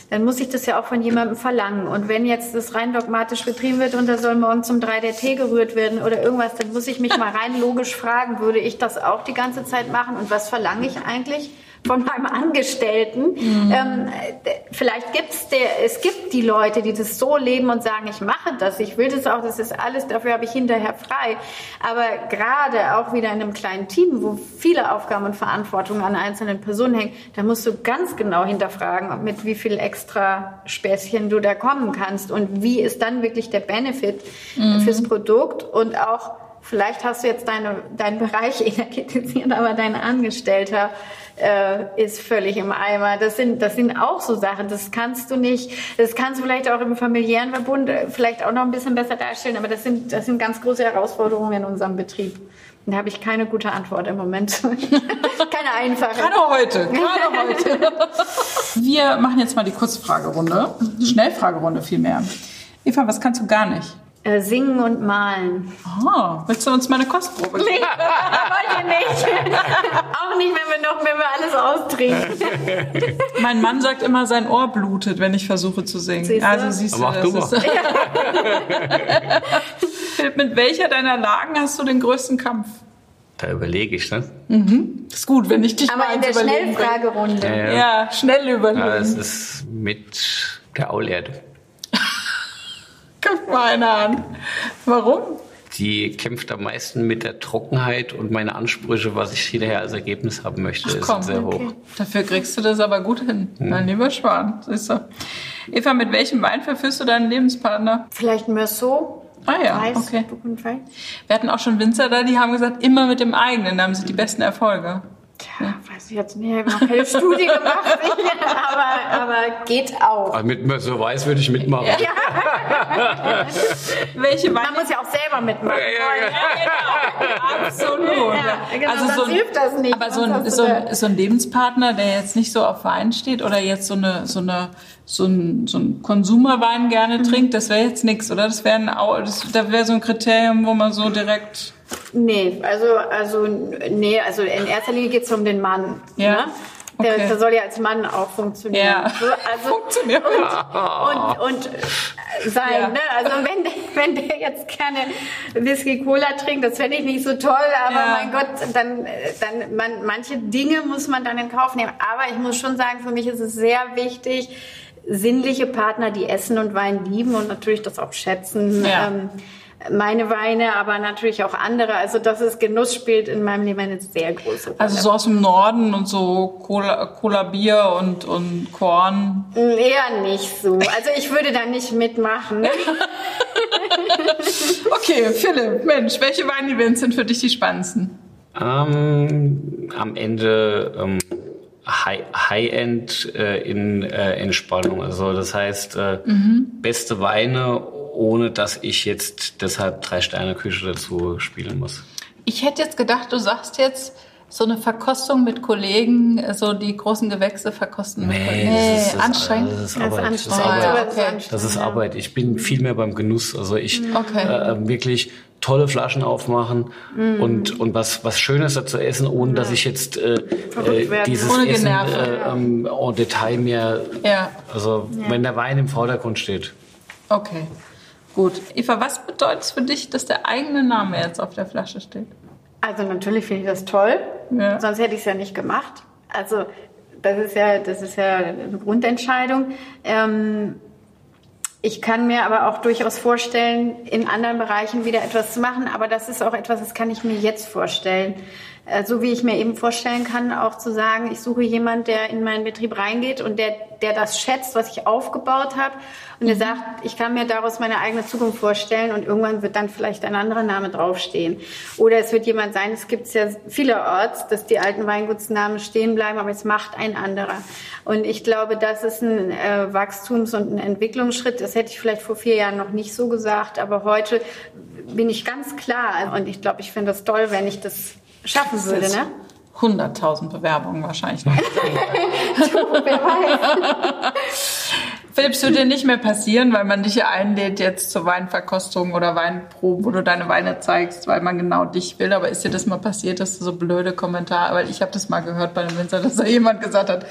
dann muss ich das ja auch von jemandem verlangen. Und wenn jetzt das rein dogmatisch betrieben wird und da soll morgen zum drei der Tee gerührt werden oder irgendwas, dann muss ich mich mal rein logisch fragen, würde ich das auch die ganze Zeit machen und was verlange ich eigentlich? Von meinem Angestellten. Ähm, d- vielleicht gibt's der, es gibt die Leute, die das so leben und sagen, ich mache das, ich will das auch, das ist alles, dafür habe ich hinterher frei. Aber gerade auch wieder in einem kleinen Team, wo viele Aufgaben und Verantwortung an einzelnen Personen hängen, da musst du ganz genau hinterfragen, mit wie viel extra Späßchen du da kommen kannst und wie ist dann wirklich der Benefit fürs Produkt und auch Vielleicht hast du jetzt deine, deinen Bereich [laughs] energetisiert, aber dein Angestellter äh, ist völlig im Eimer. Das sind, das sind auch so Sachen. Das kannst du nicht, das kannst du vielleicht auch im familiären Verbund äh, vielleicht auch noch ein bisschen besser darstellen, aber das sind, das sind ganz große Herausforderungen in unserem Betrieb. Da habe ich keine gute Antwort im Moment. [laughs] keine einfache. Gerade heute, gerade [laughs] heute. Wir machen jetzt mal die Kurzfragerunde, Schnellfragerunde vielmehr. Eva, was kannst du gar nicht? Äh, singen und malen. Oh, willst du uns mal eine Kostprobe geben? Nee, [laughs] wollt ihr nicht. [laughs] auch nicht, wenn wir noch, wenn wir alles austrinken. [laughs] Mein Mann sagt immer, sein Ohr blutet, wenn ich versuche zu singen. Siehst du? Also siehst du, Aber das du ist, mit welcher deiner Lagen hast du den größten Kampf? Da überlege ich, ne? Ist gut, wenn ich dich mal Aber in ins der. Schnellfragerunde. Ja, ja. Ja, schnell Ja, überlegen. es ist mit der Aulerde. Guck mal einer an. Warum? Die kämpft am meisten mit der Trockenheit und meine Ansprüche, was ich hinterher als Ergebnis haben möchte, Ach ist komm, sehr hoch. Dafür kriegst du das aber gut hin, mein lieber Schwan. Siehst du. Eva, mit welchem Wein verführst du deinen Lebenspartner? Vielleicht Meursault. Ah ja, Weiß, okay. Wir hatten auch schon Winzer da, die haben gesagt, immer mit dem eigenen, da haben sie die besten Erfolge. Tja, weiß ich jetzt nicht, ich habe noch keine Studie gemacht, [laughs] aber, aber geht auch. Also mit mir so weiß würde ich mitmachen. [laughs] Welche Weine? Man muss ja auch selber mitmachen. Ja, Absolut. Ja, genau, also sonst so ein, hilft das nicht. Aber so Sonst ein, so, ein, so ein Lebenspartner, der jetzt nicht so auf Wein steht oder jetzt so eine so eine so ein, so ein Konsumerwein gerne Mhm. trinkt, das wäre jetzt nichts, oder? Das wäre ein, Au- das, da wäre so ein Kriterium, wo man so direkt Nee, also, also, nee, also in erster Linie geht es um den Mann. Ja, Ne? Der, okay. der soll ja als Mann auch funktionieren. Ja. So, also, Funktionieren. Und, und äh, sein, Ja. ne? Also wenn, der- wenn der jetzt gerne Whisky Cola trinkt, das fände ich nicht so toll, aber Ja. mein Gott, dann, dann man, manche Dinge muss man dann in Kauf nehmen. Aber ich muss schon sagen, für mich ist es sehr wichtig, sinnliche Partner, die Essen und Wein lieben und natürlich das auch schätzen. Ja. Ähm, meine Weine, aber natürlich auch andere. Also dass es Genuss spielt in meinem Leben eine sehr große Rolle. Also so aus dem Norden und so Cola, Cola Bier und, und Korn. Eher nicht so. Also ich würde da nicht mitmachen. [laughs] [laughs] Okay, Philipp, Mensch, welche Wein-Events sind für dich die spannendsten? Ähm, am Ende ähm, High- High-End äh, in äh, Entspannung. Also das heißt, äh, beste Weine, ohne dass ich jetzt deshalb drei Sterne Küche dazu spielen muss. Ich hätte jetzt gedacht, du sagst jetzt so eine Verkostung mit Kollegen, so die großen Gewächse verkosten mit Kollegen? Nee, das ist, anstrengend. Das ist Das ist Arbeit. Das ist anstrengend. Arbeit. aber das ist okay. anstrengend, Das ist ja. Arbeit. Ich bin viel mehr beim Genuss. Also ich Okay. äh, wirklich tolle Flaschen aufmachen Mm. und, und was, was Schönes dazu essen, ohne dass ich jetzt äh, äh, dieses Ohne Essen äh, ähm, en Detail mir, Ja. also wenn der Wein im Vordergrund steht. Okay, gut. Eva, was bedeutet es für dich, dass der eigene Name jetzt auf der Flasche steht? Also natürlich finde ich das toll, Ja. sonst hätte ich es ja nicht gemacht. Also das ist ja, das ist ja eine Grundentscheidung. Ähm, ich kann mir aber auch durchaus vorstellen, in anderen Bereichen wieder etwas zu machen. Aber das ist auch etwas, das kann ich mir jetzt vorstellen. Äh, So wie ich mir eben vorstellen kann, auch zu sagen, ich suche jemanden, der in meinen Betrieb reingeht und der, der das schätzt, was ich aufgebaut habe. Und der sagt, ich kann mir daraus meine eigene Zukunft vorstellen und irgendwann wird dann vielleicht ein anderer Name draufstehen. Oder es wird jemand sein, es gibt ja vielerorts, dass die alten Weingutsnamen stehen bleiben, aber es macht ein anderer. Und ich glaube, das ist ein äh, Wachstums- und ein Entwicklungsschritt. Das hätte ich vielleicht vor vier Jahren noch nicht so gesagt, aber heute bin ich ganz klar. Und ich glaube, ich finde das toll, wenn ich das schaffen würde. Ne? 100.000 Bewerbungen wahrscheinlich noch. [laughs] Wer weiß. Philipp, es wird dir nicht mehr passieren, weil man dich ja einlädt jetzt zur Weinverkostung oder Weinproben, wo du deine Weine zeigst, weil man genau dich will. Aber ist dir das mal passiert, dass du so blöde Kommentare, weil ich habe das mal gehört bei einem Winzer, dass da jemand gesagt hat,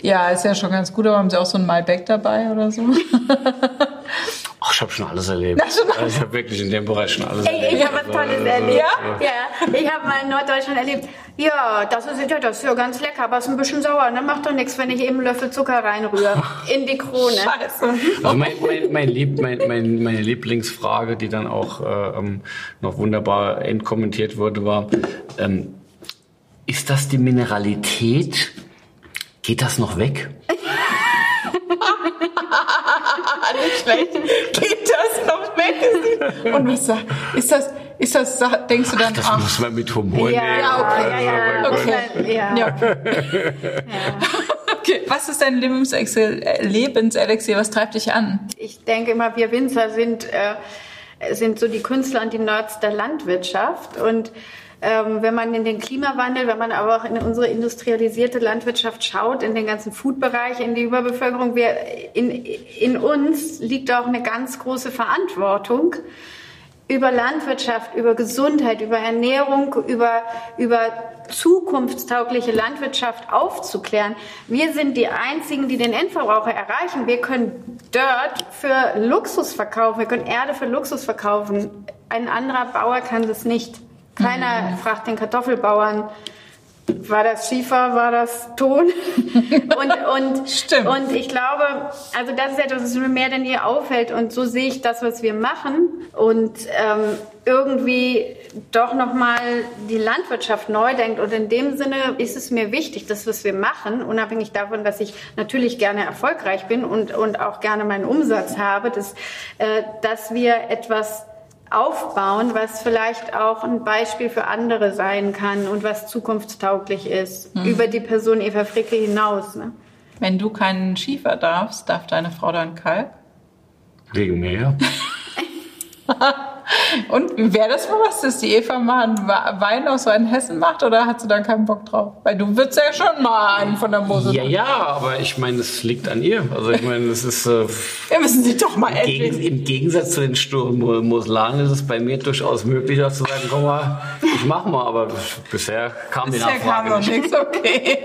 ja, ist ja schon ganz gut, aber haben sie auch so ein Malbec dabei oder so? [laughs] Ach, ich habe schon alles erlebt. Also ich habe wirklich in dem Bereich schon alles Ey, erlebt. ich habe was Tolles erlebt. Ja? Ja, ich habe mal in Norddeutschland erlebt. Ja, das ist ja das ist ja ganz lecker, aber ist ein bisschen sauer. Ne? Macht doch nichts, wenn ich eben einen Löffel Zucker reinrühre [laughs] in die Krone. Scheiße. Also mein, mein, mein Lieb, mein, mein, meine Lieblingsfrage, die dann auch äh, ähm, noch wunderbar entkommentiert wurde, war, ähm, ist das die Mineralität? Geht das noch weg? [laughs] Nicht schlecht. Geht das noch weg? Und was sagt, ist das, ist das, denkst du dann, Das ach, muss man mit Humor Ja, nehmen. ja, ja, ja. Okay. ja. ja. [laughs] Okay, was ist dein äh, Lebenselixier? Was treibt dich an? Ich denke immer, wir Winzer sind, äh, sind so die Künstler und die Nerds der Landwirtschaft. Und ähm, wenn man in den Klimawandel, wenn man aber auch in unsere industrialisierte Landwirtschaft schaut, in den ganzen Foodbereich, in die Überbevölkerung, wir, in, in uns liegt auch eine ganz große Verantwortung über Landwirtschaft, über Gesundheit, über Ernährung, über, über zukunftstaugliche Landwirtschaft aufzuklären. Wir sind die Einzigen, die den Endverbraucher erreichen. Wir können Dirt für Luxus verkaufen, wir können Erde für Luxus verkaufen. Ein anderer Bauer kann das nicht. Keiner fragt den Kartoffelbauern, war das Schiefer, war das Ton? [laughs] und, und, Stimmt. und ich glaube, also das ist etwas, was mir mehr denn je auffällt. Und so sehe ich das, was wir machen. Und ähm, irgendwie doch nochmal die Landwirtschaft neu denkt. Und in dem Sinne ist es mir wichtig, das, was wir machen, unabhängig davon, dass ich natürlich gerne erfolgreich bin und, und auch gerne meinen Umsatz habe, dass, äh, dass wir etwas aufbauen, was vielleicht auch ein Beispiel für andere sein kann und was zukunftstauglich ist, über die Person Eva Fricke hinaus. Ne? Wenn du keinen Schiefer darfst, darf deine Frau dann Kalk? Wegen mir, ja. Und wäre das mal was, dass die Eva mal einen Wein aus Rheinhessen macht oder hast du da keinen Bock drauf? Weil du würdest ja schon mal einen von der Mosel. Ja, ja, aber ich meine, es liegt an ihr. Also ich meine, es ist äh, Wir müssen sie doch mal gegen, endlich. im Gegensatz zu den sturen Mo- Moslaren ist es bei mir durchaus möglich, auch zu sagen, komm mal, ich mach mal. Aber bisher kam die Bisher kam Nachfrage noch nicht. nichts, okay.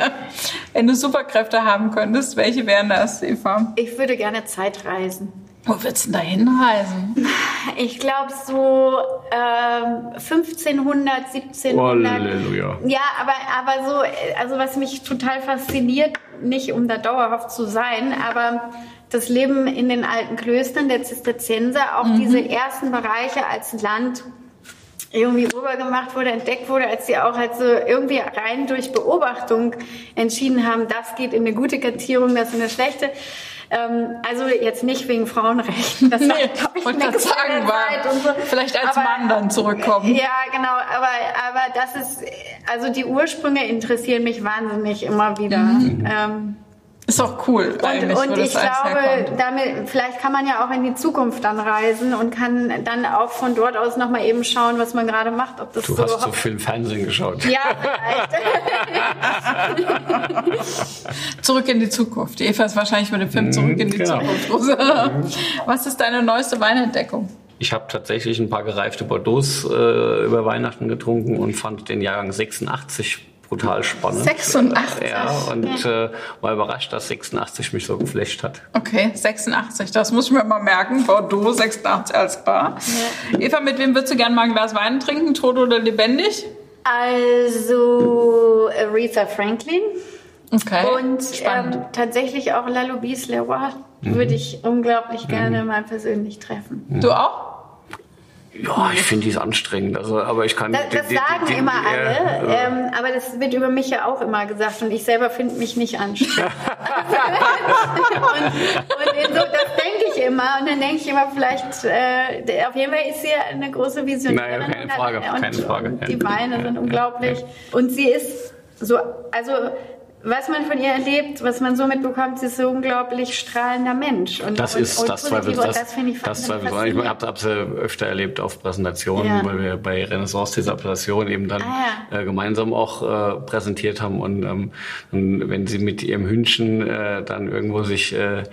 Wenn du Superkräfte haben könntest, welche wären das, Eva? Ich würde gerne Zeitreisen. Wo würdest du denn da hinreisen? Ich glaube so ähm, 1500, 1700. Halleluja. Ja, aber, aber so, äh, also was mich total fasziniert, nicht um da dauerhaft zu sein, aber das Leben in den alten Klöstern der Zisterzienser, auch diese ersten Bereiche als Land irgendwie rübergemacht wurde, entdeckt wurde, als sie auch halt so irgendwie rein durch Beobachtung entschieden haben, das geht in eine gute Kartierung, das in eine schlechte. Ähm, also jetzt nicht wegen Frauenrechten, das Nee, hab ich der sagen, war so. vielleicht als Aber- Mann dann zurückkommen. Ja, genau, aber, aber das ist, also die Ursprünge interessieren mich wahnsinnig immer wieder. Mhm. Ähm, Ist auch cool. Und, und ich glaube, damit, vielleicht kann man ja auch in die Zukunft dann reisen und kann dann auch von dort aus nochmal eben schauen, was man gerade macht. Ob das du so hast so viel Fernsehen geschaut. Ja, vielleicht. [laughs] zurück in die Zukunft. Eva ist wahrscheinlich mit dem Film Zurück in die genau. Zukunft. [laughs] was ist deine neueste Weinentdeckung? Ich habe tatsächlich ein paar gereifte Bordeaux äh, über Weihnachten getrunken und fand den Jahrgang 86 brutal spannend. 86? Ja, und äh, war überrascht, dass 86 mich so geflasht hat. Okay, 86, das muss ich mir mal merken. Bordeaux 86 als Bar. Ja. Eva, mit wem würdest du gerne mal ein Glas Wein trinken, tot oder lebendig? Also Aretha Franklin. Okay. Und ähm, tatsächlich auch Lalobis Leroy mhm. würde ich unglaublich mhm. gerne mal persönlich treffen. Du auch? Ja, ich finde die ist anstrengend. Also, aber ich kann. Das, das die, sagen die, die, immer alle, äh, ähm, aber das wird über mich ja auch immer gesagt und ich selber finde mich nicht anstrengend. [laughs] und, und so, das denke ich immer und dann denke ich immer, vielleicht äh, auf jeden Fall ist sie eine große Visionärin. Naja, keine Frage, und, keine Frage. Und die Beine sind unglaublich und sie ist so, also was man von ihr erlebt, was man so mitbekommt, sie ist so unglaublich strahlender Mensch. Und, das ist und, das Zweifel, das, das finde ich das Zweifel. Ich habe es öfter erlebt auf Präsentationen, ja. weil wir bei Renaissance diese Präsentation eben dann ah, ja. äh, gemeinsam auch äh, präsentiert haben und, ähm, und, wenn sie mit ihrem Hündchen äh, dann irgendwo sich äh,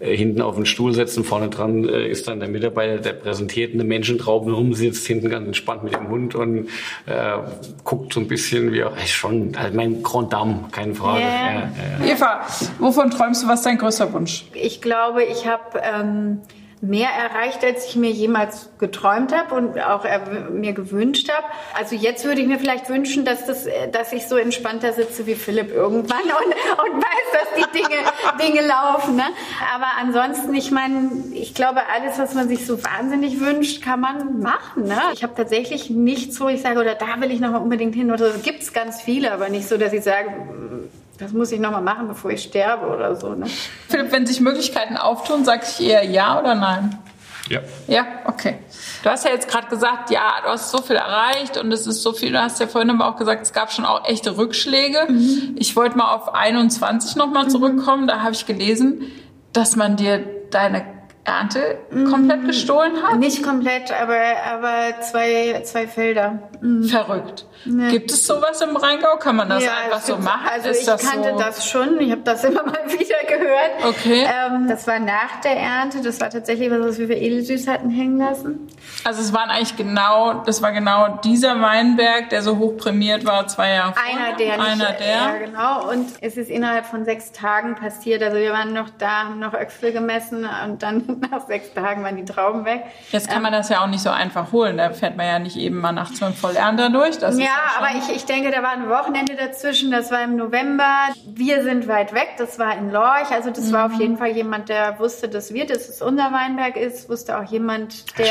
hinten auf den Stuhl setzen, vorne dran äh, ist dann der Mitarbeiter, der präsentiert eine Menschentraube rum, sitzt hinten ganz entspannt mit dem Hund und äh, guckt so ein bisschen wie auch, schon, also mein Grand Dame, keine Frage. Ja, ja, Eva, wovon träumst du? Was ist dein größter Wunsch? Ich glaube, ich habe ähm, mehr erreicht, als ich mir jemals geträumt habe und auch mir gewünscht habe. Also jetzt würde ich mir vielleicht wünschen, dass, das, dass ich so entspannter sitze wie Philipp irgendwann und, und weiß, dass die Dinge, [laughs] Dinge laufen. Ne? Aber ansonsten, ich meine, ich glaube, alles, was man sich so wahnsinnig wünscht, kann man machen. Ne? Ich habe tatsächlich nichts, wo ich sage, oder da will ich noch mal unbedingt hin. Oder gibt es ganz viele, aber nicht so, dass ich sage, das muss ich nochmal machen, bevor ich sterbe oder so. Ne? Philipp, wenn sich Möglichkeiten auftun, sag ich eher ja oder nein? Ja. Ja, okay. Du hast ja jetzt gerade gesagt, ja, du hast so viel erreicht und es ist so viel. Du hast ja vorhin aber auch gesagt, es gab schon auch echte Rückschläge. Mhm. Ich wollte mal auf 21 nochmal zurückkommen. Mhm. Da habe ich gelesen, dass man dir deine Ernte komplett mm, gestohlen hat? Nicht komplett, aber, aber zwei, zwei Felder. Mm. Verrückt. Ja. Gibt es sowas im Rheingau? Kann man das ja, einfach so machen? Also Ist ich das kannte so? das schon. Ich habe das [laughs] immer mal wieder gehört. Okay. Ähm, das war nach der Ernte. Das war tatsächlich was, was wir für Edelsüß hatten hängen lassen. Also es waren eigentlich genau, das war genau dieser Weinberg, der so hoch prämiert war, zwei Jahre vorher. Einer der. Einer nicht, der. Ja, genau. Und es ist innerhalb von sechs Tagen passiert. Also wir waren noch da, haben noch Öchsel gemessen und dann [laughs] nach sechs Tagen waren die Trauben weg. Jetzt kann man das ja auch nicht so einfach holen. Da fährt man ja nicht eben mal nachts mit Vollernter durch. Das ja, ja aber ich, ich denke, da war ein Wochenende dazwischen. Das war im November. Wir sind weit weg. Das war in Lorch. Also das mhm. war auf mhm. jeden Fall jemand, der wusste, dass wir, dass es unser Weinberg ist. Wusste auch jemand, der,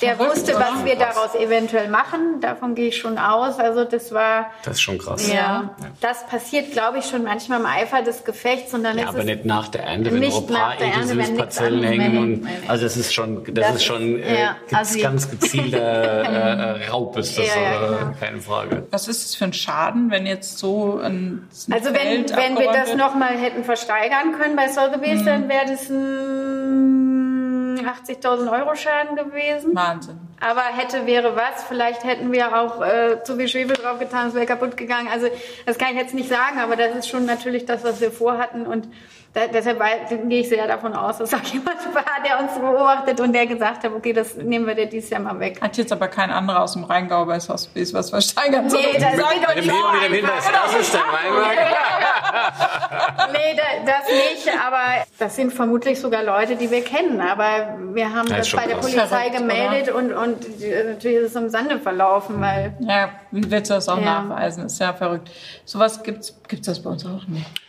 der wusste, was wir daraus eventuell machen. Davon gehe ich schon aus. Also das war... Das ist schon krass. Ja. ja. Das passiert, glaube ich, schon manchmal im Eifer des Gefechts. Und dann ja, ist aber es nicht nach der Ernte, wenn noch ein paar Edelsüßparzellen hängen und also das ist schon, das, das ist schon äh, ja, also ganz gezielter [laughs] äh, Raub ist das, ja, ja, genau. keine Frage. Was ist das für ein Schaden, wenn jetzt so ein, ein Also wenn, wenn wir das nochmal hätten versteigern können bei Sotheby's, hm. dann wäre das ein 80.000 Euro Schaden gewesen. Wahnsinn. Aber hätte, wäre was. Vielleicht hätten wir auch äh, zu viel Schwefel drauf getan, es wäre kaputt gegangen. Also das kann ich jetzt nicht sagen, aber das ist schon natürlich das, was wir vorhatten und da, deshalb gehe ich sehr davon aus, dass auch jemand [laughs] war, der uns beobachtet und der gesagt hat, okay, das nehmen wir dir dieses Jahr mal weg. Hat jetzt aber kein anderer aus dem Rheingau bei Hospice was versteigert. Nee, das geht doch nicht mit dem Hinweis, das ist der Weinberg. [laughs] nee, das nicht, aber das sind vermutlich sogar Leute, die wir kennen. Aber wir haben das, das bei der Polizei gemeldet und, und natürlich ist es im Sande verlaufen, weil... Ja, wie willst du das auch ja. nachweisen? Ist ja verrückt. Sowas gibt's, gibt's das bei uns auch nicht.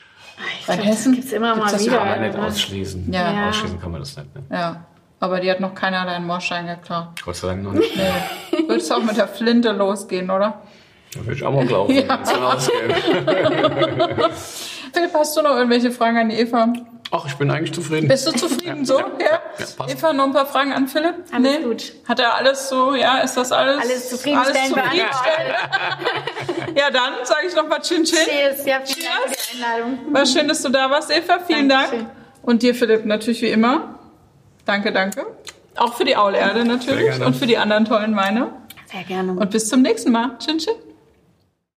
Ich Bei glaub, Hessen gibt es immer mal wieder. Kann man nicht ausschließen. Ja. ja. Ausschließen kann man das nicht. Ne? Ja. Aber die hat noch keiner deinen Moorstein geklaut. Gott sei Dank noch [laughs] nicht. Nee. Würdest du auch mit der Flinte losgehen, oder? Da würde ich auch mal glauben, ja. ausgehen. [laughs] Philipp, hast du noch irgendwelche Fragen an die Eva? Ach, ich bin eigentlich zufrieden. Bist du zufrieden ja, so? Ja. ja? ja Eva, noch ein paar Fragen an Philipp? Alles nee? gut. Hat er alles so, ja, ist das alles? Alles zufriedenstellend. Alles zufriedenstellend. [laughs] ja, dann sage ich noch mal Chin Chin. Cheers. Ja, vielen Cheers. Einladung. War schön, dass du da warst, Eva. Vielen Dankeschön. Dank. Und dir, Philipp, natürlich wie immer. Danke, danke. Auch für die Aulerde natürlich und für die anderen tollen Weine. Sehr gerne. Und bis zum nächsten Mal. Tschüss, tschüss.